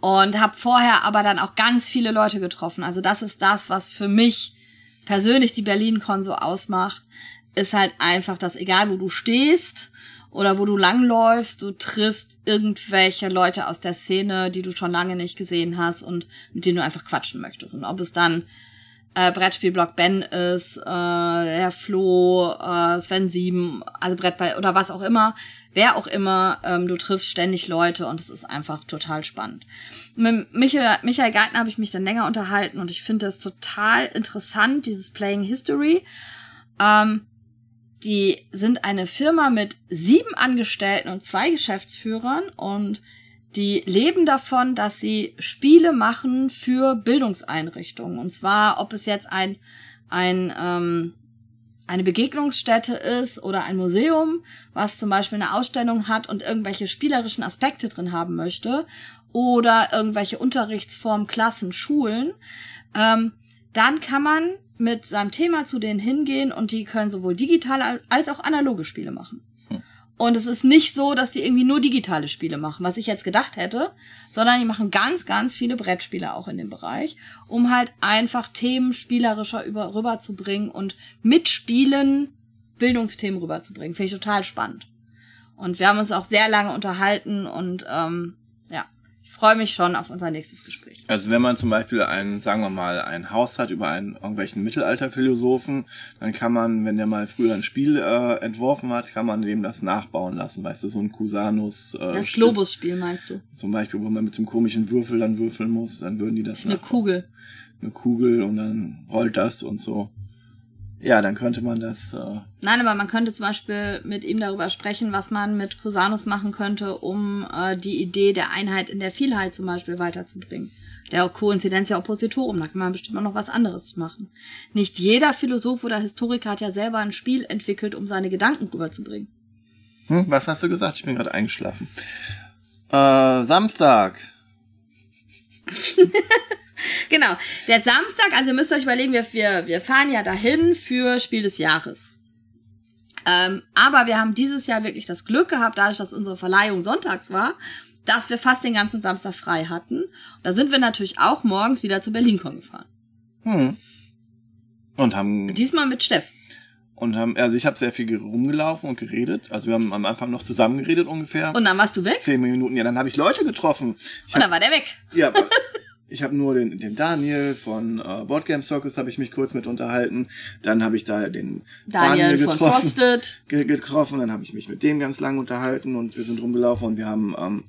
Und habe vorher aber dann auch ganz viele Leute getroffen. Also das ist das, was für mich persönlich die Berlin-Con so ausmacht, ist halt einfach, dass egal wo du stehst, oder wo du langläufst, du triffst irgendwelche Leute aus der Szene, die du schon lange nicht gesehen hast und mit denen du einfach quatschen möchtest. Und ob es dann äh, Brettspielblock Ben ist, äh, der Flo, äh, Sven Sieben, also Brettball oder was auch immer, wer auch immer, ähm, du triffst ständig Leute und es ist einfach total spannend. Mit Michael, Michael Geithner habe ich mich dann länger unterhalten und ich finde das total interessant, dieses Playing History. Ähm, die sind eine Firma mit sieben Angestellten und zwei Geschäftsführern und die leben davon, dass sie Spiele machen für Bildungseinrichtungen. Und zwar, ob es jetzt ein, ein ähm, eine Begegnungsstätte ist oder ein Museum, was zum Beispiel eine Ausstellung hat und irgendwelche spielerischen Aspekte drin haben möchte oder irgendwelche Unterrichtsformen, Klassen, Schulen, ähm, dann kann man mit seinem Thema zu denen hingehen und die können sowohl digitale als auch analoge Spiele machen. Hm. Und es ist nicht so, dass die irgendwie nur digitale Spiele machen, was ich jetzt gedacht hätte, sondern die machen ganz, ganz viele Brettspiele auch in dem Bereich, um halt einfach Themen spielerischer über, rüberzubringen und mit Spielen Bildungsthemen rüberzubringen. Finde ich total spannend. Und wir haben uns auch sehr lange unterhalten und ähm, freue mich schon auf unser nächstes Gespräch. Also wenn man zum Beispiel ein, sagen wir mal, ein Haus hat über einen irgendwelchen Mittelalterphilosophen, dann kann man, wenn der mal früher ein Spiel äh, entworfen hat, kann man dem das nachbauen lassen. Weißt du, so ein Cusanus. Äh, das Globus-Spiel meinst du? Zum Beispiel, wo man mit so einem komischen Würfel dann würfeln muss, dann würden die das. das ist eine Kugel. Eine Kugel und dann rollt das und so. Ja, dann könnte man das. Äh Nein, aber man könnte zum Beispiel mit ihm darüber sprechen, was man mit Cusanus machen könnte, um äh, die Idee der Einheit in der Vielheit zum Beispiel weiterzubringen. Der Koinzidentia Oppositorum, da kann man bestimmt auch noch was anderes machen. Nicht jeder Philosoph oder Historiker hat ja selber ein Spiel entwickelt, um seine Gedanken rüberzubringen. Hm, was hast du gesagt? Ich bin gerade eingeschlafen. Äh, Samstag. genau. Der Samstag, also ihr müsst euch überlegen, wir, wir, wir fahren ja dahin für Spiel des Jahres. Ähm, aber wir haben dieses Jahr wirklich das Glück gehabt, dadurch, dass unsere Verleihung sonntags war, dass wir fast den ganzen Samstag frei hatten. Da sind wir natürlich auch morgens wieder zu BerlinCon gefahren. Hm. Und haben. Diesmal mit Steff. Und haben, also ich habe sehr viel rumgelaufen und geredet. Also wir haben am Anfang noch zusammen geredet ungefähr. Und dann warst du weg? Zehn Minuten. Ja, dann habe ich Leute getroffen. Ich und dann war der weg. Ja, Ich habe nur den, den Daniel von äh, Boardgame Circus habe ich mich kurz mit unterhalten. Dann habe ich da den Daniel, Daniel getroffen, von Frosted ge getroffen. Dann habe ich mich mit dem ganz lang unterhalten und wir sind rumgelaufen und wir haben ähm,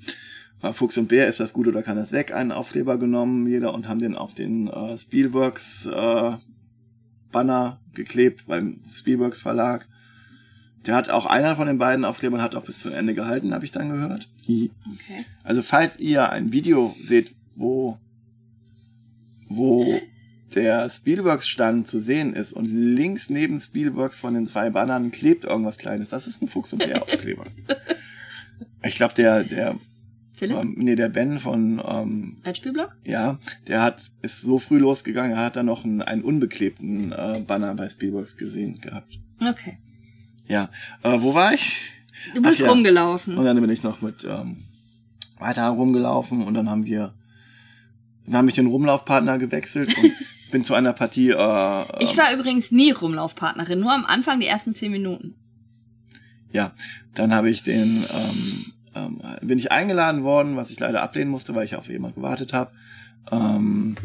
äh, Fuchs und Bär, ist das gut oder kann das weg, einen Aufkleber genommen, jeder, und haben den auf den äh, Spielworks äh, Banner geklebt beim Spielworks Verlag. Der hat auch einer von den beiden Aufklebern hat auch bis zum Ende gehalten, habe ich dann gehört. Okay. Also falls ihr ein Video seht, wo wo der Spielworks-Stand zu sehen ist und links neben Spielworks von den zwei Bannern klebt irgendwas Kleines. Das ist ein Fuchs- und Bär-Aufkleber. Ich glaube, der, der, Philipp? ähm, nee, der Ben von, ähm, Brettspielblock? ja, der hat, ist so früh losgegangen, er hat dann noch einen, einen unbeklebten äh, Banner bei Spielworks gesehen gehabt. Okay. Ja, äh, wo war ich? Du bist Ach ja. rumgelaufen. Und dann bin ich noch mit ähm, weiter rumgelaufen und dann haben wir, dann habe ich den Rumlaufpartner gewechselt und bin zu einer Partie. Äh, Ich war übrigens nie Rumlaufpartnerin, nur am Anfang die ersten zehn Minuten. Ja, dann habe ich den, ähm, ähm, bin ich eingeladen worden, was ich leider ablehnen musste, weil ich auf jemand gewartet habe, ähm,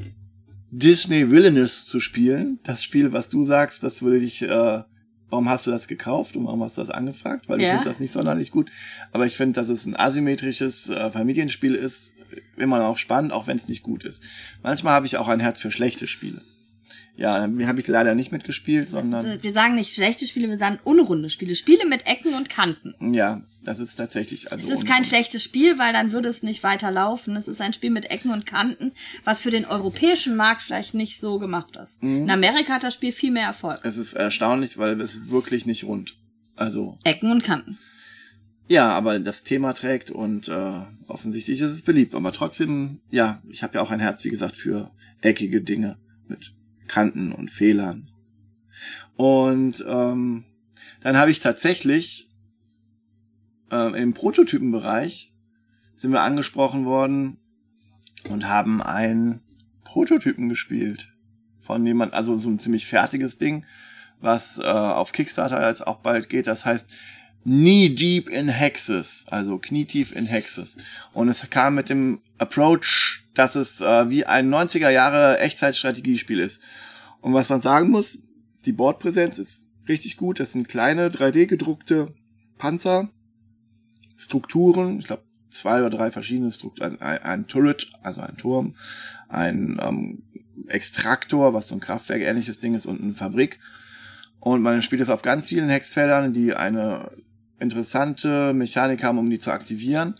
Disney Villainous zu spielen. Das Spiel, was du sagst, das würde ich, äh, warum hast du das gekauft und warum hast du das angefragt? Weil ich Ja. finde das nicht sonderlich gut. Aber ich finde, dass es ein asymmetrisches äh, Familienspiel ist, immer auch spannend, auch wenn es nicht gut ist. Manchmal habe ich auch ein Herz für schlechte Spiele. Ja, mir habe ich leider nicht mitgespielt, sondern Wir sagen nicht schlechte Spiele, wir sagen unrunde Spiele. Spiele mit Ecken und Kanten. ja, das ist tatsächlich also Es ist kein schlechtes Spiel, weil dann würde es nicht weiter laufen. Es ist ein Spiel mit Ecken und Kanten, was für den europäischen Markt vielleicht nicht so gemacht ist. Mhm. In Amerika hat das Spiel viel mehr Erfolg. Es ist erstaunlich, weil es wirklich nicht rund. Also, Ecken und Kanten. Ja, aber das Thema trägt und äh, offensichtlich ist es beliebt. Aber trotzdem, ja, ich habe ja auch ein Herz, wie gesagt, für eckige Dinge mit Kanten und Fehlern. Und ähm, dann habe ich tatsächlich äh, im Prototypenbereich sind wir angesprochen worden und haben einen Prototypen gespielt von jemand, also so ein ziemlich fertiges Ding, was äh, auf Kickstarter jetzt auch bald geht. Das heißt Knee Deep in Hexes, also knietief in Hexes. Und es kam mit dem Approach, dass es äh, wie ein 90er Jahre Echtzeitstrategiespiel ist. Und was man sagen muss, die Bordpräsenz ist richtig gut. Das sind kleine 3D gedruckte Panzer, Strukturen, ich glaube zwei oder drei verschiedene Strukturen, ein, ein Turret, also ein Turm, ein ähm, Extraktor, was so ein Kraftwerk ähnliches Ding ist und eine Fabrik. Und man spielt es auf ganz vielen Hexfeldern, die eine interessante Mechanik haben, um die zu aktivieren.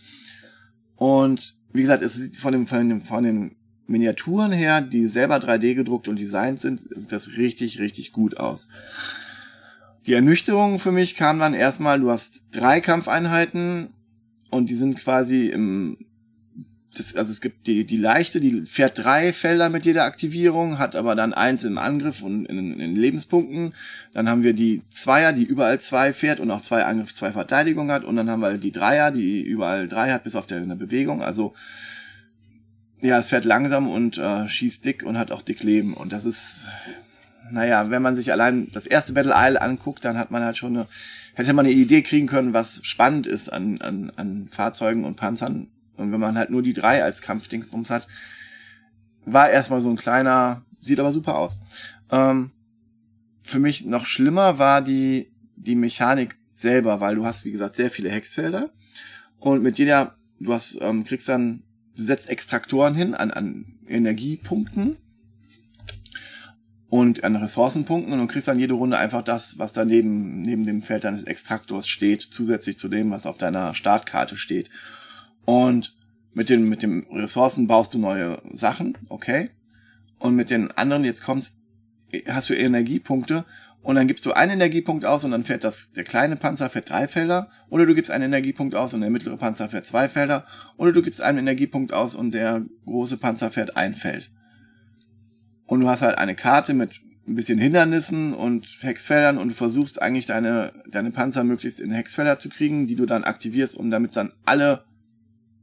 Und wie gesagt, es sieht von dem, von dem, von den Miniaturen her, die selber 3D gedruckt und designt sind, sieht das richtig, richtig gut aus. Die Ernüchterung für mich kam dann erstmal, du hast drei Kampfeinheiten und die sind quasi im, das, also es gibt die, die leichte, die fährt drei Felder mit jeder Aktivierung, hat aber dann eins im Angriff und in, in Lebenspunkten. Dann haben wir die Zweier, die überall zwei fährt und auch zwei Angriff, zwei Verteidigung hat. Und dann haben wir die Dreier, die überall drei hat, bis auf der eine Bewegung. Also ja, es fährt langsam und äh, schießt dick und hat auch dick Leben. Und das ist, naja, wenn man sich allein das erste Battle Isle anguckt, dann hat man halt schon eine, hätte man eine Idee kriegen können, was spannend ist an, an, an Fahrzeugen und Panzern. Und wenn man halt nur die drei als Kampfdingsbums hat, war erstmal so ein kleiner, sieht aber super aus. Ähm, für mich noch schlimmer war die, die Mechanik selber, weil du hast, wie gesagt, sehr viele Hexfelder. Und mit jeder, du hast, ähm, kriegst dann, du setzt Extraktoren hin an, an Energiepunkten und an Ressourcenpunkten und du kriegst dann jede Runde einfach das, was daneben, neben dem Feld deines Extraktors steht, zusätzlich zu dem, was auf deiner Startkarte steht. Und mit den, mit den Ressourcen baust du neue Sachen, okay. Und mit den anderen, jetzt kommst, hast du Energiepunkte und dann gibst du einen Energiepunkt aus und dann fährt das, der kleine Panzer fährt drei Felder oder du gibst einen Energiepunkt aus und der mittlere Panzer fährt zwei Felder oder du gibst einen Energiepunkt aus und der große Panzer fährt ein Feld. Und du hast halt eine Karte mit ein bisschen Hindernissen und Hexfeldern und du versuchst eigentlich deine, deine Panzer möglichst in Hexfelder zu kriegen, die du dann aktivierst, um damit dann alle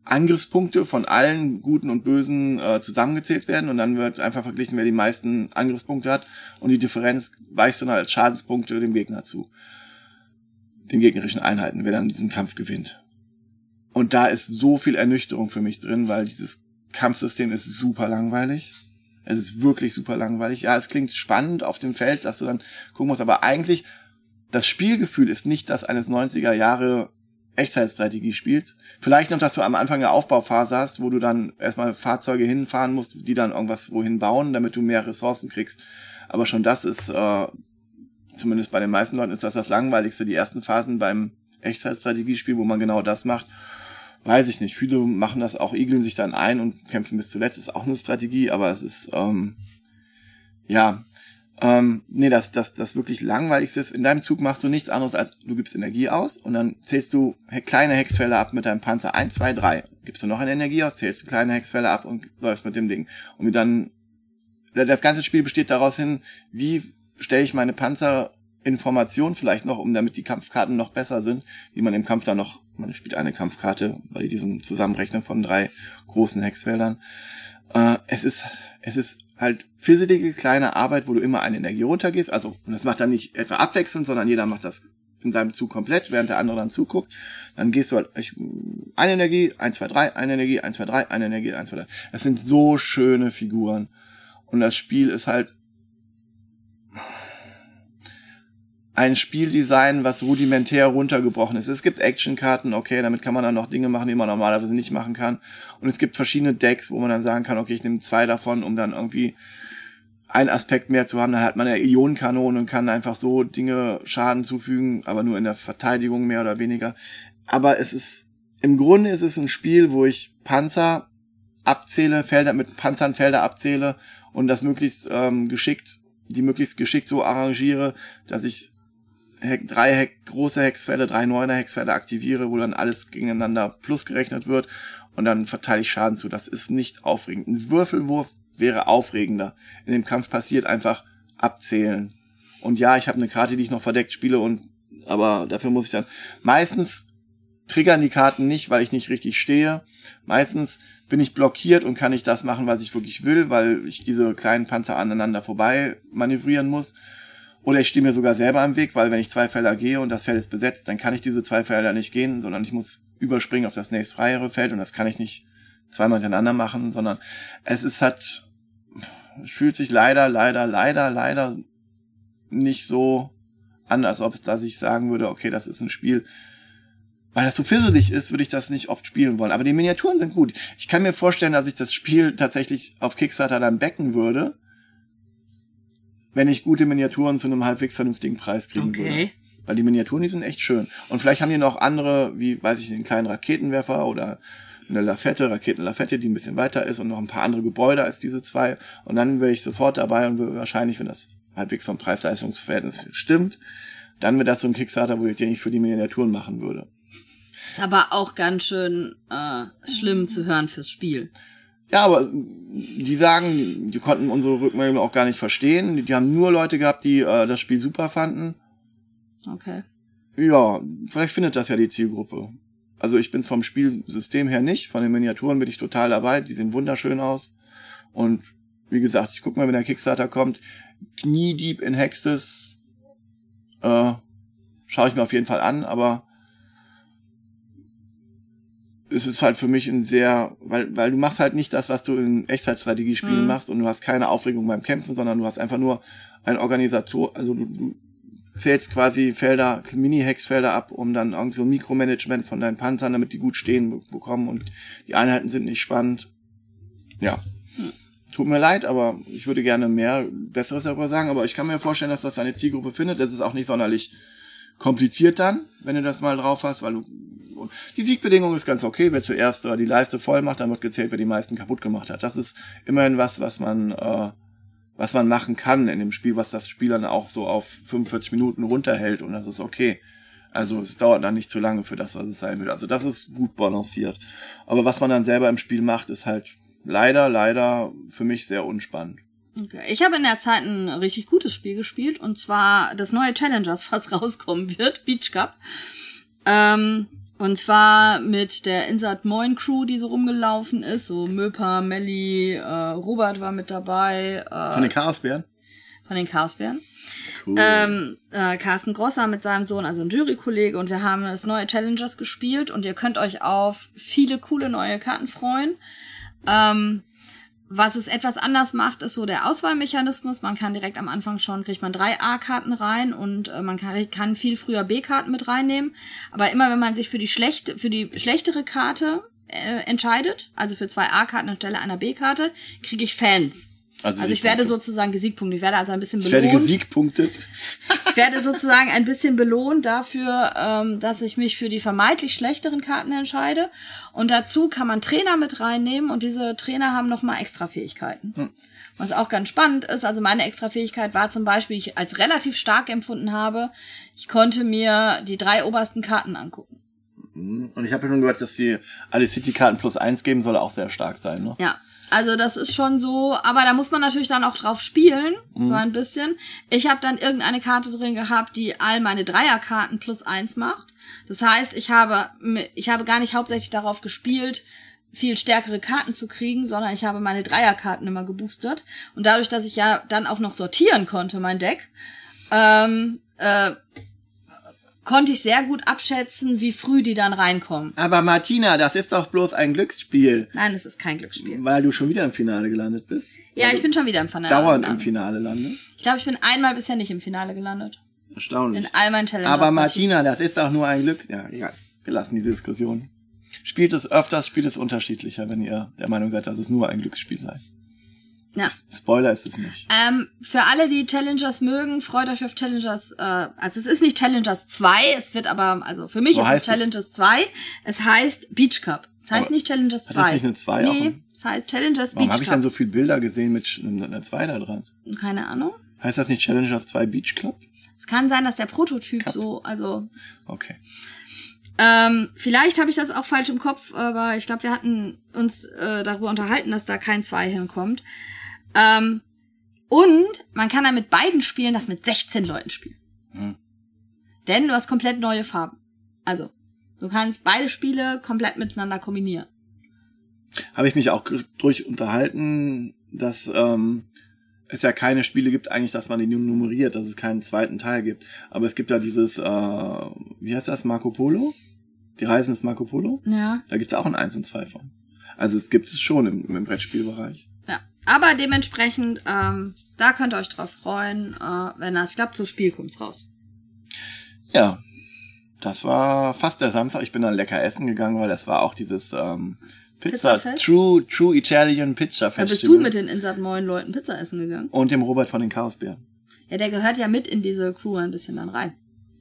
Angriffspunkte von allen Guten und Bösen äh, zusammengezählt werden und dann wird einfach verglichen, wer die meisten Angriffspunkte hat und die Differenz weichst du dann als Schadenspunkte dem Gegner zu. Den gegnerischen Einheiten, wer dann diesen Kampf gewinnt. Und da ist so viel Ernüchterung für mich drin, weil dieses Kampfsystem ist super langweilig. Es ist wirklich super langweilig. Ja, es klingt spannend auf dem Feld, dass du dann gucken musst, aber eigentlich das Spielgefühl ist nicht das eines 90er Jahre Echtzeitstrategie spielst. Vielleicht noch, dass du am Anfang eine Aufbauphase hast, wo du dann erstmal Fahrzeuge hinfahren musst, die dann irgendwas wohin bauen, damit du mehr Ressourcen kriegst. Aber schon das ist, äh, zumindest bei den meisten Leuten ist das das langweiligste. Die ersten Phasen beim Echtzeitstrategiespiel, wo man genau das macht, weiß ich nicht. Viele machen das auch, igeln sich dann ein und kämpfen bis zuletzt. Ist auch eine Strategie, aber es ist, ähm, ja, Ähm, nee, das, das, das wirklich langweiligste ist, in deinem Zug machst du nichts anderes als du gibst Energie aus und dann zählst du kleine Hexfelder ab mit deinem Panzer. Eins, zwei, drei. Gibst du noch eine Energie aus, zählst du kleine Hexfelder ab und läufst mit dem Ding. Und dann, das ganze Spiel besteht daraus hin, wie stelle ich meine Panzerinformation vielleicht noch, um damit die Kampfkarten noch besser sind, wie man im Kampf dann noch, man spielt eine Kampfkarte bei diesem Zusammenrechnen von drei großen Hexfeldern. Äh, es ist, es ist halt fieselige kleine Arbeit, wo du immer eine Energie runtergehst. Also, und das macht dann nicht etwa abwechselnd, sondern jeder macht das in seinem Zug komplett, während der andere dann zuguckt. Dann gehst du halt, ich, eine Energie, eins, zwei, drei, eine Energie, eins, zwei, drei, eine Energie, eins, zwei, drei. Das sind so schöne Figuren. Und das Spiel ist halt ein Spieldesign, was rudimentär runtergebrochen ist. Es gibt Actionkarten, okay, damit kann man dann noch Dinge machen, die man normalerweise nicht machen kann. Und es gibt verschiedene Decks, wo man dann sagen kann, okay, ich nehme zwei davon, um dann irgendwie einen Aspekt mehr zu haben. Dann hat man eine Ionenkanone und kann einfach so Dinge Schaden zufügen, aber nur in der Verteidigung mehr oder weniger. Aber es ist, im Grunde ist es ein Spiel, wo ich Panzer abzähle, Felder mit Panzern Felder abzähle und das möglichst ähm, geschickt, die möglichst geschickt so arrangiere, dass ich Heck, drei Heck, große Hexfälle, drei neuner Hexfälle aktiviere, wo dann alles gegeneinander plus gerechnet wird und dann verteile ich Schaden zu. Das ist nicht aufregend. Ein Würfelwurf wäre aufregender. In dem Kampf passiert einfach abzählen. Und ja, ich habe eine Karte, die ich noch verdeckt spiele und aber dafür muss ich dann meistens triggern die Karten nicht, weil ich nicht richtig stehe. Meistens bin ich blockiert und kann nicht das machen, was ich wirklich will, weil ich diese kleinen Panzer aneinander vorbei manövrieren muss. Oder ich stehe mir sogar selber im Weg, weil wenn ich zwei Felder gehe und das Feld ist besetzt, dann kann ich diese zwei Felder nicht gehen, sondern ich muss überspringen auf das nächst freiere Feld und das kann ich nicht zweimal hintereinander machen, sondern es ist es fühlt sich leider, leider, leider, leider nicht so an, als ob dass ich sagen würde, okay, das ist ein Spiel, weil das so fisselig ist, würde ich das nicht oft spielen wollen. Aber die Miniaturen sind gut. Ich kann mir vorstellen, dass ich das Spiel tatsächlich auf Kickstarter dann backen würde, wenn ich gute Miniaturen zu einem halbwegs vernünftigen Preis kriegen okay. würde. Weil die Miniaturen, die sind echt schön. Und vielleicht haben die noch andere, wie, weiß ich, einen kleinen Raketenwerfer oder eine Lafette, Raketenlafette, die ein bisschen weiter ist und noch ein paar andere Gebäude als diese zwei. Und dann wäre ich sofort dabei und würde wahrscheinlich, wenn das halbwegs vom Preis-Leistungs-Verhältnis stimmt, dann wäre das so ein Kickstarter, wo ich den nicht für die Miniaturen machen würde. Ist aber auch ganz schön äh, schlimm zu hören fürs Spiel. Ja, aber die sagen, die konnten unsere Rückmeldung auch gar nicht verstehen. Die, die haben nur Leute gehabt, die äh, das Spiel super fanden. Okay. Ja, vielleicht findet das ja die Zielgruppe. Also ich bin vom Spielsystem her nicht, von den Miniaturen bin ich total dabei, die sehen wunderschön aus. Und wie gesagt, ich guck mal, wenn der Kickstarter kommt, kniedeep in Hexes, äh, schaue ich mir auf jeden Fall an, aber es ist halt für mich ein sehr, weil, weil du machst halt nicht das, was du in Echtzeitstrategiespielen mhm. machst und du hast keine Aufregung beim Kämpfen, sondern du hast einfach nur ein Organisator, also du, du zählst quasi Felder, Mini-Hexfelder ab, um dann irgendwie so ein Mikromanagement von deinen Panzern, damit die gut stehen bekommen und die Einheiten sind nicht spannend. Ja. Tut mir leid, aber ich würde gerne mehr Besseres darüber sagen, aber ich kann mir vorstellen, dass das deine Zielgruppe findet. Das ist auch nicht sonderlich kompliziert dann, wenn du das mal drauf hast, weil du die Siegbedingung ist ganz okay. Wer zuerst äh, die Leiste voll macht, dann wird gezählt, wer die meisten kaputt gemacht hat. Das ist immerhin was, was man, äh, was man machen kann in dem Spiel, was das Spiel dann auch so auf 45 Minuten runterhält und das ist okay. Also es dauert dann nicht zu lange für das, was es sein will. Also das ist gut balanciert. Aber was man dann selber im Spiel macht, ist halt leider, leider für mich sehr unspannend. Okay. Ich habe in der Zeit ein richtig gutes Spiel gespielt und zwar das neue Challengers, was rauskommen wird, Beach Cup. Ähm, und zwar mit der Insert Moin Crew, die so rumgelaufen ist. So Möpa, Melli, äh, Robert war mit dabei. Äh, von den Chaosbären? Von den Chaosbären. Cool. Ähm, äh, Carsten Grosser mit seinem Sohn, also ein Jurykollege. Und wir haben das neue Challengers gespielt. Und ihr könnt euch auf viele coole neue Karten freuen. Ähm, was es etwas anders macht, ist so der Auswahlmechanismus. Man kann direkt am Anfang schon, kriegt man drei A-Karten rein und äh, man kann, kann viel früher B-Karten mit reinnehmen. Aber immer wenn man sich für die schlechte, für die schlechtere Karte äh, entscheidet, also für zwei A-Karten anstelle einer B-Karte, kriege ich Fans. Also, ich werde sozusagen gesiegpunktet. Ich werde also ein bisschen Ich belohnt. werde gesiegpunktet. Ich werde sozusagen ein bisschen belohnt dafür, ähm, dass ich mich für die vermeintlich schlechteren Karten entscheide. Und dazu kann man Trainer mit reinnehmen und diese Trainer haben nochmal extra Fähigkeiten. Was auch ganz spannend ist, also meine extra Fähigkeit war zum Beispiel, ich als relativ stark empfunden habe, ich konnte mir die drei obersten Karten angucken. Und ich habe ja schon gehört, dass die alle City-Karten plus eins geben soll auch sehr stark sein, ne? Ja, also das ist schon so, aber da muss man natürlich dann auch drauf spielen, so ein bisschen. Ich habe dann irgendeine Karte drin gehabt, die all meine Dreierkarten plus eins macht. Das heißt, ich habe, ich habe gar nicht hauptsächlich darauf gespielt, viel stärkere Karten zu kriegen, sondern ich habe meine Dreierkarten immer geboostert. Und dadurch, dass ich ja dann auch noch sortieren konnte, mein Deck, ähm, äh, konnte ich sehr gut abschätzen, wie früh die dann reinkommen. Aber Martina, das ist doch bloß ein Glücksspiel, Nein, es ist kein Glücksspiel. weil du schon wieder im Finale gelandet bist. Ja, ich bin schon wieder im Finale. dauernd im. Finale landest. Ich glaube, ich bin einmal bisher nicht im Finale gelandet. Erstaunlich. In all meinen Challenges. Aber Martina, das ist doch nur ein Glück. Ja, egal. Wir lassen die Diskussion. Spielt es öfters, spielt es unterschiedlicher, wenn ihr der Meinung seid, dass es nur ein Glücksspiel sei. Ja. Spoiler ist es nicht. Ähm, für alle, die Challengers mögen, freut euch auf Challengers, äh, also es ist nicht Challengers 2, es wird aber, also für mich So ist es heißt es? Challengers 2, es heißt Beach Cup. Es heißt Aber nicht Challengers hat 2. das nicht eine 2 auch Nee, es heißt Challengers Warum Beach habe ich dann Cup. so viele Bilder gesehen mit einer 2 da dran? Keine Ahnung. Heißt das nicht Challengers 2 Beach Club? Es kann sein, dass der Prototyp Cup. so, also Okay. Ähm, vielleicht habe ich das auch falsch im Kopf, aber ich glaube, wir hatten uns äh, darüber unterhalten, dass da kein 2 hinkommt. Ähm, und man kann dann mit beiden Spielen das mit 16 Leuten spielen. Hm. Denn du hast komplett neue Farben. Also, du kannst beide Spiele komplett miteinander kombinieren. Habe ich mich auch durch unterhalten, dass ähm, es ja keine Spiele gibt, eigentlich, dass man die nummeriert, dass es keinen zweiten Teil gibt. Aber es gibt ja dieses, äh, wie heißt das, Marco Polo? Die Reisen des Marco Polo? Ja. Da gibt's auch ein 1 und 2 von. Also es gibt es schon im, im Brettspielbereich. Aber dementsprechend, ähm, da könnt ihr euch drauf freuen, äh, wenn das, ich glaube, zu Spiel kommt's raus. Ja, das war fast der Samstag. Ich bin dann lecker essen gegangen, weil das war auch dieses ähm, Pizza, Pizzafest? True, True Italian Pizza Da Festival. bist du mit den Insat Moin Leuten Pizza essen gegangen. und dem Robert von den Chaosbären. Ja, der gehört ja mit in diese Crew ein bisschen dann rein.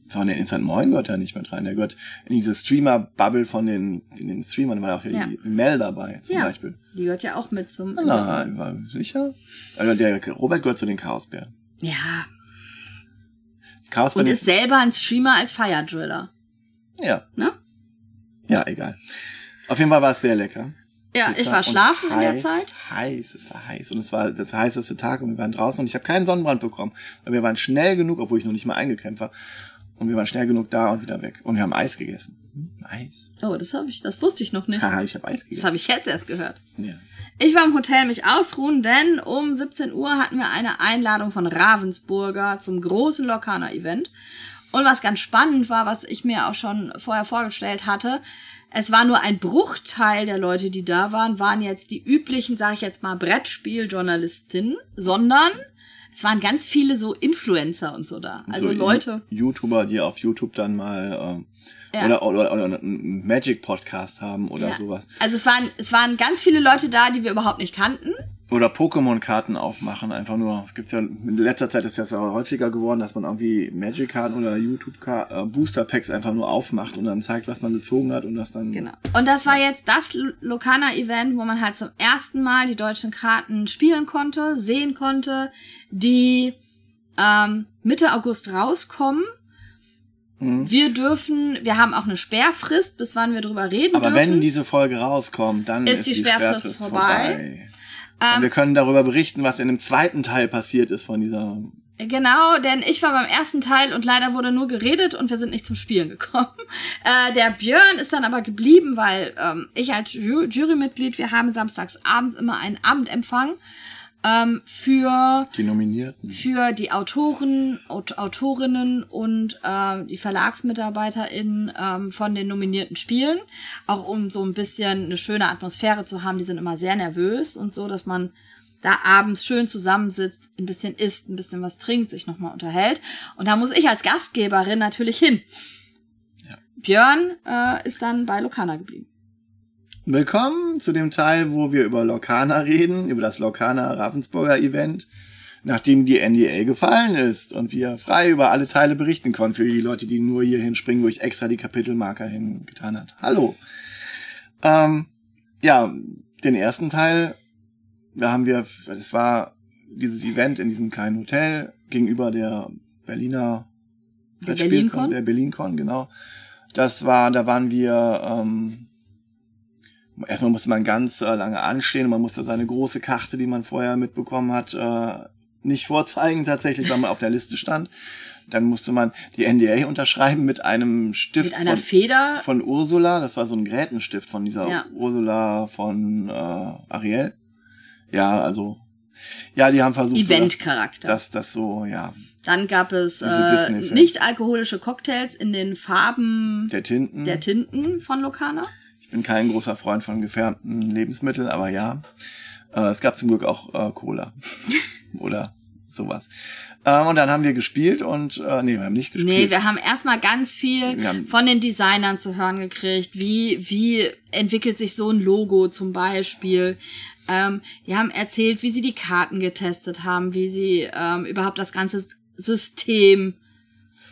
Von den Instant Moin gehört er nicht mit rein. Der gehört in diese Streamer-Bubble von den, in den Streamern. Da war auch Ja. die Mel dabei, zum ja, Beispiel. die gehört ja auch mit zum. Nein, war sicher. Also der Robert gehört zu den Chaosbären. Ja. Chaosbären Und ist selber ein Streamer als Fire Driller. ja, Ne? ja, egal. Auf jeden Fall war es sehr lecker. Ja, ich war schlafen in der heiß, Zeit. Heiß, es war heiß. Und es war das heißeste Tag und wir waren draußen und ich habe keinen Sonnenbrand bekommen. Weil wir waren schnell genug, obwohl ich noch nicht mal eingecampt war. Und wir waren schnell genug da und wieder weg. Und wir haben Eis gegessen. Hm, Eis. Oh, das habe ich, das wusste ich noch nicht. Haha, ich habe Eis Das gegessen. habe ich jetzt erst gehört. Ja. Ich war im Hotel mich ausruhen, denn um 17 Uhr hatten wir eine Einladung von Ravensburger zum großen Lokana-Event. Und was ganz spannend war, was ich mir auch schon vorher vorgestellt hatte, es war nur ein Bruchteil der Leute, die da waren, waren jetzt die üblichen, sage ich jetzt mal, Brettspieljournalistinnen, sondern es waren ganz viele so Influencer und so da. Also so Leute. YouTuber, die auf YouTube dann mal äh, Ja. oder, oder, oder einen Magic-Podcast haben oder Ja. sowas. Also es waren, es waren ganz viele Leute da, die wir überhaupt nicht kannten. Oder Pokémon-Karten aufmachen, einfach nur. Gibt's ja in letzter Zeit ist das ja häufiger geworden, dass man irgendwie Magic-Karten oder YouTube-Booster-Packs einfach nur aufmacht und dann zeigt, was man gezogen hat und das dann. Genau. Und das war jetzt das Lokana-Event, wo man halt zum ersten Mal die deutschen Karten spielen konnte, sehen konnte, die ähm, Mitte August rauskommen. Mhm. Wir dürfen, wir haben auch eine Sperrfrist, bis wann wir drüber reden Aber dürfen. wenn diese Folge rauskommt, dann Ist ist, die die, Sperrfrist Sperrfrist vorbei. vorbei. Ähm, und wir können darüber berichten, was in dem zweiten Teil passiert ist von dieser. Genau, denn ich war beim ersten Teil und leider wurde nur geredet und wir sind nicht zum Spielen gekommen. Äh, der Björn ist dann aber geblieben, weil ähm, ich als Ju Jurymitglied, wir haben samstags abends immer einen Abendempfang ähm, für Die Nominierten. für die Autoren, Aut Autorinnen und äh, die VerlagsmitarbeiterInnen ähm, von den nominierten Spielen. Auch um so ein bisschen eine schöne Atmosphäre zu haben. Die sind immer sehr nervös und so, dass man da abends schön zusammensitzt, ein bisschen isst, ein bisschen was trinkt, sich nochmal unterhält. Und da muss ich als Gastgeberin natürlich hin. Ja. Björn äh, ist dann bei Lokana geblieben. Willkommen zu dem Teil, wo wir über Lokana reden, über das Lokana Ravensburger Event, nachdem die NDA gefallen ist und wir frei über alle Teile berichten konnten für die Leute, die nur hier hinspringen, wo ich extra die Kapitelmarker hingetan hat. Hallo. Ähm, ja, den ersten Teil, da haben wir, das war dieses Event in diesem kleinen Hotel gegenüber der Berliner Der Brettspielcon, BerlinCon? Der BerlinCon, genau. Das war, da waren wir, ähm, erstmal musste man ganz äh, lange anstehen und man musste seine große Karte, die man vorher mitbekommen hat, äh, nicht vorzeigen tatsächlich, weil man auf der Liste stand. Dann musste man die NDA unterschreiben mit einem Stift Mit einer von, Feder. von Ursula. Das war so ein Grätenstift von dieser Ja. Ursula von äh, Ariel. Ja, also ja, die haben versucht, so, Event-Charakter. dass das so, ja, Dann gab es äh, nicht alkoholische Cocktails in den Farben der Tinten. der Tinten von Lokana. Ich bin kein großer Freund von gefärbten Lebensmitteln, aber ja. Äh, es gab zum Glück auch äh, Cola. Oder sowas. Ähm, und dann haben wir gespielt und, äh, nee, wir haben nicht gespielt. Nee, wir haben erstmal ganz viel von den Designern zu hören gekriegt. Wie, wie entwickelt sich so ein Logo zum Beispiel? Ähm, die haben erzählt, wie sie die Karten getestet haben, wie sie ähm, überhaupt das ganze System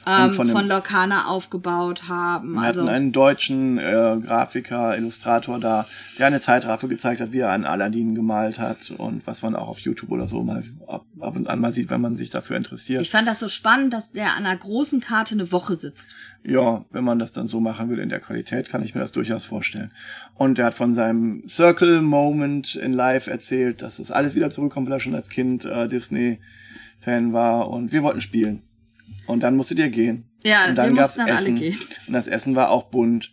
ähm, von von, Lokana aufgebaut haben. wir also hatten einen deutschen äh, Grafiker, Illustrator da, der eine Zeitraffe gezeigt hat, wie er einen Aladdin gemalt hat und was man auch auf YouTube oder so mal ab, ab und an mal sieht, wenn man sich dafür interessiert. ich fand das so spannend, dass der an einer großen Karte eine Woche sitzt. Ja, wenn man das dann so machen will in der Qualität, kann ich mir das durchaus vorstellen. Und er hat von seinem Circle Moment in Live erzählt, dass das alles wieder zurückkommt, weil er schon als Kind äh, Disney-Fan war und wir wollten spielen. Und dann musstet ihr gehen. Ja, und dann wir gab's mussten dann alle Essen. gehen. Und das Essen war auch bunt.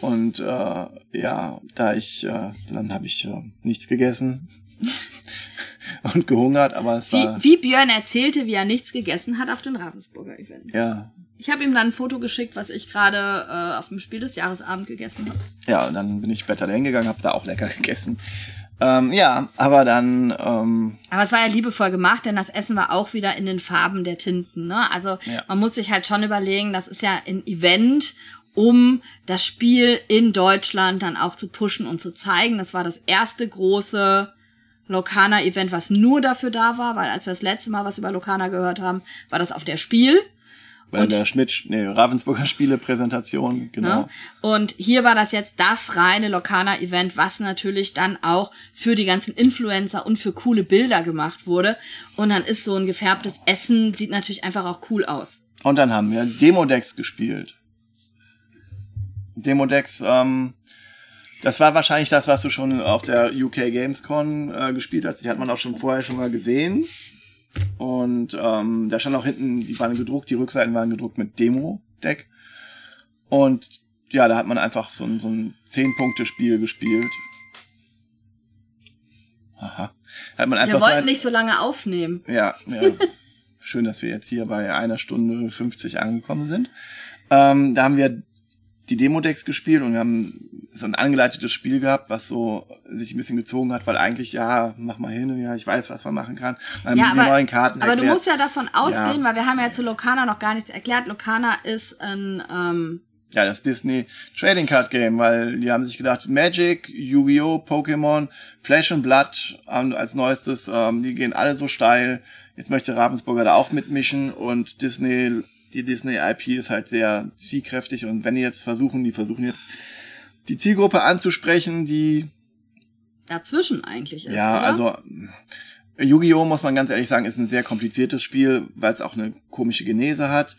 Und äh, ja, da ich, äh, dann habe ich äh, nichts gegessen und gehungert, aber es Wie, war wie Björn erzählte, wie er nichts gegessen hat auf dem Ravensburger Event. ja, Ich habe ihm dann ein Foto geschickt, was ich gerade äh, auf dem Spiel des Jahresabend gegessen habe. Ja, und dann bin ich später dahin gegangen, habe da auch lecker gegessen. Ähm, ja, aber dann, ähm, Aber es war ja liebevoll gemacht, denn das Essen war auch wieder in den Farben der Tinten. Ne? Also Ja. man muss sich halt schon überlegen, das ist ja ein Event, um das Spiel in Deutschland dann auch zu pushen und zu zeigen. Das war das erste große Lokana-Event, was nur dafür da war, weil als wir das letzte Mal was über Lokana gehört haben, war das auf der Spiel. Bei Und- der Schmidt, nee, Ravensburger Spiele-Präsentation, genau. Ne? Und hier war das jetzt das reine Lokana-Event, was natürlich dann auch für die ganzen Influencer und für coole Bilder gemacht wurde. Und dann ist so ein gefärbtes Essen, sieht natürlich einfach auch cool aus. Und dann haben wir Demodex gespielt. Demodex, ähm, das war wahrscheinlich das, was du schon auf der UK Gamescon äh, gespielt hast. Die hat man auch schon vorher schon mal gesehen. Und ähm, da stand auch hinten, die waren gedruckt, die Rückseiten waren gedruckt mit Demo-Deck. Und ja, da hat man einfach so ein, so ein 10-Punkte-Spiel gespielt. Aha. Hat man Wir einfach wollten sein- nicht so lange aufnehmen. ja, ja. Schön, dass wir jetzt hier bei einer Stunde 50 angekommen sind. Ähm, da haben wir die Demo-Decks gespielt und wir haben so ein angeleitetes Spiel gehabt, was so sich ein bisschen gezogen hat, weil eigentlich, ja, mach mal hin, ja, ich weiß, was man machen kann. Dann Ja, aber, neuen Karten aber du musst ja davon ausgehen, Ja. weil wir haben ja zu Lokana noch gar nichts erklärt. Lokana ist ein, ähm, Ja, das Disney Trading Card Game, weil die haben sich gedacht, Magic, Yu-Gi-Oh!, Pokémon, Flash and Blood ähm, als neuestes, ähm, die gehen alle so steil. Jetzt möchte Ravensburger da auch mitmischen und Disney, die Disney IP ist halt sehr zielkräftig und wenn die jetzt versuchen, die versuchen jetzt die Zielgruppe anzusprechen, die dazwischen eigentlich ist. ja, oder? also Yu-Gi-Oh! muss man ganz ehrlich sagen, ist ein sehr kompliziertes Spiel, weil es auch eine komische Genese hat.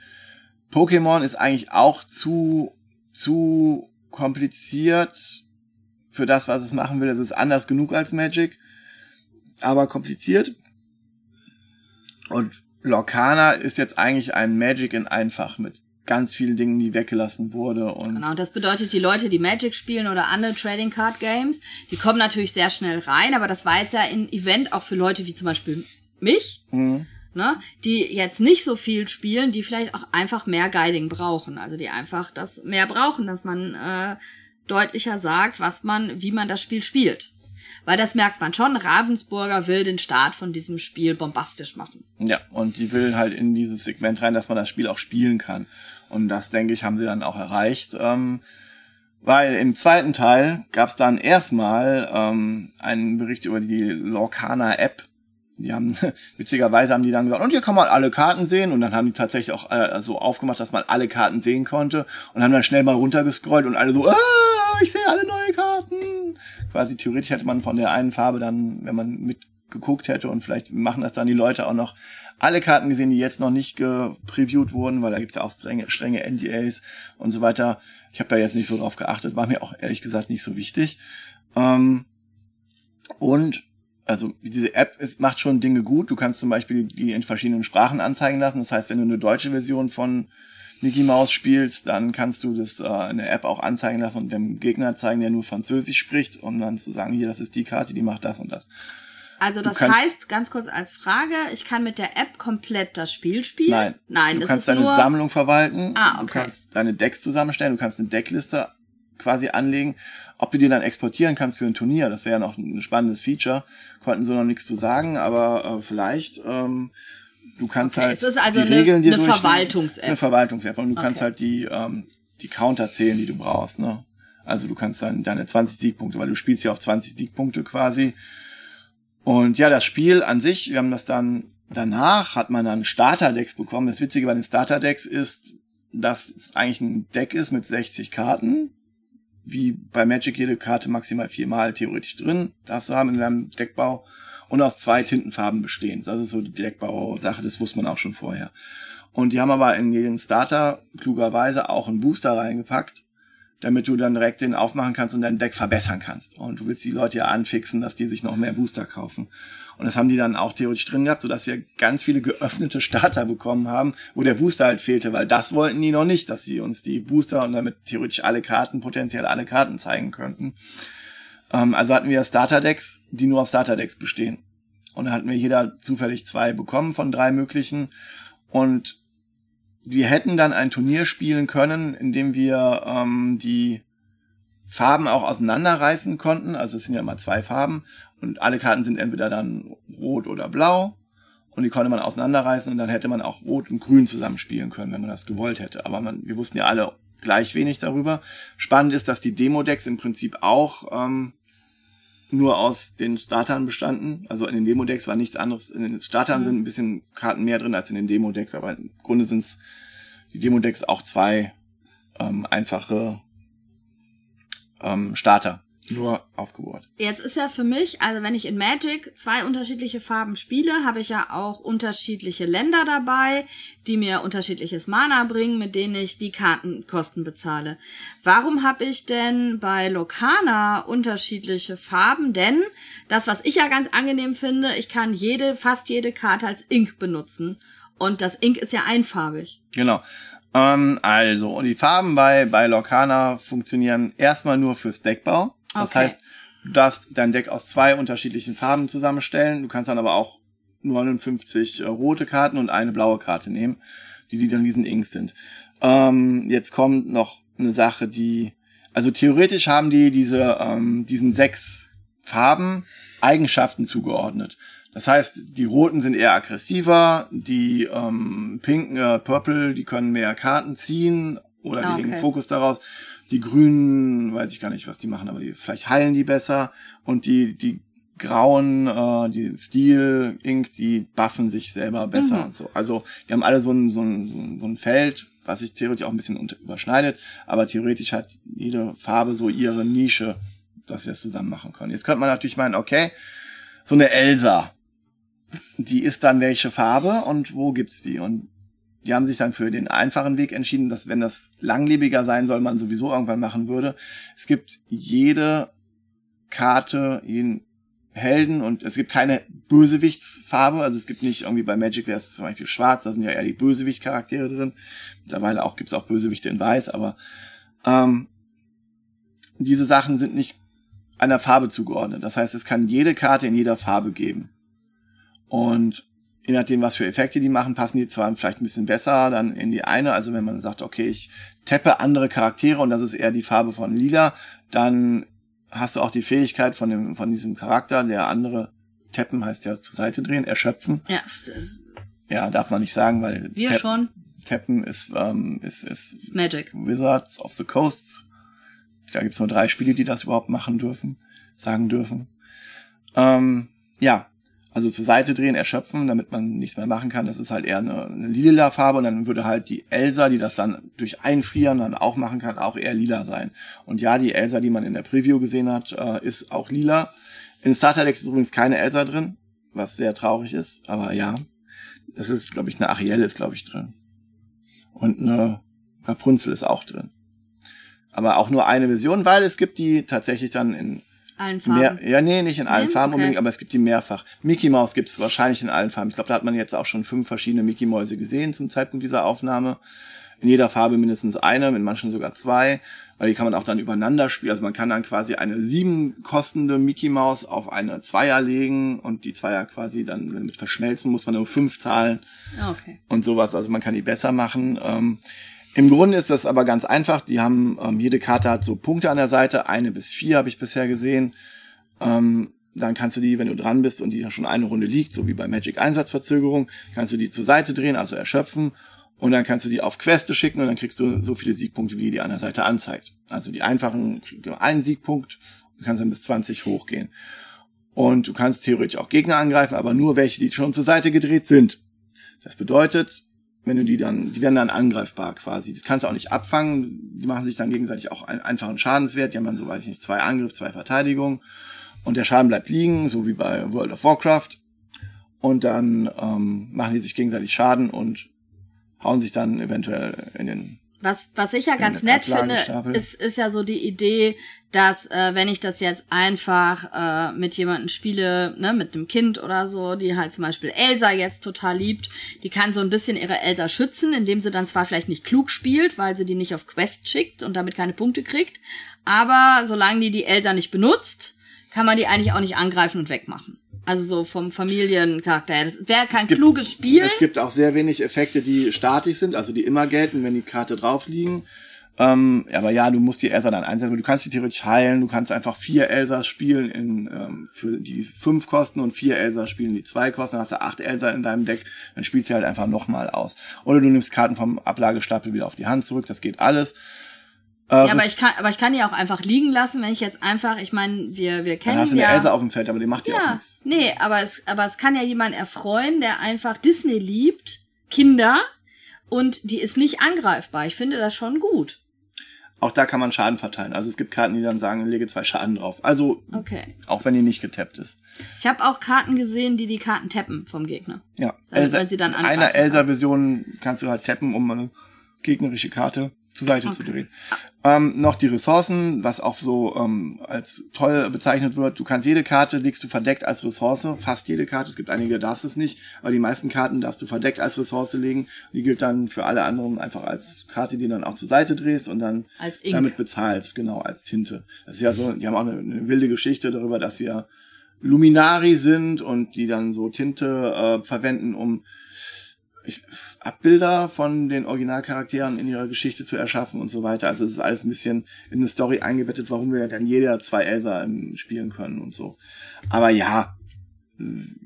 Pokémon ist eigentlich auch zu, zu kompliziert für das, was es machen will. Es ist anders genug als Magic, aber kompliziert. Und Lorcana ist jetzt eigentlich ein Magic in einfach mit ganz vielen Dingen, die weggelassen wurde und Genau, und das bedeutet, die Leute, die Magic spielen oder andere Trading Card Games, die kommen natürlich sehr schnell rein, aber das war jetzt ja ein Event auch für Leute wie zum Beispiel mich, Mhm. ne, die jetzt nicht so viel spielen, die vielleicht auch einfach mehr Guiding brauchen, also die einfach das mehr brauchen, dass man äh, deutlicher sagt, was man, wie man das Spiel spielt. Weil das merkt man schon, Ravensburger will den Start von diesem Spiel bombastisch machen. Ja, und die will halt in dieses Segment rein, dass man das Spiel auch spielen kann. Und das, denke ich, haben sie dann auch erreicht. Ähm, Weil im zweiten Teil gab es dann erstmal ähm, einen Bericht über die Lorcana App. Die haben, witzigerweise haben die dann gesagt, und hier kann man alle Karten sehen. Und dann haben die tatsächlich auch äh, so aufgemacht, dass man alle Karten sehen konnte. Und haben dann schnell mal runtergescrollt und alle so, ah, ich sehe alle neue Karten. Quasi theoretisch hätte man von der einen Farbe dann, wenn man mitgeguckt hätte und vielleicht machen das dann die Leute auch noch, alle Karten gesehen, die jetzt noch nicht gepreviewt wurden, weil da gibt's ja auch strenge, strenge NDAs und so weiter. Ich habe da jetzt nicht so drauf geachtet, war mir auch ehrlich gesagt nicht so wichtig. Ähm, und also diese App ist, macht schon Dinge gut. Du kannst zum Beispiel die in verschiedenen Sprachen anzeigen lassen. Das heißt, wenn du eine deutsche Version von Mickey Mouse spielst, dann kannst du das äh, in der App auch anzeigen lassen und dem Gegner zeigen, der nur Französisch spricht, um dann zu sagen, hier, das ist die Karte, die macht das und das. Also das kannst- heißt, ganz kurz als Frage, ich kann mit der App komplett das Spiel spielen? Nein. Nein, du kannst deine nur, Sammlung verwalten. Ah, Du okay. kannst deine Decks zusammenstellen. Du kannst eine Deckliste quasi anlegen. Ob du die dann exportieren kannst für ein Turnier, das wäre ja noch ein spannendes Feature. Konnten sie noch nichts zu sagen, aber äh, vielleicht. Ähm, du kannst Okay, halt es ist also die eine- Regeln dir eine. Verwaltungs-App. Eine Verwaltungs-App und du kannst Okay. halt die ähm, die Counter zählen, die du brauchst. Ne? Also du kannst dann deine 20 Siegpunkte, weil du spielst ja auf 20 Siegpunkte quasi. Und ja, das Spiel an sich, wir haben das dann danach, hat man dann Starterdecks bekommen. Das Witzige bei den Starterdecks ist, dass es eigentlich ein Deck ist mit 60 Karten. Wie bei Magic jede Karte maximal viermal theoretisch drin, darfst du haben in deinem Deckbau. Und aus zwei Tintenfarben bestehen. Das ist so die Deckbau-Sache, das wusste man auch schon vorher. Und die haben aber in jeden Starter klugerweise auch einen Booster reingepackt, damit du dann direkt den aufmachen kannst und dein Deck verbessern kannst. Und du willst die Leute ja anfixen, dass die sich noch mehr Booster kaufen. Und das haben die dann auch theoretisch drin gehabt, sodass wir ganz viele geöffnete Starter bekommen haben, wo der Booster halt fehlte, weil das wollten die noch nicht, dass sie uns die Booster und damit theoretisch alle Karten, potenziell alle Karten zeigen könnten. Ähm, also hatten wir Starterdecks, die nur auf Starterdecks bestehen. Und da hatten wir jeder zufällig zwei bekommen von drei möglichen. Und wir hätten dann ein Turnier spielen können, in dem wir ähm, die Farben auch auseinanderreißen konnten. Also es sind ja immer zwei Farben und alle Karten sind entweder dann rot oder blau und die konnte man auseinanderreißen und dann hätte man auch rot und grün zusammenspielen können, wenn man das gewollt hätte. Aber man, wir wussten ja alle gleich wenig darüber. Spannend ist, dass die Demo-Decks im Prinzip auch ähm, nur aus den Startern bestanden. Also in den Demo-Decks war nichts anderes. In den Startern sind ein bisschen Karten mehr drin als in den Demo-Decks, aber im Grunde sind es die Demo-Decks auch zwei ähm, einfache ähm, Starter. Nur aufgebohrt. Jetzt ist ja für mich, also wenn ich in Magic zwei unterschiedliche Farben spiele, habe ich ja auch unterschiedliche Länder dabei, die mir unterschiedliches Mana bringen, mit denen ich die Kartenkosten bezahle. Warum habe ich denn bei Lokana unterschiedliche Farben? Denn das, was ich ja ganz angenehm finde, ich kann jede, fast jede Karte als Ink benutzen. Und das Ink ist ja einfarbig. Genau. Ähm, also, und die Farben bei, bei Lorcana funktionieren erstmal nur fürs Deckbau. Das Okay. heißt, du darfst dein Deck aus zwei unterschiedlichen Farben zusammenstellen. Du kannst dann aber auch 59 äh, rote Karten und eine blaue Karte nehmen, die, die dann diesen Ink sind. Ähm, jetzt kommt noch eine Sache, die, also theoretisch haben die diese, ähm, diesen sechs Farben Eigenschaften zugeordnet. Das heißt, die roten sind eher aggressiver, die ähm, pinken, äh, purple, die können mehr Karten ziehen oder Ah, die legen okay. Fokus daraus. Die grünen, weiß ich gar nicht, was die machen, aber die vielleicht heilen die besser. Und die die grauen, äh, die Steel Ink, die buffen sich selber besser Mhm. und so. Also die haben alle so ein, so ein, so ein, Feld, was sich theoretisch auch ein bisschen überschneidet, aber theoretisch hat jede Farbe so ihre Nische, dass sie das zusammen machen können. Jetzt könnte man natürlich meinen, okay, so eine Elsa, die ist dann welche Farbe und wo gibt's die? Und die haben sich dann für den einfachen Weg entschieden, dass wenn das langlebiger sein soll, man sowieso irgendwann machen würde. Es gibt jede Karte, jeden Helden und es gibt keine Bösewichtsfarbe. Also es gibt nicht irgendwie bei Magic wäre es zum Beispiel schwarz, da sind ja eher die Bösewicht-Charaktere drin. Mittlerweile auch gibt's auch Bösewichte in weiß, aber ähm, diese Sachen sind nicht einer Farbe zugeordnet. Das heißt, es kann jede Karte in jeder Farbe geben. Und je nachdem, was für Effekte die machen, passen die zwar vielleicht ein bisschen besser dann in die eine. Also wenn man sagt, okay, ich teppe andere Charaktere und das ist eher die Farbe von Lila, dann hast du auch die Fähigkeit von dem, von diesem Charakter, der andere Teppen heißt ja zur Seite drehen, erschöpfen. Ja, es Ja, darf man nicht sagen, weil wir Tap- schon. Tappen ist, ähm, ist, ist ist Magic. Wizards of the Coasts Da gibt's nur drei Spiele, die das überhaupt machen dürfen, sagen dürfen. Ähm, ja, also zur Seite drehen, erschöpfen, damit man nichts mehr machen kann. Das ist halt eher eine, eine lila Farbe und dann würde halt die Elsa, die das dann durch Einfrieren dann auch machen kann, auch eher lila sein. Und ja, die Elsa, die man in der Preview gesehen hat, äh, ist auch lila. In Starter Decks ist übrigens keine Elsa drin, was sehr traurig ist, aber ja. Es ist, glaube ich, eine Ariel ist, glaube ich, drin. Und eine Rapunzel ist auch drin. Aber auch nur eine Version, weil es gibt die tatsächlich dann in Allen Farben. Mehr, ja, nee, nicht in allen Nee? Farben Okay. unbedingt, aber es gibt die mehrfach. Mickey Mouse gibt es wahrscheinlich in allen Farben. Ich glaube, da hat man jetzt auch schon fünf verschiedene Mickey Mäuse gesehen zum Zeitpunkt dieser Aufnahme. In jeder Farbe mindestens eine, in manchen sogar zwei, weil die kann man auch dann übereinander spielen. Also man kann dann quasi eine sieben kostende Mickey Maus auf eine Zweier legen und die Zweier quasi dann mit verschmelzen, muss man nur fünf zahlen Ah, Okay. und sowas. Also man kann die besser machen. Ähm, Im Grunde ist das aber ganz einfach. Die haben, ähm, jede Karte hat so Punkte an der Seite, eine bis vier habe ich bisher gesehen. Ähm, dann kannst du die, wenn du dran bist und die schon eine Runde liegt, so wie bei Magic Einsatzverzögerung, kannst du die zur Seite drehen, also erschöpfen. Und dann kannst du die auf Queste schicken und dann kriegst du so viele Siegpunkte, wie die an der Seite anzeigt. Also die einfachen kriegen einen Siegpunkt, du kannst dann bis 20 hochgehen. Und du kannst theoretisch auch Gegner angreifen, aber nur welche, die schon zur Seite gedreht sind. Das bedeutet, wenn du die dann, die werden dann angreifbar quasi. Das kannst du auch nicht abfangen. Die machen sich dann gegenseitig auch einen einfachen Schadenswert. Die haben dann so, weiß ich nicht, zwei Angriff, zwei Verteidigung. Und der Schaden bleibt liegen, so wie bei World of Warcraft. Und dann ähm, machen die sich gegenseitig Schaden und hauen sich dann eventuell in den Was, was ich ja ganz nett finde, ist, ist ja so die Idee, dass äh, wenn ich das jetzt einfach äh, mit jemandem spiele, ne, mit einem Kind oder so, die halt zum Beispiel Elsa jetzt total liebt, die kann so ein bisschen ihre Elsa schützen, indem sie dann zwar vielleicht nicht klug spielt, weil sie die nicht auf Quest schickt und damit keine Punkte kriegt, aber solange die die Elsa nicht benutzt, kann man die eigentlich auch nicht angreifen und wegmachen. Also so vom Familiencharakter her. Das wäre kein gibt- kluges Spiel. Es gibt auch sehr wenig Effekte, die statisch sind, also die immer gelten, wenn die Karte drauf liegen. Ähm, aber ja, du musst die Elsa dann einsetzen. Du kannst die theoretisch heilen. Du kannst einfach vier Elsas spielen in, ähm, für die fünf Kosten und vier Elsas spielen die zwei Kosten. Dann hast du acht Elsa in deinem Deck. Dann spielst du halt einfach nochmal aus. Oder du nimmst Karten vom Ablagestapel wieder auf die Hand zurück. Das geht alles. Äh, Ja, aber ich kann, aber ich kann die auch einfach liegen lassen, wenn ich jetzt einfach, ich meine, wir, wir dann kennen hast du eine ja. Elsa auf dem Feld, aber die macht dir auch ja, nichts. nee, aber es, aber es kann ja jemand erfreuen, der einfach Disney liebt, Kinder, und die ist nicht angreifbar. Ich finde das schon gut. Auch da kann man Schaden verteilen. Also es gibt Karten, die dann sagen, lege zwei Schaden drauf. Also, Okay. auch wenn die nicht getappt ist. Ich habe auch Karten gesehen, die die Karten tappen vom Gegner. Ja, Weil- weil sie dann in einer Elsa-Version kannst du halt tappen, um eine gegnerische Karte zur Seite zu Okay. drehen. Ähm, noch die Ressourcen, was auch so ähm, als toll bezeichnet wird. Du kannst jede Karte legst du verdeckt als Ressource, fast jede Karte. Es gibt einige, darfst es nicht, aber die meisten Karten darfst du verdeckt als Ressource legen. Die gilt dann für alle anderen einfach als Karte, die du dann auch zur Seite drehst und dann damit bezahlst, genau, als Tinte. Das ist ja so, die haben auch eine, eine wilde Geschichte darüber, dass wir Luminari sind und die dann so Tinte äh, verwenden, um ich, Abbilder von den Originalcharakteren in ihrer Geschichte zu erschaffen und so weiter. Also es ist alles ein bisschen in eine Story eingebettet, warum wir dann jeder zwei Elsa ähm, spielen können und so. Aber ja, äh,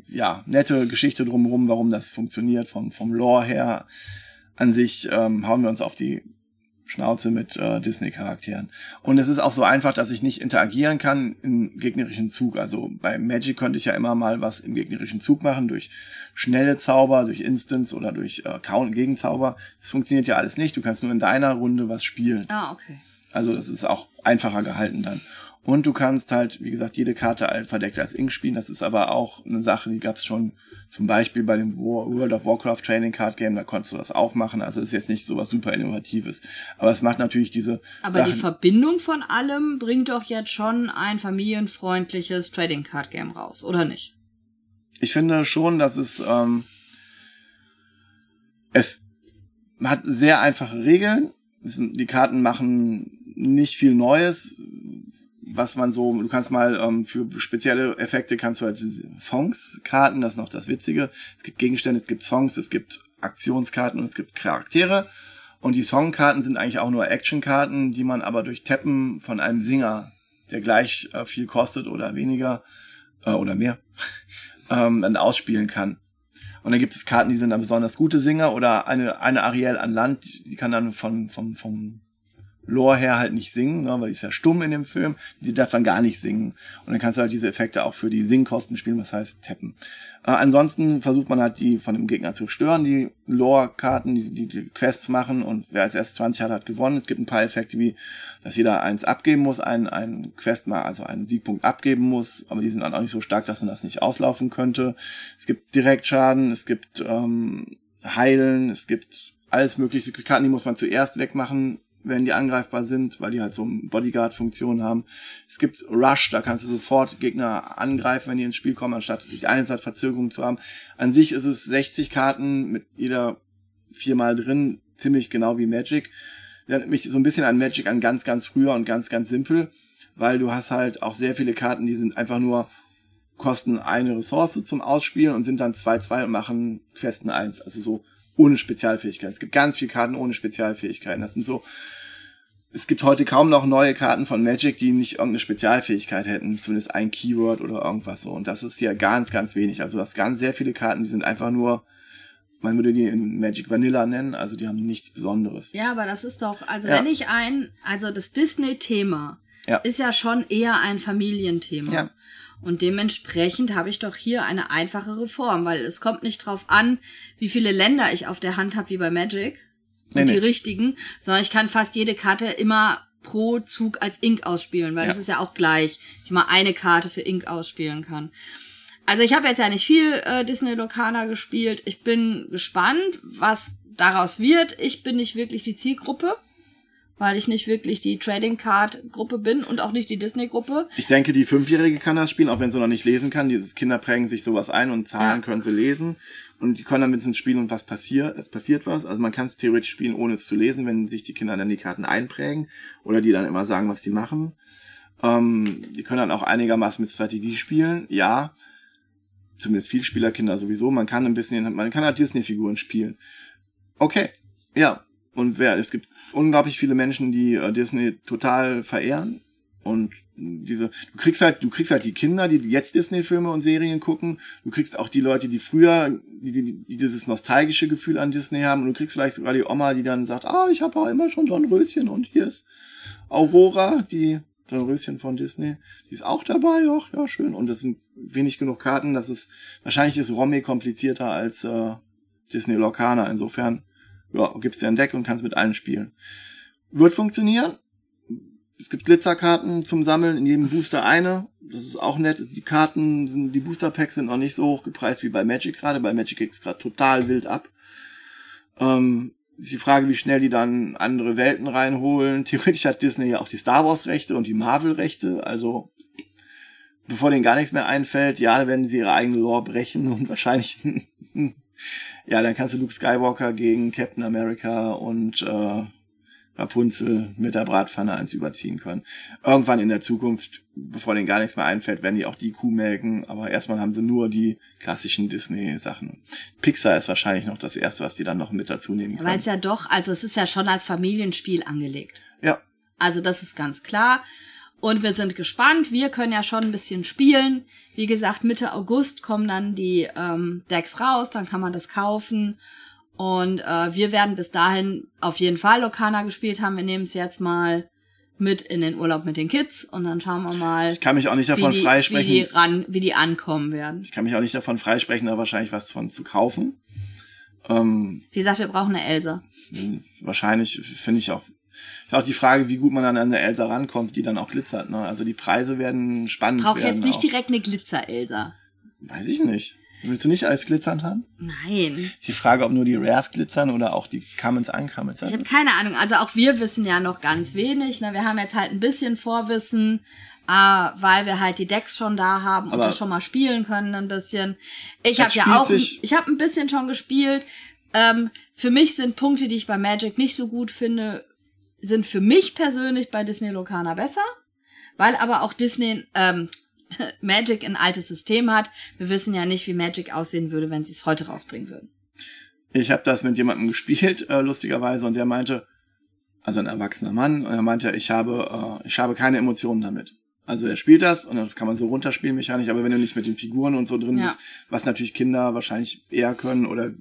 ja, nette Geschichte drumherum, warum das funktioniert, vom, vom Lore her. An sich ähm, hauen wir uns auf die Schnauze mit äh, Disney-Charakteren. Und es ist auch so einfach, dass ich nicht interagieren kann im gegnerischen Zug. Also bei Magic könnte ich ja immer mal was im gegnerischen Zug machen, durch schnelle Zauber, durch Instants oder durch äh, Count Gegenzauber. Das funktioniert ja alles nicht. Du kannst nur in deiner Runde was spielen. Ah, okay. Also das ist auch einfacher gehalten dann. Und du kannst halt, wie gesagt, jede Karte verdeckt als Ink spielen. Das ist aber auch eine Sache, die gab es schon zum Beispiel bei dem World of Warcraft Training Card Game. Da konntest du das auch machen. Also es ist jetzt nicht so was super Innovatives. Aber es macht natürlich diese Aber die Sachen, Verbindung von allem bringt doch jetzt schon ein familienfreundliches Trading Card Game raus, oder nicht? ich finde schon, dass es ähm, es hat sehr einfache Regeln. Die Karten machen nicht viel Neues, was man so, du kannst mal ähm, für spezielle Effekte kannst du halt Songs karten, das ist noch das Witzige. Es gibt Gegenstände, es gibt Songs, es gibt Aktionskarten und es gibt Charaktere. Und die Songkarten sind eigentlich auch nur Actionkarten, die man aber durch Tappen von einem Singer, der gleich äh, viel kostet oder weniger äh, oder mehr, ähm, dann ausspielen kann. Und dann gibt es Karten, die sind dann besonders gute Singer oder eine, eine Ariel an Land, die kann dann von, vom, vom Lore her halt nicht singen, ne, weil die ist ja stumm in dem Film. Die darf dann gar nicht singen. Und dann kannst du halt diese Effekte auch für die Singkosten spielen, was heißt tappen. Äh, ansonsten versucht man halt die von dem Gegner zu stören, die Lore-Karten, die, die, die Quests machen und wer als erst 20 hat, hat gewonnen. Es gibt ein paar Effekte wie, dass jeder eins abgeben muss, einen, einen Quest mal, also einen Siegpunkt abgeben muss, aber die sind dann auch nicht so stark, dass man das nicht auslaufen könnte. Es gibt Direktschaden, es gibt ähm, Heilen, es gibt alles mögliche. Karten, die muss man zuerst wegmachen, wenn die angreifbar sind, weil die halt so Bodyguard-Funktion haben. Es gibt Rush, da kannst du sofort Gegner angreifen, wenn die ins Spiel kommen, anstatt die eine Zeit Verzögerung zu haben. An sich ist es 60 Karten mit jeder viermal drin, ziemlich genau wie Magic. Erinnert mich so ein bisschen an Magic an ganz, ganz früher und ganz, ganz simpel, weil du hast halt auch sehr viele Karten, die sind einfach nur kosten eine Ressource zum Ausspielen und sind dann 2-2 und machen Questen 1. Also so ohne Spezialfähigkeiten. Es gibt ganz viele Karten ohne Spezialfähigkeiten. Das sind so, es gibt heute kaum noch neue Karten von Magic, die nicht irgendeine Spezialfähigkeit hätten, zumindest ein Keyword oder irgendwas so. Und das ist hier ganz, ganz wenig. Also du hast ganz sehr viele Karten, die sind einfach nur, man würde die in Magic Vanilla nennen, also die haben nichts Besonderes. Ja, aber das ist doch, also Ja. wenn ich ein, also das Disney-Thema Ja. ist ja schon eher ein Familienthema. Ja. Und dementsprechend habe ich doch hier eine einfachere Form, weil es kommt nicht drauf an, wie viele Länder ich auf der Hand habe wie bei Magic und Nee, die nee. richtigen, sondern ich kann fast jede Karte immer pro Zug als Ink ausspielen, weil Ja. das ist ja auch gleich, ich mal eine Karte für Ink ausspielen kann. Also ich habe jetzt ja nicht viel äh, Disney Locana gespielt. Ich bin gespannt, was daraus wird. Ich bin nicht wirklich die Zielgruppe, weil ich nicht wirklich die Trading Card Gruppe bin und auch nicht die Disney Gruppe. Ich denke, die Fünfjährige kann das spielen, auch wenn sie noch nicht lesen kann. Diese Kinder prägen sich sowas ein und Zahlen Ja. können sie lesen. Und die können dann mit ins Spielen und was passiert, es passiert was. Also man kann es theoretisch spielen, ohne es zu lesen, wenn sich die Kinder dann die Karten einprägen oder die dann immer sagen, was die machen. Ähm, die können dann auch einigermaßen mit Strategie spielen, ja. Zumindest Vielspielerkinder sowieso. Man kann ein bisschen, man kann halt Disney-Figuren spielen. Okay, ja. Und wer, es gibt unglaublich viele Menschen, die äh, Disney total verehren. Und diese, du kriegst halt, du kriegst halt die Kinder, die jetzt Disney-Filme und Serien gucken. Du kriegst auch die Leute, die früher, die, die, die dieses nostalgische Gefühl an Disney haben. Und du kriegst vielleicht sogar die Oma, die dann sagt, ah, ich habe auch immer schon Dornröschen und hier ist Aurora, die Dornröschen von Disney. Die ist auch dabei, ach ja, schön. Und das sind wenig genug Karten. Das ist, wahrscheinlich ist Romy komplizierter als äh, Disney Locana. Insofern, ja, gibst dir ein Deck und kannst mit allen spielen. Wird funktionieren. Es gibt Glitzerkarten zum Sammeln, in jedem Booster eine. Das ist auch nett. Die Karten sind, die Booster Packs sind noch nicht so hoch gepreist wie bei Magic gerade. Bei Magic geht's gerade total wild ab. Ähm, ist die Frage, wie schnell die dann andere Welten reinholen. Theoretisch hat Disney ja auch die Star Wars Rechte und die Marvel Rechte. Also, bevor denen gar nichts mehr einfällt, ja, dann werden sie ihre eigene Lore brechen und wahrscheinlich, ja, dann kannst du Luke Skywalker gegen Captain America und äh, Rapunzel mit der Bratpfanne eins überziehen können. Irgendwann in der Zukunft, bevor denen gar nichts mehr einfällt, werden die auch die Kuh melken, aber erstmal haben sie nur die klassischen Disney-Sachen. Pixar ist wahrscheinlich noch das erste, was die dann noch mit dazu nehmen Weil können. es ja doch, also es ist ja schon als Familienspiel angelegt. Ja, Also das ist ganz klar. Und wir sind gespannt. Wir können ja schon ein bisschen spielen. Wie gesagt, Mitte August kommen dann die ähm, Decks raus, dann kann man das kaufen. Und äh, wir werden bis dahin auf jeden Fall Lokana gespielt haben. Wir nehmen es jetzt mal mit in den Urlaub mit den Kids und dann schauen wir mal, ich kann mich auch nicht wie davon die, wie, freisprechen. die ran, wie die ankommen werden. Ich kann mich auch nicht davon freisprechen, da wahrscheinlich was von zu kaufen. Ähm, Wie gesagt, wir brauchen eine Elsa. wahrscheinlich finde ich auch. Ist auch die Frage, wie gut man dann an eine Elsa rankommt, die dann auch glitzert. Ne? Also die Preise werden spannend Braucht jetzt nicht auch. direkt eine Glitzer-Elsa. Weiß ich nicht. Willst du nicht alles glitzernd haben? Nein. Ist die Frage, ob nur die Rares glitzern oder auch die Commons Uncommons. Ich habe keine Ahnung. Also auch wir wissen ja noch ganz wenig. Ne? Wir haben jetzt halt ein bisschen Vorwissen, äh, weil wir halt die Decks schon da haben und Aber- das schon mal spielen können ein bisschen. Ich habe ja auch, ich habe ein bisschen schon gespielt. Ähm, für mich sind Punkte, die ich bei Magic nicht so gut finde, sind für mich persönlich bei Disney Locana besser, weil aber auch Disney ähm, Magic ein altes System hat. Wir wissen ja nicht, wie Magic aussehen würde, wenn sie es heute rausbringen würden. Ich habe das mit jemandem gespielt, äh, lustigerweise, und der meinte, also ein erwachsener Mann, und er meinte, ich habe, äh, ich habe keine Emotionen damit. Also er spielt das und das kann man so runterspielen mechanisch, aber wenn du nicht mit den Figuren und so drin Ja. bist, was natürlich Kinder wahrscheinlich eher können oder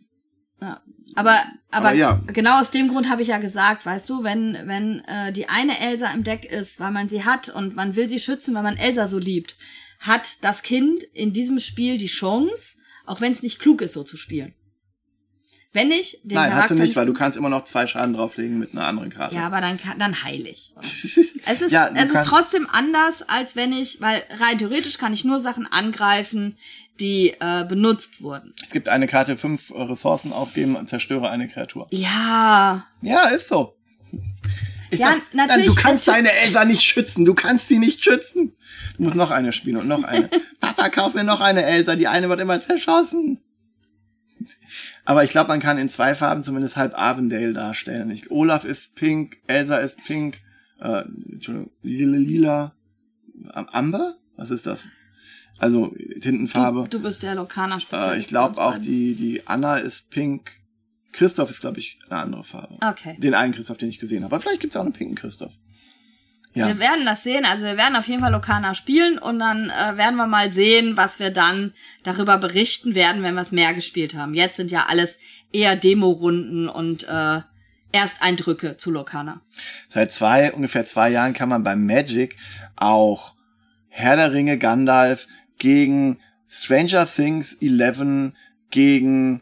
Ja. Aber, aber, Aber ja. genau aus dem Grund habe ich ja gesagt, weißt du, wenn, wenn äh, die eine Elsa im Deck ist, weil man sie hat und man will sie schützen, weil man Elsa so liebt, hat das Kind in diesem Spiel die Chance, auch wenn es nicht klug ist, so zu spielen. Wenn ich den Nein, hast Charakter du nicht, weil du kannst immer noch zwei Schaden drauflegen mit einer anderen Karte. ja, aber dann kann, dann heilig. Es ist, Ja, es ist trotzdem anders, als wenn ich, weil rein theoretisch kann ich nur Sachen angreifen, die äh, benutzt wurden. Es gibt eine Karte, fünf äh, Ressourcen ausgeben und zerstöre eine Kreatur. Ja, Ja, ist so. Ich Ja, nein, natürlich, du kannst natürlich. deine Elsa nicht schützen. Du kannst sie nicht schützen. Du musst noch eine spielen und noch eine. Papa, kauf mir noch eine Elsa. Die eine wird immer zerschossen. Aber ich glaube, man kann in zwei Farben zumindest halb Avondale darstellen. Ich, Olaf ist pink, Elsa ist pink, äh, Entschuldigung, lila, lila, Am- Amber? Was ist das? Also Tintenfarbe. du, du bist der Lokana-Spezialist. Äh, ich glaube bei auch die, die Anna ist pink. Christoph ist, glaube ich, eine andere Farbe. Okay. Den einen Christoph, den ich gesehen habe. Aber vielleicht gibt's auch einen pinken Christoph. Ja. Wir werden das sehen. Also wir werden auf jeden Fall Lokana spielen und dann äh, werden wir mal sehen, was wir dann darüber berichten werden, wenn wir es mehr gespielt haben. Jetzt sind ja alles eher Demo-Runden und äh, Ersteindrücke zu Lokana. Seit zwei, ungefähr zwei Jahren kann man beim Magic auch Herr der Ringe Gandalf gegen Stranger Things 11 gegen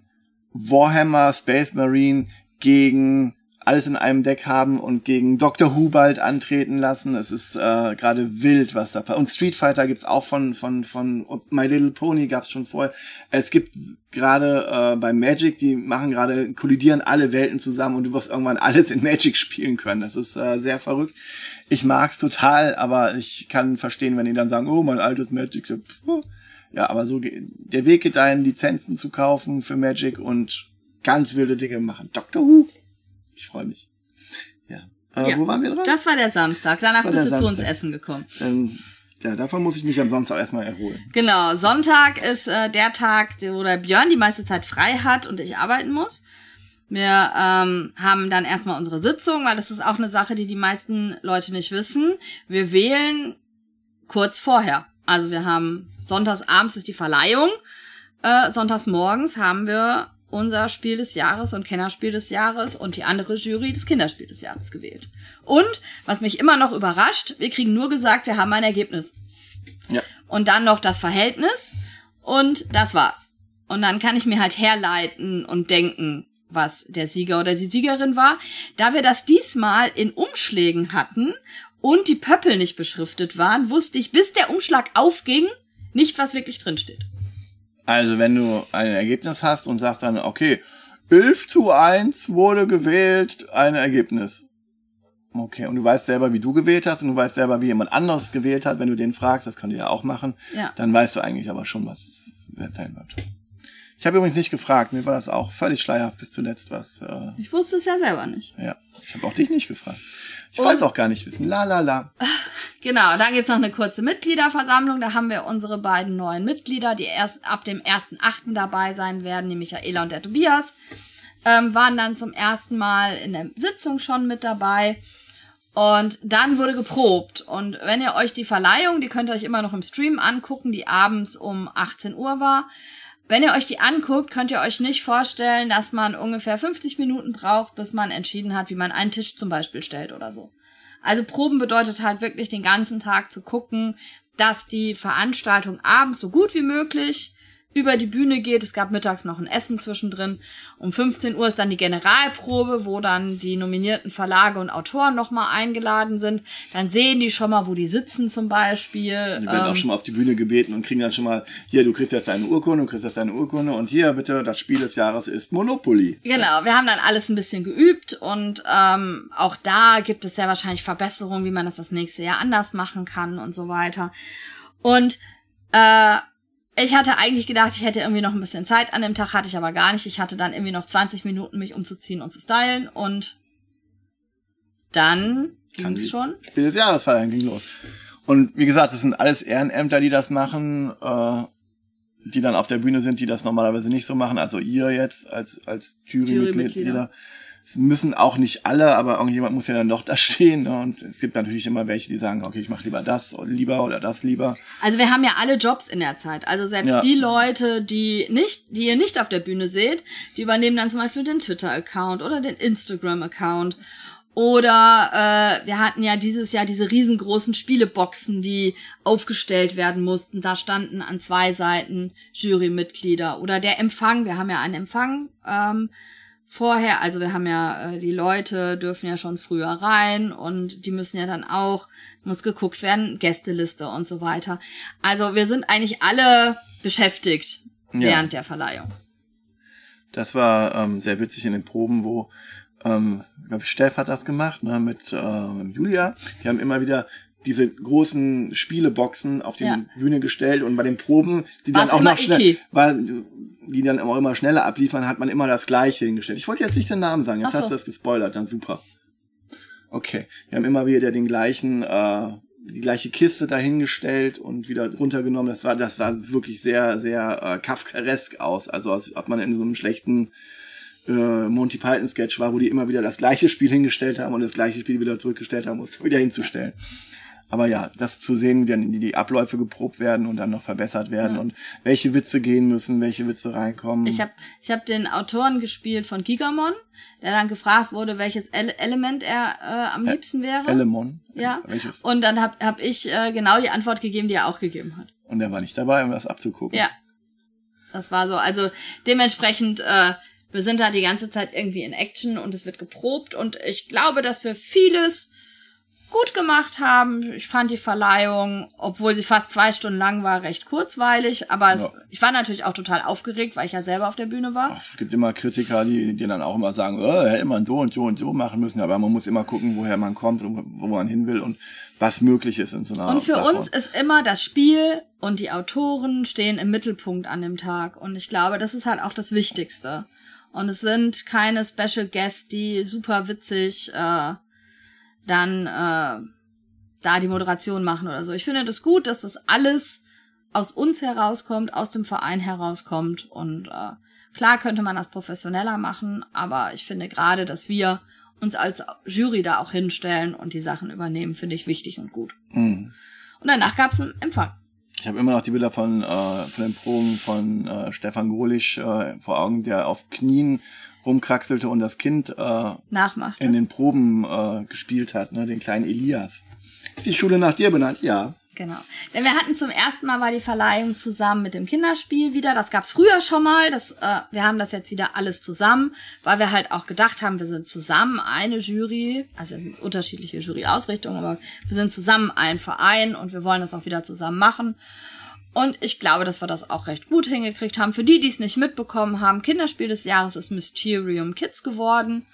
Warhammer Space Marine gegen alles in einem Deck haben und gegen Dr. Who bald antreten lassen. Es ist äh, gerade wild, was da passiert. Und Street Fighter gibt's auch von von von My Little Pony gab's schon vorher. Es gibt gerade äh, bei Magic, die machen gerade kollidieren alle Welten zusammen und du wirst irgendwann alles in Magic spielen können. Das ist äh, sehr verrückt. Ich mag's total, aber ich kann verstehen, wenn die dann sagen, oh, mein altes Magic. Ja, aber so der Weg geht dahin, Lizenzen zu kaufen für Magic und ganz wilde Dinge machen. Doctor Who. Ich freue mich. Ja. Äh, Ja. Wo waren wir dran? Das war der Samstag. Danach bist du zu uns Samstag. essen gekommen. Ähm, ja, davon muss ich mich am Samstag erstmal erholen. Genau, Sonntag ist äh, der Tag, wo der Björn die meiste Zeit frei hat und ich arbeiten muss. Wir ähm, haben dann erstmal unsere Sitzung, weil das ist auch eine Sache, die die meisten Leute nicht wissen. Wir wählen kurz vorher. Also wir haben sonntags abends ist die Verleihung, äh, sonntags morgens haben wir unser Spiel des Jahres und Kennerspiel des Jahres und die andere Jury das Kinderspiel des Jahres gewählt. Und was mich immer noch überrascht, wir kriegen nur gesagt, wir haben ein Ergebnis Ja. und dann noch das Verhältnis und das war's. Und dann kann ich mir halt herleiten und denken, was der Sieger oder die Siegerin war. Da wir das diesmal in Umschlägen hatten und die Pöppel nicht beschriftet waren, wusste ich, bis der Umschlag aufging, nicht, was wirklich drin steht. Also, wenn du ein Ergebnis hast und sagst dann, okay, 11 zu 1 wurde gewählt, ein Ergebnis. Okay, und du weißt selber, wie du gewählt hast und du weißt selber, wie jemand anderes gewählt hat, wenn du den fragst, das könnt ihr ja auch machen, Ja. dann weißt du eigentlich aber schon, was es sein wird. Ich habe übrigens nicht gefragt, mir war das auch völlig schleierhaft bis zuletzt, was, äh, Ich wusste es ja selber nicht. ja. Ich habe auch dich nicht gefragt. Ich wollte es auch gar nicht wissen. La la la. Genau, dann gibt's noch eine kurze Mitgliederversammlung. Da haben wir unsere beiden neuen Mitglieder, die erst ab dem 1.8. dabei sein werden, die Michaela und der Tobias. Ähm, waren dann zum ersten Mal in der Sitzung schon mit dabei. Und dann wurde geprobt. Und wenn ihr euch die Verleihung, die könnt ihr euch immer noch im Stream angucken, die abends um 18 Uhr war. Wenn ihr euch die anguckt, könnt ihr euch nicht vorstellen, dass man ungefähr 50 Minuten braucht, bis man entschieden hat, wie man einen Tisch zum Beispiel stellt oder so. Also Proben bedeutet halt wirklich den ganzen Tag zu gucken, dass die Veranstaltung abends so gut wie möglich über die Bühne geht. Es gab mittags noch ein Essen zwischendrin. Um 15 Uhr ist dann die Generalprobe, wo dann die nominierten Verlage und Autoren nochmal eingeladen sind. Dann sehen die schon mal, wo die sitzen zum Beispiel. Die werden auch Ähm, schon mal auf die Bühne gebeten und kriegen dann schon mal, hier, du kriegst jetzt deine Urkunde, du kriegst jetzt deine Urkunde und hier bitte, das Spiel des Jahres ist Monopoly. Genau, wir haben dann alles ein bisschen geübt und ähm, auch da gibt es sehr wahrscheinlich Verbesserungen, wie man das das nächste Jahr anders machen kann und so weiter. Und äh, ich hatte eigentlich gedacht, ich hätte irgendwie noch ein bisschen Zeit an dem Tag, hatte ich aber gar nicht. Ich hatte dann irgendwie noch 20 Minuten, mich umzuziehen und zu stylen und dann Kann ging es schon. Spiel des Jahres Verleihung ging los. Und wie gesagt, das sind alles Ehrenämter, die das machen, äh, die dann auf der Bühne sind, die das normalerweise nicht so machen. Also ihr jetzt als, als Jurymitglieder. Jurymitglieder. Es müssen auch nicht alle, aber irgendjemand muss ja dann doch da stehen. Ne? Und es gibt natürlich immer welche, die sagen, okay, ich mache lieber das lieber oder das lieber. Also wir haben ja alle Jobs in der Zeit. Also selbst Ja. die Leute, die nicht, die ihr nicht auf der Bühne seht, die übernehmen dann zum Beispiel den Twitter-Account oder den Instagram-Account. Oder äh, wir hatten ja dieses Jahr diese riesengroßen Spieleboxen, die aufgestellt werden mussten. Da standen an zwei Seiten Jurymitglieder. Oder der Empfang, wir haben ja einen Empfang ähm, vorher, also wir haben ja, äh, die Leute dürfen ja schon früher rein und die müssen ja dann auch, muss geguckt werden, Gästeliste und so weiter. Also wir sind eigentlich alle beschäftigt Ja. während der Verleihung. Das war ähm, sehr witzig in den Proben, wo ähm, glaub ich, Steff hat das gemacht, ne, mit ähm, Julia. Die haben immer wieder diese großen Spieleboxen auf die Ja. Bühne gestellt und bei den Proben, die dann War's auch immer noch schnell, Iki. war, die dann auch immer schneller abliefern, hat man immer das Gleiche hingestellt. Ich wollte jetzt nicht den Namen sagen, jetzt so. hast du das gespoilert, dann super. Okay, wir haben immer wieder den gleichen, äh, die gleiche Kiste dahingestellt und wieder runtergenommen. Das war, das sah wirklich sehr, sehr äh, Kafkaesk aus. Also als ob man in so einem schlechten äh, Monty Python Sketch war, wo die immer wieder das gleiche Spiel hingestellt haben und das gleiche Spiel wieder zurückgestellt haben, um es wieder hinzustellen. Aber ja, das zu sehen, wie dann die, Abläufe geprobt werden und dann noch verbessert werden und welche Witze gehen müssen, welche Witze reinkommen. Ich habe ich hab den Autoren gespielt von Gigamon, der dann gefragt wurde, welches Ele Element er äh, am liebsten wäre. Elemon. Ja. Welches? Und dann hab, hab ich äh, genau die Antwort gegeben, die er auch gegeben hat. Und er war nicht dabei, um das abzugucken. Ja. Das war so. Also dementsprechend, äh, wir sind da die ganze Zeit irgendwie in Action und es wird geprobt und ich glaube, dass wir vieles gut gemacht haben. Ich fand die Verleihung, obwohl sie fast zwei Stunden lang war, recht kurzweilig. Aber es, Ja. ich war natürlich auch total aufgeregt, weil ich ja selber auf der Bühne war. Es gibt immer Kritiker, die, die dann auch immer sagen, oh, hätte man so und so und so machen müssen. Aber man muss immer gucken, woher man kommt und wo man hin will und was möglich ist in so einer Und für Sache. uns ist immer das Spiel und die Autoren stehen im Mittelpunkt an dem Tag. Und ich glaube, das ist halt auch das Wichtigste. Und es sind keine Special Guests, die super witzig äh, dann äh, da die Moderation machen oder so. Ich finde das gut, dass das alles aus uns herauskommt, aus dem Verein herauskommt. Und äh, klar könnte man das professioneller machen, aber ich finde gerade, dass wir uns als Jury da auch hinstellen und die Sachen übernehmen, finde ich wichtig und gut. Mhm. Und danach gab es einen Empfang. Ich habe immer noch die Bilder von, äh, von den Proben von äh, Stefan Golisch äh, vor Augen, der auf Knien rumkraxelte und das Kind äh, Nachmachte. in den Proben äh, gespielt hat, ne, den kleinen Elias. Ist die Schule nach dir benannt? Ja. Genau. Denn wir hatten zum ersten Mal war die Verleihung zusammen mit dem Kinderspiel wieder. Das gab's früher schon mal. Das, äh, wir haben das jetzt wieder alles zusammen, weil wir halt auch gedacht haben, wir sind zusammen eine Jury, also wir sind unterschiedliche Juryausrichtungen, aber wir sind zusammen ein Verein und wir wollen das auch wieder zusammen machen. Und ich glaube, dass wir das auch recht gut hingekriegt haben. Für die, die es nicht mitbekommen haben, Kinderspiel des Jahres ist Mysterium Kids geworden.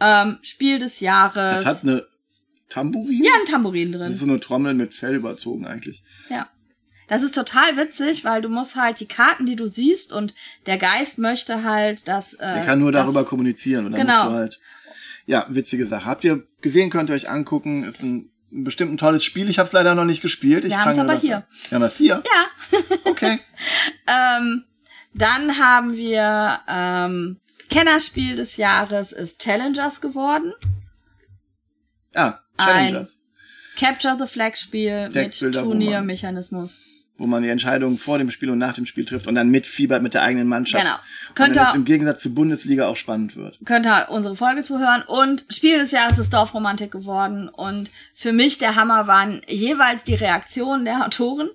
Ähm, Spiel des Jahres. Das hat eine Tambourin? ja, ein Tambourin drin. Das ist so eine Trommel mit Fell überzogen eigentlich. Ja. Das ist total witzig, weil du musst halt die Karten, die du siehst, und der Geist möchte halt, dass. Äh, Der kann nur dass- darüber kommunizieren und dann Genau. musst du halt. Ja, witzige Sache. Habt ihr gesehen, könnt ihr euch angucken. Ist ein bestimmt ein tolles Spiel. Ich habe es leider noch nicht gespielt. Ich Wir haben's fange aber hier. Wir haben das hier? Ja. Okay. Ähm, dann haben wir ähm, Kennerspiel des Jahres ist Challengers geworden. Ja, Challengers. Capture the Flag Spiel mit Turniermechanismus. Wo man die Entscheidungen vor dem Spiel und nach dem Spiel trifft und dann mitfiebert mit der eigenen Mannschaft. Genau. Könnte- dann es im Gegensatz zur Bundesliga auch spannend wird. Könnt ihr unsere Folge zuhören. Und Spiel des Jahres ist Dorfromantik geworden. Und für mich der Hammer waren jeweils die Reaktionen der Autoren.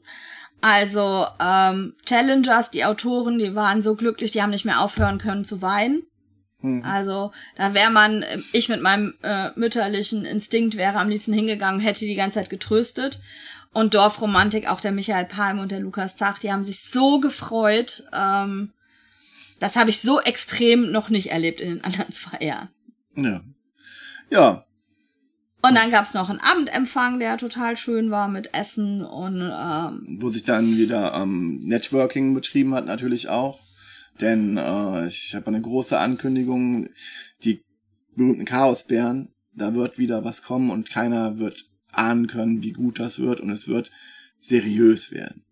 Also ähm, Challengers, die Autoren, die waren so glücklich, die haben nicht mehr aufhören können zu weinen. Also da wäre man, ich mit meinem äh, mütterlichen Instinkt wäre am liebsten hingegangen, hätte die ganze Zeit getröstet. Und Dorfromantik, auch der Michael Palm und der Lukas Zach, die haben sich so gefreut. Ähm, das habe ich so extrem noch nicht erlebt in den anderen zwei Jahren. Ja. Ja, Und dann gab's noch einen Abendempfang, der total schön war mit Essen und ähm, wo sich dann wieder ähm, Networking betrieben hat, natürlich auch. Denn äh, ich habe eine große Ankündigung, die berühmten Chaosbären, da wird wieder was kommen und keiner wird ahnen können, wie gut das wird und es wird seriös werden.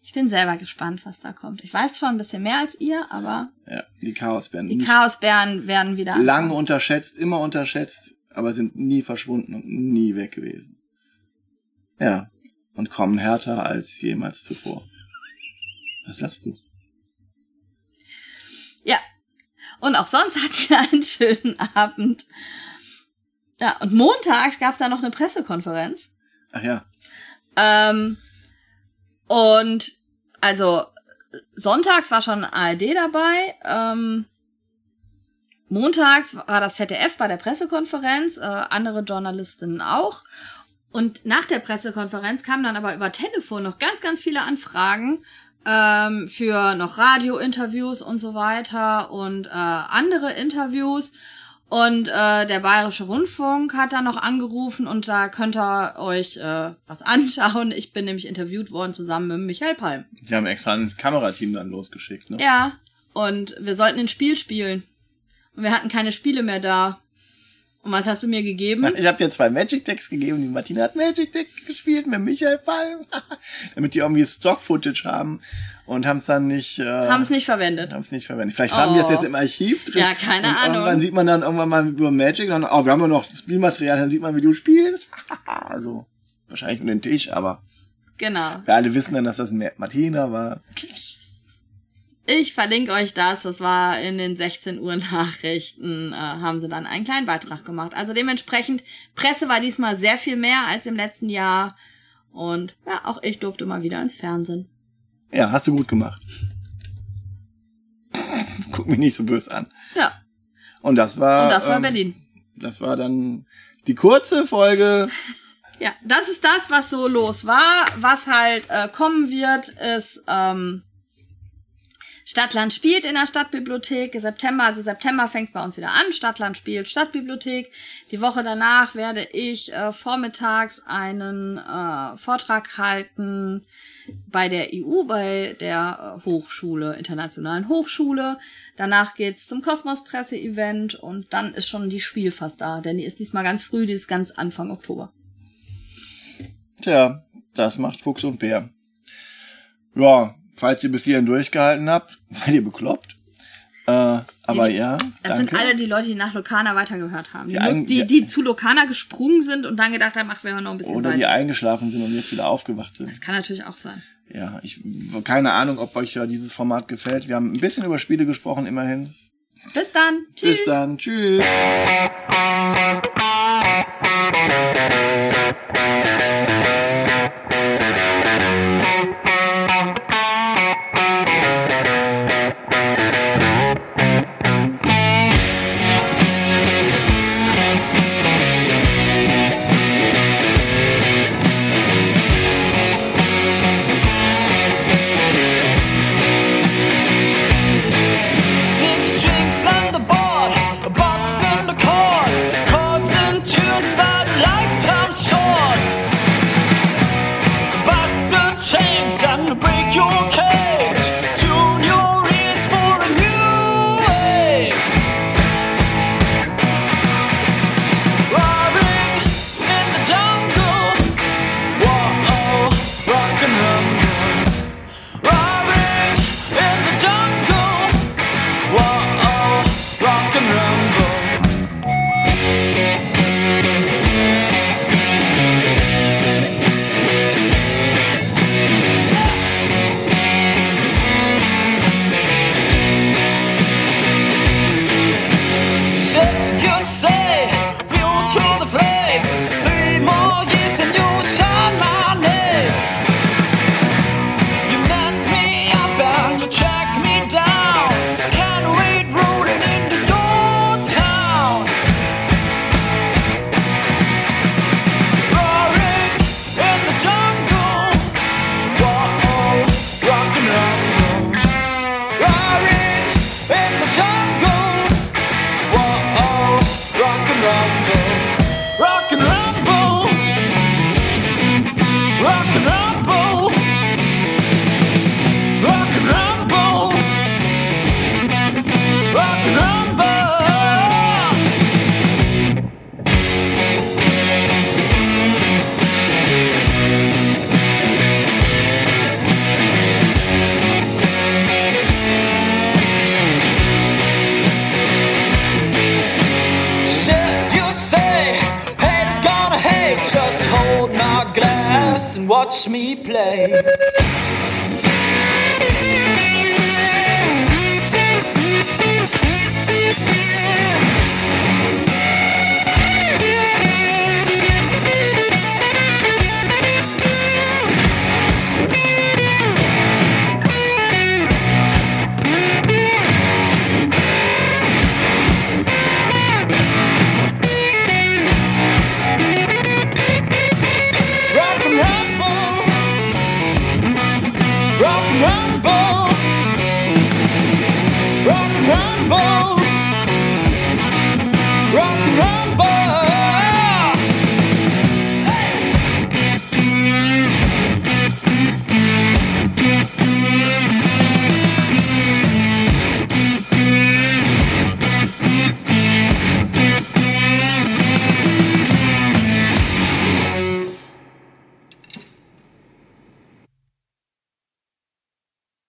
Ich bin selber gespannt, was da kommt. Ich weiß zwar ein bisschen mehr als ihr, aber Ja, die Chaosbären. die Chaosbären werden wieder lange anfangen. unterschätzt, immer unterschätzt, aber sind nie verschwunden und nie weg gewesen. Ja. Und kommen härter als jemals zuvor. Was sagst du? Ja. Und auch sonst hatten wir einen schönen Abend. Ja, und montags gab es da noch eine Pressekonferenz. Ach ja. Ähm, und also sonntags war schon ARD dabei. Ähm, montags war das ZDF bei der Pressekonferenz, äh, andere Journalistinnen auch. Und nach der Pressekonferenz kamen dann aber über Telefon noch ganz, ganz viele Anfragen ähm, für noch Radiointerviews und so weiter und äh, andere Interviews. Und äh, der Bayerische Rundfunk hat dann noch angerufen und da könnt ihr euch äh, was anschauen. Ich bin nämlich interviewt worden zusammen mit Michael Palm. Die haben extra ein Kamerateam dann losgeschickt, ne? Ja, und wir sollten ein Spiel spielen. Und wir hatten keine Spiele mehr da. Und was hast du mir gegeben? Ich habe dir zwei Magic Decks gegeben. Die Martina hat Magic Deck gespielt mit Michael Palm. Damit die irgendwie Stock-Footage haben und haben es dann nicht... Äh, Haben es nicht verwendet. haben es nicht verwendet. Vielleicht haben die Oh. das jetzt im Archiv drin. Ja, keine und Ahnung. Irgendwann sieht man dann irgendwann mal über Magic, dann, oh, wir haben ja noch Spielmaterial, dann sieht man, wie du spielst. also, wahrscheinlich um den Tisch, aber Genau. wir alle wissen dann, dass das Martina war. Ich verlinke euch das. Das war in den 16 Uhr Nachrichten, äh, haben sie dann einen kleinen Beitrag gemacht. Also dementsprechend, Presse war diesmal sehr viel mehr als im letzten Jahr. Und ja, auch ich durfte mal wieder ins Fernsehen. Ja, hast du gut gemacht. Guck mich nicht so böse an. Ja, Und das war. und das war ähm, Berlin. Das war dann die kurze Folge. Ja, das ist das, was so los war. Was halt äh, kommen wird, ist ähm, Stadtland spielt in der Stadtbibliothek. September, also September fängt bei uns wieder an. Stadtland spielt Stadtbibliothek. Die Woche danach werde ich äh, vormittags einen äh, Vortrag halten bei der EU, bei der äh, Hochschule, Internationalen Hochschule. Danach geht's zum Kosmos-Presse-Event und dann ist schon die Spiel fast da, denn die ist diesmal ganz früh, die ist ganz Anfang Oktober. Tja, das macht Fuchs und Bär. Ja, falls ihr bis hierhin durchgehalten habt, seid ihr bekloppt. Äh, aber Die- ja, Das danke. sind alle die Leute, die nach Lokana weitergehört haben. Die, Die die, die zu Lokana gesprungen sind und dann gedacht haben, ach, wir hören noch ein bisschen Oder die weiter. eingeschlafen sind und jetzt wieder aufgewacht sind. Das kann natürlich auch sein. Ja, ich keine Ahnung, ob euch ja dieses Format gefällt. Wir haben ein bisschen über Spiele gesprochen, immerhin. Bis dann. Tschüss. Bis dann. Tschüss.